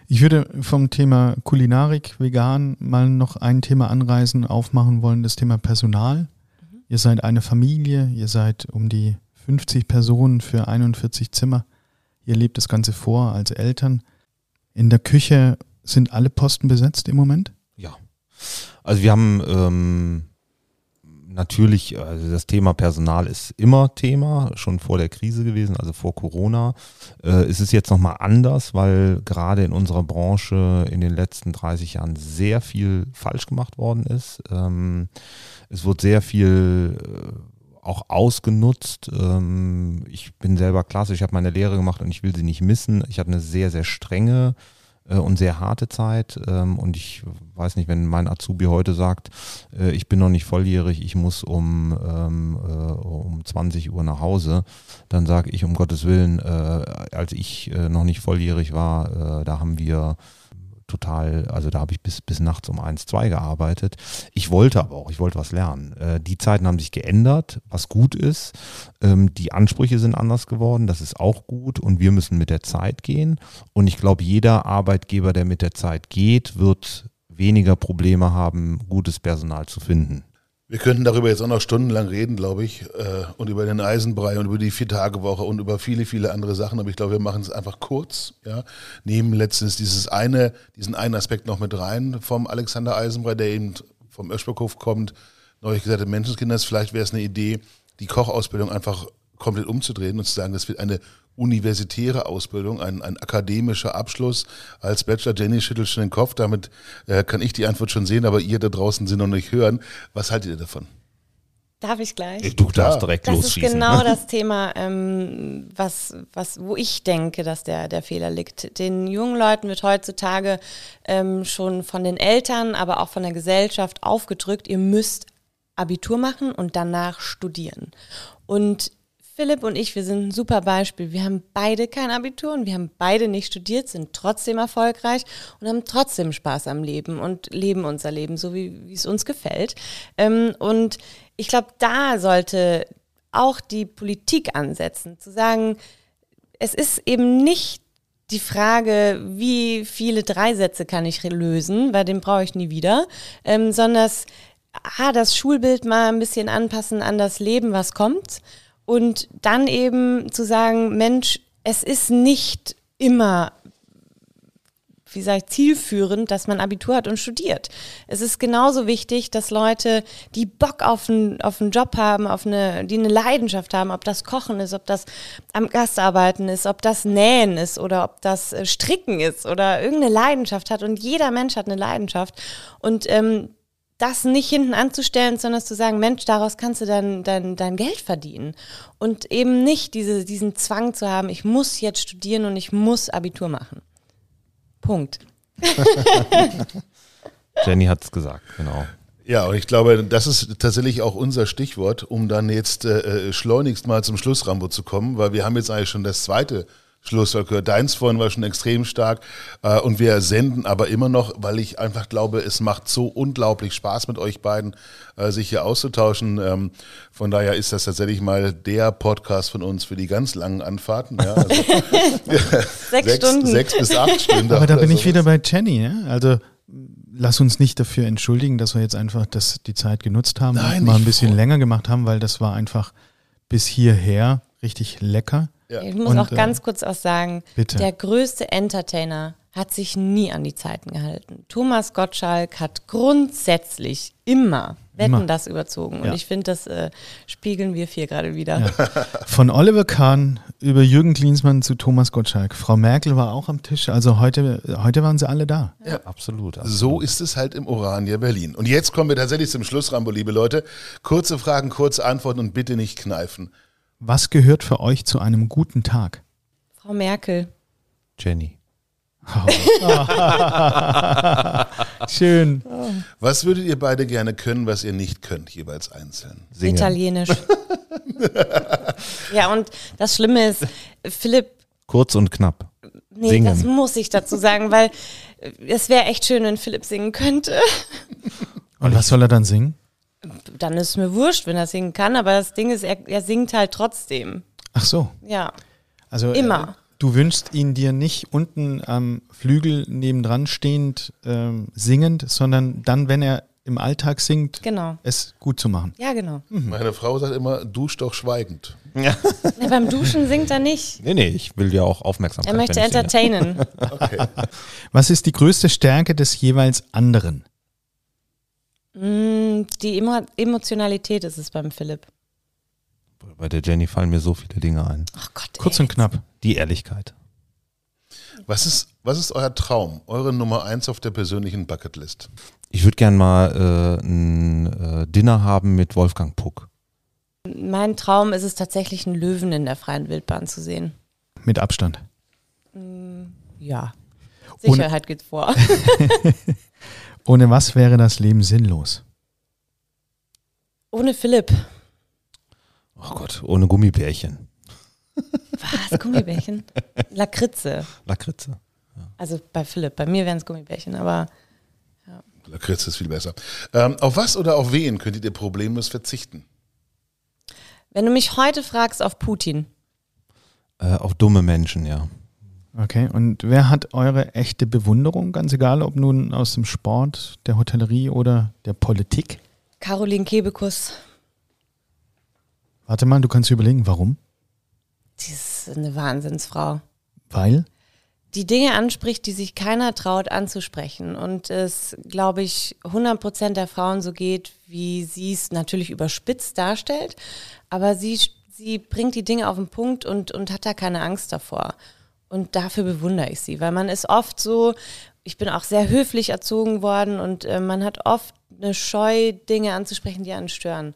Ich würde vom Thema Kulinarik, vegan mal noch ein Thema anreisen, aufmachen wollen, das Thema Personal. Mhm. Ihr seid eine Familie, ihr seid um die 50 Personen für 41 Zimmer. Ihr lebt das Ganze vor als Eltern. In der Küche sind alle Posten besetzt im Moment?
Ja. Also wir haben ähm, natürlich, also das Thema Personal ist immer Thema, schon vor der Krise gewesen, also vor Corona. Äh, es ist jetzt nochmal anders, weil gerade in unserer Branche in den letzten 30 Jahren sehr viel falsch gemacht worden ist. Ähm, es wird sehr viel äh, auch ausgenutzt. Ähm, ich bin selber klasse, ich habe meine Lehre gemacht und ich will sie nicht missen. Ich hatte eine sehr, sehr strenge und sehr harte Zeit. Ähm, und ich weiß nicht, wenn mein Azubi heute sagt, äh, ich bin noch nicht volljährig, ich muss um, ähm, äh, um 20 Uhr nach Hause, dann sage ich um Gottes Willen, äh, als ich äh, noch nicht volljährig war, äh, da haben wir total, also da habe ich bis, bis nachts um eins, zwei gearbeitet. Ich wollte aber auch, ich wollte was lernen. Äh, die Zeiten haben sich geändert, was gut ist. Ähm, die Ansprüche sind anders geworden, das ist auch gut und wir müssen mit der Zeit gehen. Und ich glaube, jeder Arbeitgeber, der mit der Zeit geht, wird weniger Probleme haben, gutes Personal zu finden.
Wir könnten darüber jetzt auch noch stundenlang reden, glaube ich, äh, und über den Eisenbrei und über die Vier-Tage-Woche und über viele, viele andere Sachen. Aber ich glaube, wir machen es einfach kurz. Ja, nehmen letztens dieses eine, diesen einen Aspekt noch mit rein vom Alexander Eisenbrei, der eben vom Öschberghof kommt. Neulich gesagt, Menschenskinders, vielleicht wäre es eine Idee, die Kochausbildung einfach komplett umzudrehen und zu sagen, das wird eine universitäre Ausbildung, ein, ein akademischer Abschluss als Bachelor. Jenny schüttelt schon den Kopf, damit äh, kann ich die Antwort schon sehen, aber ihr da draußen sind noch nicht hören. Was haltet ihr davon?
Darf ich gleich?
Du darfst direkt
Das ist
losschießen.
genau das Thema, ähm, was, was, wo ich denke, dass der, der Fehler liegt. Den jungen Leuten wird heutzutage ähm, schon von den Eltern, aber auch von der Gesellschaft aufgedrückt, ihr müsst Abitur machen und danach studieren. Und Philipp und ich, wir sind ein super Beispiel. Wir haben beide kein Abitur und wir haben beide nicht studiert, sind trotzdem erfolgreich und haben trotzdem Spaß am Leben und leben unser Leben so, wie, wie es uns gefällt. Ähm, und ich glaube, da sollte auch die Politik ansetzen, zu sagen, es ist eben nicht die Frage, wie viele Dreisätze kann ich lösen, weil den brauche ich nie wieder, ähm, sondern ah, das Schulbild mal ein bisschen anpassen an das Leben, was kommt und dann eben zu sagen, Mensch, es ist nicht immer wie sage ich, zielführend, dass man Abitur hat und studiert. Es ist genauso wichtig, dass Leute, die Bock auf einen, auf einen Job haben, auf eine, die eine Leidenschaft haben, ob das Kochen ist, ob das am Gastarbeiten ist, ob das Nähen ist oder ob das äh, Stricken ist oder irgendeine Leidenschaft hat. Und jeder Mensch hat eine Leidenschaft. Und ähm, das nicht hinten anzustellen, sondern zu sagen, Mensch, daraus kannst du dein, dein, dein Geld verdienen. Und eben nicht diese, diesen Zwang zu haben, ich muss jetzt studieren und ich muss Abitur machen. Punkt.
Jenny hat es gesagt, genau.
Ja, und ich glaube, das ist tatsächlich auch unser Stichwort, um dann jetzt äh, schleunigst mal zum Schluss, Rambo, zu kommen, weil wir haben jetzt eigentlich schon das zweite Schlusswort gehört. Deins vorhin war schon extrem stark äh, und wir senden aber immer noch, weil ich einfach glaube, es macht so unglaublich Spaß mit euch beiden, äh, sich hier auszutauschen. Ähm, von daher ist das tatsächlich mal der Podcast von uns für die ganz langen Anfahrten. Ja, also,
Sechs Stunden.
Sechs bis acht Stunden.
Aber da bin ich wieder bei Jenny. Ja? Also lass uns nicht dafür entschuldigen, dass wir jetzt einfach das, die Zeit genutzt haben
Nein,
und mal ein bisschen länger gemacht haben, weil das war einfach bis hierher richtig lecker.
Ja.
Ich muss
Und,
auch
äh,
ganz kurz was sagen.
bitte.
Der größte Entertainer hat sich nie an die Zeiten gehalten. Thomas Gottschalk hat grundsätzlich immer Wetten
Immer.
das überzogen. Und
Ja.
ich finde, das äh, spiegeln wir vier gerade wieder.
Von Oliver Kahn über Jürgen Klinsmann zu Thomas Gottschalk. Frau Merkel war auch am Tisch. Also heute, heute waren sie alle da.
Absolut. absolut.
So ist es halt im Orania Berlin. Und jetzt kommen wir tatsächlich zum Schluss, Rambo, liebe Leute. Kurze Fragen, kurze Antworten und bitte nicht kneifen.
Was gehört für euch zu einem guten Tag?
Frau Merkel.
Jenny.
Schön.
Was würdet ihr beide gerne können, was ihr nicht könnt, jeweils einzeln?
Singen.
Italienisch. ja, und das Schlimme ist, Philipp,
Kurz und knapp.
nee,
Singen.
das muss ich dazu sagen, weil es wäre echt schön, wenn Philipp singen könnte.
Und was soll er dann singen?
Dann ist es mir wurscht, wenn er singen kann, aber das Ding ist, er, er singt halt trotzdem.
Ach so.
Ja.
Also
Immer.
Äh, du wünschst ihn dir nicht unten am Flügel nebendran stehend ähm, singend, sondern dann, wenn er im Alltag singt,
Genau.
es gut zu machen.
Ja, genau.
Meine Frau sagt immer, dusch doch schweigend.
Na, beim Duschen singt er nicht.
Nee, nee, ich will ja auch Aufmerksamkeit.
Er möchte entertainen.
Okay.
Was ist die größte Stärke des jeweils anderen?
Mm, Die Emo Emotionalität ist es beim Philipp.
Bei der Jenny fallen mir so viele Dinge ein.
Ach Gott.
Kurz
ey.
und knapp.
Die Ehrlichkeit.
Was ist, was ist euer Traum, eure Nummer eins auf der persönlichen Bucketlist?
Ich würde gern mal äh, ein äh, Dinner haben mit Wolfgang Puck.
Mein Traum ist es tatsächlich, einen Löwen in der freien Wildbahn zu sehen.
Mit Abstand.
Ja.
Ohne-
Sicherheit geht vor.
Ohne was wäre das Leben sinnlos?
Ohne Philipp.
Oh Gott, ohne Gummibärchen.
Was? Gummibärchen? Lakritze.
Lakritze.
Also bei Philipp. Bei mir wären es Gummibärchen, aber
Lakritz ist viel besser. Ähm, auf was oder auf wen könntet ihr problemlos verzichten?
wenn du mich heute fragst auf Putin,
Äh, auf dumme Menschen, ja.
Okay, und wer hat eure echte Bewunderung, ganz egal, ob nun aus dem Sport, der Hotellerie oder der Politik?
Caroline Kebekus,
Warte mal, du kannst dir überlegen, warum?
die ist eine Wahnsinnsfrau.
Weil?
die Dinge anspricht, die sich keiner traut anzusprechen. Und es, glaube ich, 100 Prozent der Frauen so geht, wie sie es natürlich überspitzt darstellt. Aber sie, sie bringt die Dinge auf den Punkt und, und hat da keine Angst davor. Und dafür bewundere ich sie, weil man ist oft so, ich bin auch sehr höflich erzogen worden und äh, man hat oft eine Scheu, Dinge anzusprechen, die einen stören.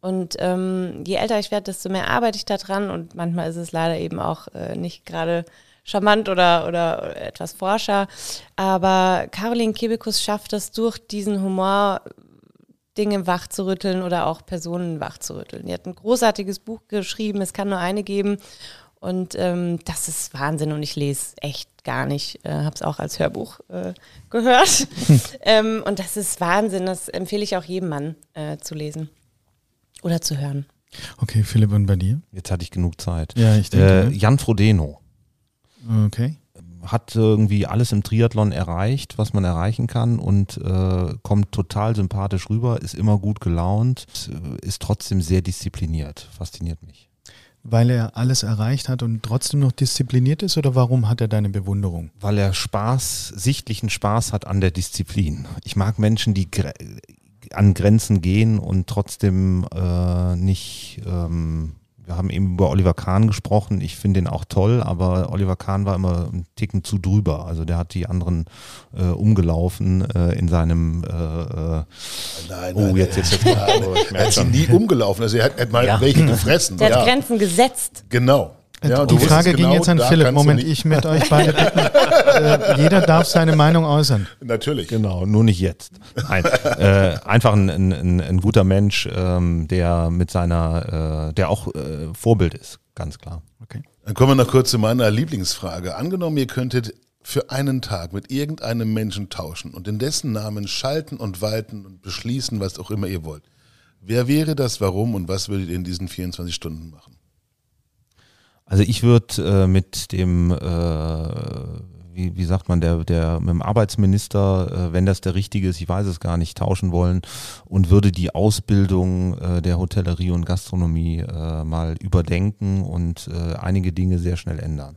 Und ähm, je älter ich werde, desto mehr arbeite ich daran und manchmal ist es leider eben auch äh, nicht gerade charmant oder, oder etwas forscher. Aber Caroline Kebekus schafft es durch diesen Humor, Dinge wachzurütteln oder auch Personen wachzurütteln. Die hat ein großartiges Buch geschrieben, es kann nur eine geben. Und ähm, das ist Wahnsinn und ich lese echt gar nicht. Äh, habe es auch als Hörbuch äh, gehört. ähm, und das ist Wahnsinn. Das empfehle ich auch jedem Mann äh, zu lesen oder zu hören.
Okay, Philipp, und bei dir?
Jetzt hatte ich genug Zeit.
Ja, ich denke.
Äh? Jan Frodeno
okay.
hat irgendwie alles im Triathlon erreicht, was man erreichen kann und äh, kommt total sympathisch rüber, ist immer gut gelaunt, ist trotzdem sehr diszipliniert. Fasziniert mich.
Weil er alles erreicht hat und trotzdem noch diszipliniert ist oder warum hat er deine Bewunderung?
Weil er Spaß, sichtlichen Spaß hat an der Disziplin. Ich mag Menschen, die an Grenzen gehen und trotzdem äh, nicht. Ähm, wir haben eben über Oliver Kahn gesprochen. Ich finde ihn auch toll, aber Oliver Kahn war immer einen Ticken zu drüber. Also der hat die anderen äh, umgelaufen äh, in seinem. Äh, äh,
Nein,
oh, jetzt, jetzt, jetzt.
Er hat sie nie umgelaufen. Also er hat, hat mal
Ja.
welche gefressen.
Der
ja.
hat Grenzen gesetzt.
Genau. Ja,
die Frage
wusstest
ging
genau,
jetzt an Philipp. Moment, ich möchte euch beide bitten. äh, jeder darf seine Meinung äußern.
Natürlich.
Genau, nur nicht jetzt. Nein, äh, einfach ein, ein, ein, ein guter Mensch, ähm, der mit seiner, äh, der auch äh, Vorbild ist, ganz klar.
Okay.
Dann kommen wir noch kurz zu meiner Lieblingsfrage. Angenommen, ihr könntet für einen Tag mit irgendeinem Menschen tauschen und in dessen Namen schalten und walten und beschließen, was auch immer ihr wollt. Wer wäre das, warum und was würdet ihr in diesen 24 Stunden machen?
Also ich würde äh, mit dem, äh, wie, wie sagt man, der, der mit dem Arbeitsminister, äh, wenn das der richtige ist, ich weiß es gar nicht, tauschen wollen und würde die Ausbildung äh, der Hotellerie und Gastronomie äh, mal überdenken und äh, einige Dinge sehr schnell ändern.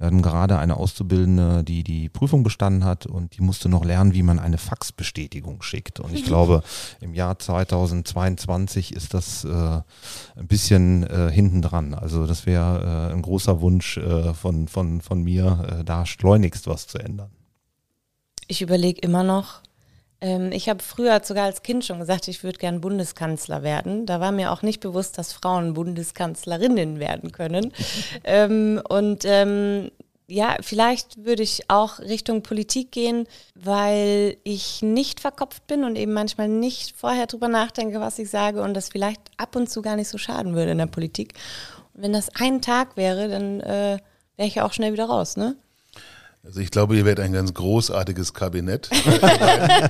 Wir hatten gerade eine Auszubildende, die die Prüfung bestanden hat und die musste noch lernen, wie man eine Faxbestätigung schickt. Und ich glaube, im Jahr 2022 ist das äh, ein bisschen äh, hinten dran. Also das wäre äh, ein großer Wunsch äh, von, von, von mir, äh, da schleunigst was zu ändern.
Ich überlege immer noch. Ähm, ich habe früher sogar als Kind schon gesagt, ich würde gern Bundeskanzler werden. Da war mir auch nicht bewusst, dass Frauen Bundeskanzlerinnen werden können. ähm, und ähm, ja, vielleicht würde ich auch Richtung Politik gehen, weil ich nicht verkopft bin und eben manchmal nicht vorher drüber nachdenke, was ich sage und das vielleicht ab und zu gar nicht so schaden würde in der Politik. Und wenn das ein Tag wäre, dann äh, wäre ich ja auch schnell wieder raus, ne?
Also ich glaube, ihr werdet ein ganz großartiges Kabinett.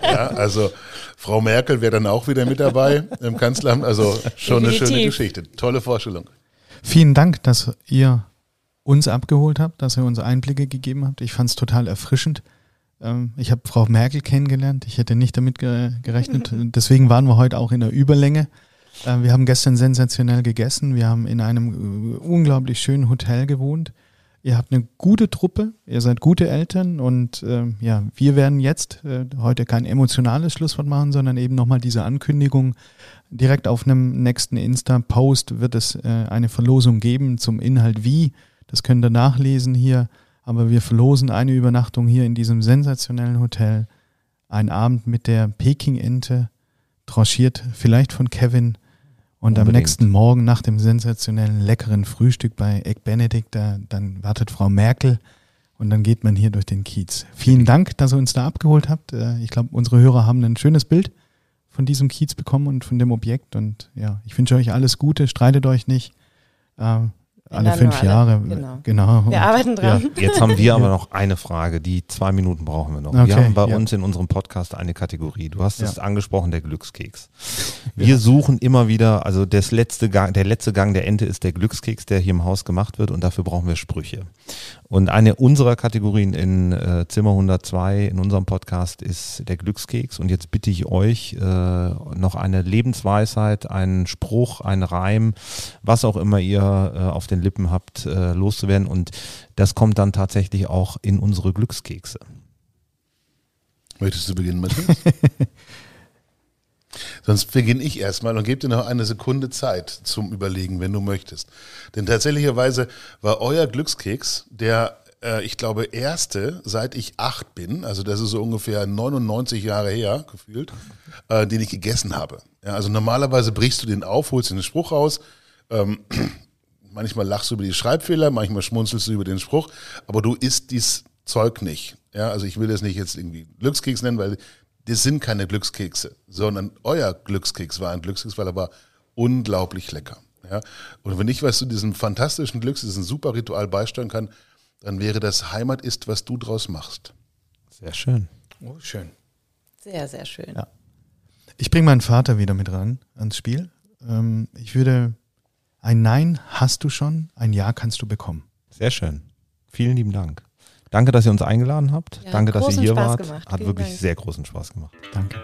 ja, also Frau Merkel wäre dann auch wieder mit dabei im Kanzleramt. Also schon eine schöne
Definitiv.
Geschichte. Tolle Vorstellung.
Vielen Dank, dass ihr uns abgeholt habt, dass ihr uns Einblicke gegeben habt. Ich fand es total erfrischend. Ähm, Ich habe Frau Merkel kennengelernt. Ich hätte nicht damit ge- gerechnet. Deswegen waren wir heute auch in der Überlänge. Äh, Wir haben gestern sensationell gegessen. Wir haben in einem äh, unglaublich schönen Hotel gewohnt. Ihr habt eine gute Truppe, ihr seid gute Eltern und ähm, ja, wir werden jetzt äh, heute kein emotionales Schlusswort machen, sondern eben nochmal diese Ankündigung. Direkt auf einem nächsten Insta-Post wird es äh, eine Verlosung geben zum Inhalt wie. Das könnt ihr nachlesen hier. Aber wir verlosen eine Übernachtung hier in diesem sensationellen Hotel. Ein Abend mit der Peking-Ente, tranchiert vielleicht von Kevin. Und am
Unbedingt.
nächsten Morgen nach dem sensationellen leckeren Frühstück bei Egg Benedict, da, dann wartet Frau Merkel und dann geht man hier durch den Kiez. Vielen Dank, dass ihr uns da abgeholt habt. Äh, Ich glaube, unsere Hörer haben ein schönes Bild von diesem Kiez bekommen und von dem Objekt. Und ja, ich wünsche euch alles Gute, streitet euch nicht. Alle fünf
alle,
Jahre.
genau.
genau.
Wir arbeiten dran.
Ja,
Jetzt haben wir aber noch eine Frage, die zwei Minuten brauchen wir noch.
Okay,
wir haben bei
ja.
uns in unserem Podcast eine Kategorie. Du hast es
Ja.
angesprochen, der Glückskeks. Wir suchen immer wieder, also das letzte Gang, der letzte Gang der Ente ist der Glückskeks, der hier im Haus gemacht wird und dafür brauchen wir Sprüche. Und eine unserer Kategorien in äh, Zimmer 102 in unserem Podcast ist der Glückskeks. Und jetzt bitte ich euch äh, noch eine Lebensweisheit, einen Spruch, einen Reim, was auch immer ihr äh, auf den Lippen habt, äh, loszuwerden. Und das kommt dann tatsächlich auch in unsere Glückskekse.
Möchtest du beginnen, Matthias? Sonst beginne ich erstmal und gebe dir noch eine Sekunde Zeit zum Überlegen, wenn du möchtest. Denn tatsächlicherweise war euer Glückskeks der, äh, ich glaube, erste, seit ich acht bin, also das ist so ungefähr 99 Jahre her, gefühlt, äh, den ich gegessen habe. Ja, also normalerweise brichst du den auf, holst den Spruch raus, ähm, manchmal lachst du über die Schreibfehler, manchmal schmunzelst du über den Spruch, aber du isst dies Zeug nicht. Ja, also ich will das nicht jetzt irgendwie Glückskeks nennen, weil das sind keine Glückskekse, sondern euer Glückskeks war ein Glückskeks, weil er war unglaublich lecker. Ja, und wenn ich was zu diesem fantastischen Glücks, diesem super Ritual beisteuern kann, dann wäre das Heimat ist, was du draus machst.
Sehr schön.
Oh, schön.
Sehr, sehr schön.
Ja. Ich bringe meinen Vater wieder mit ran ans Spiel. Ähm, ich würde ein Nein hast du schon, ein Ja kannst du bekommen.
Sehr schön. Vielen lieben Dank. Danke, dass ihr uns eingeladen habt.
Ja,
Danke, dass ihr hier
Spaß
wart.
gemacht.
Hat
Vielen
wirklich
Dank.
sehr großen Spaß gemacht.
Danke.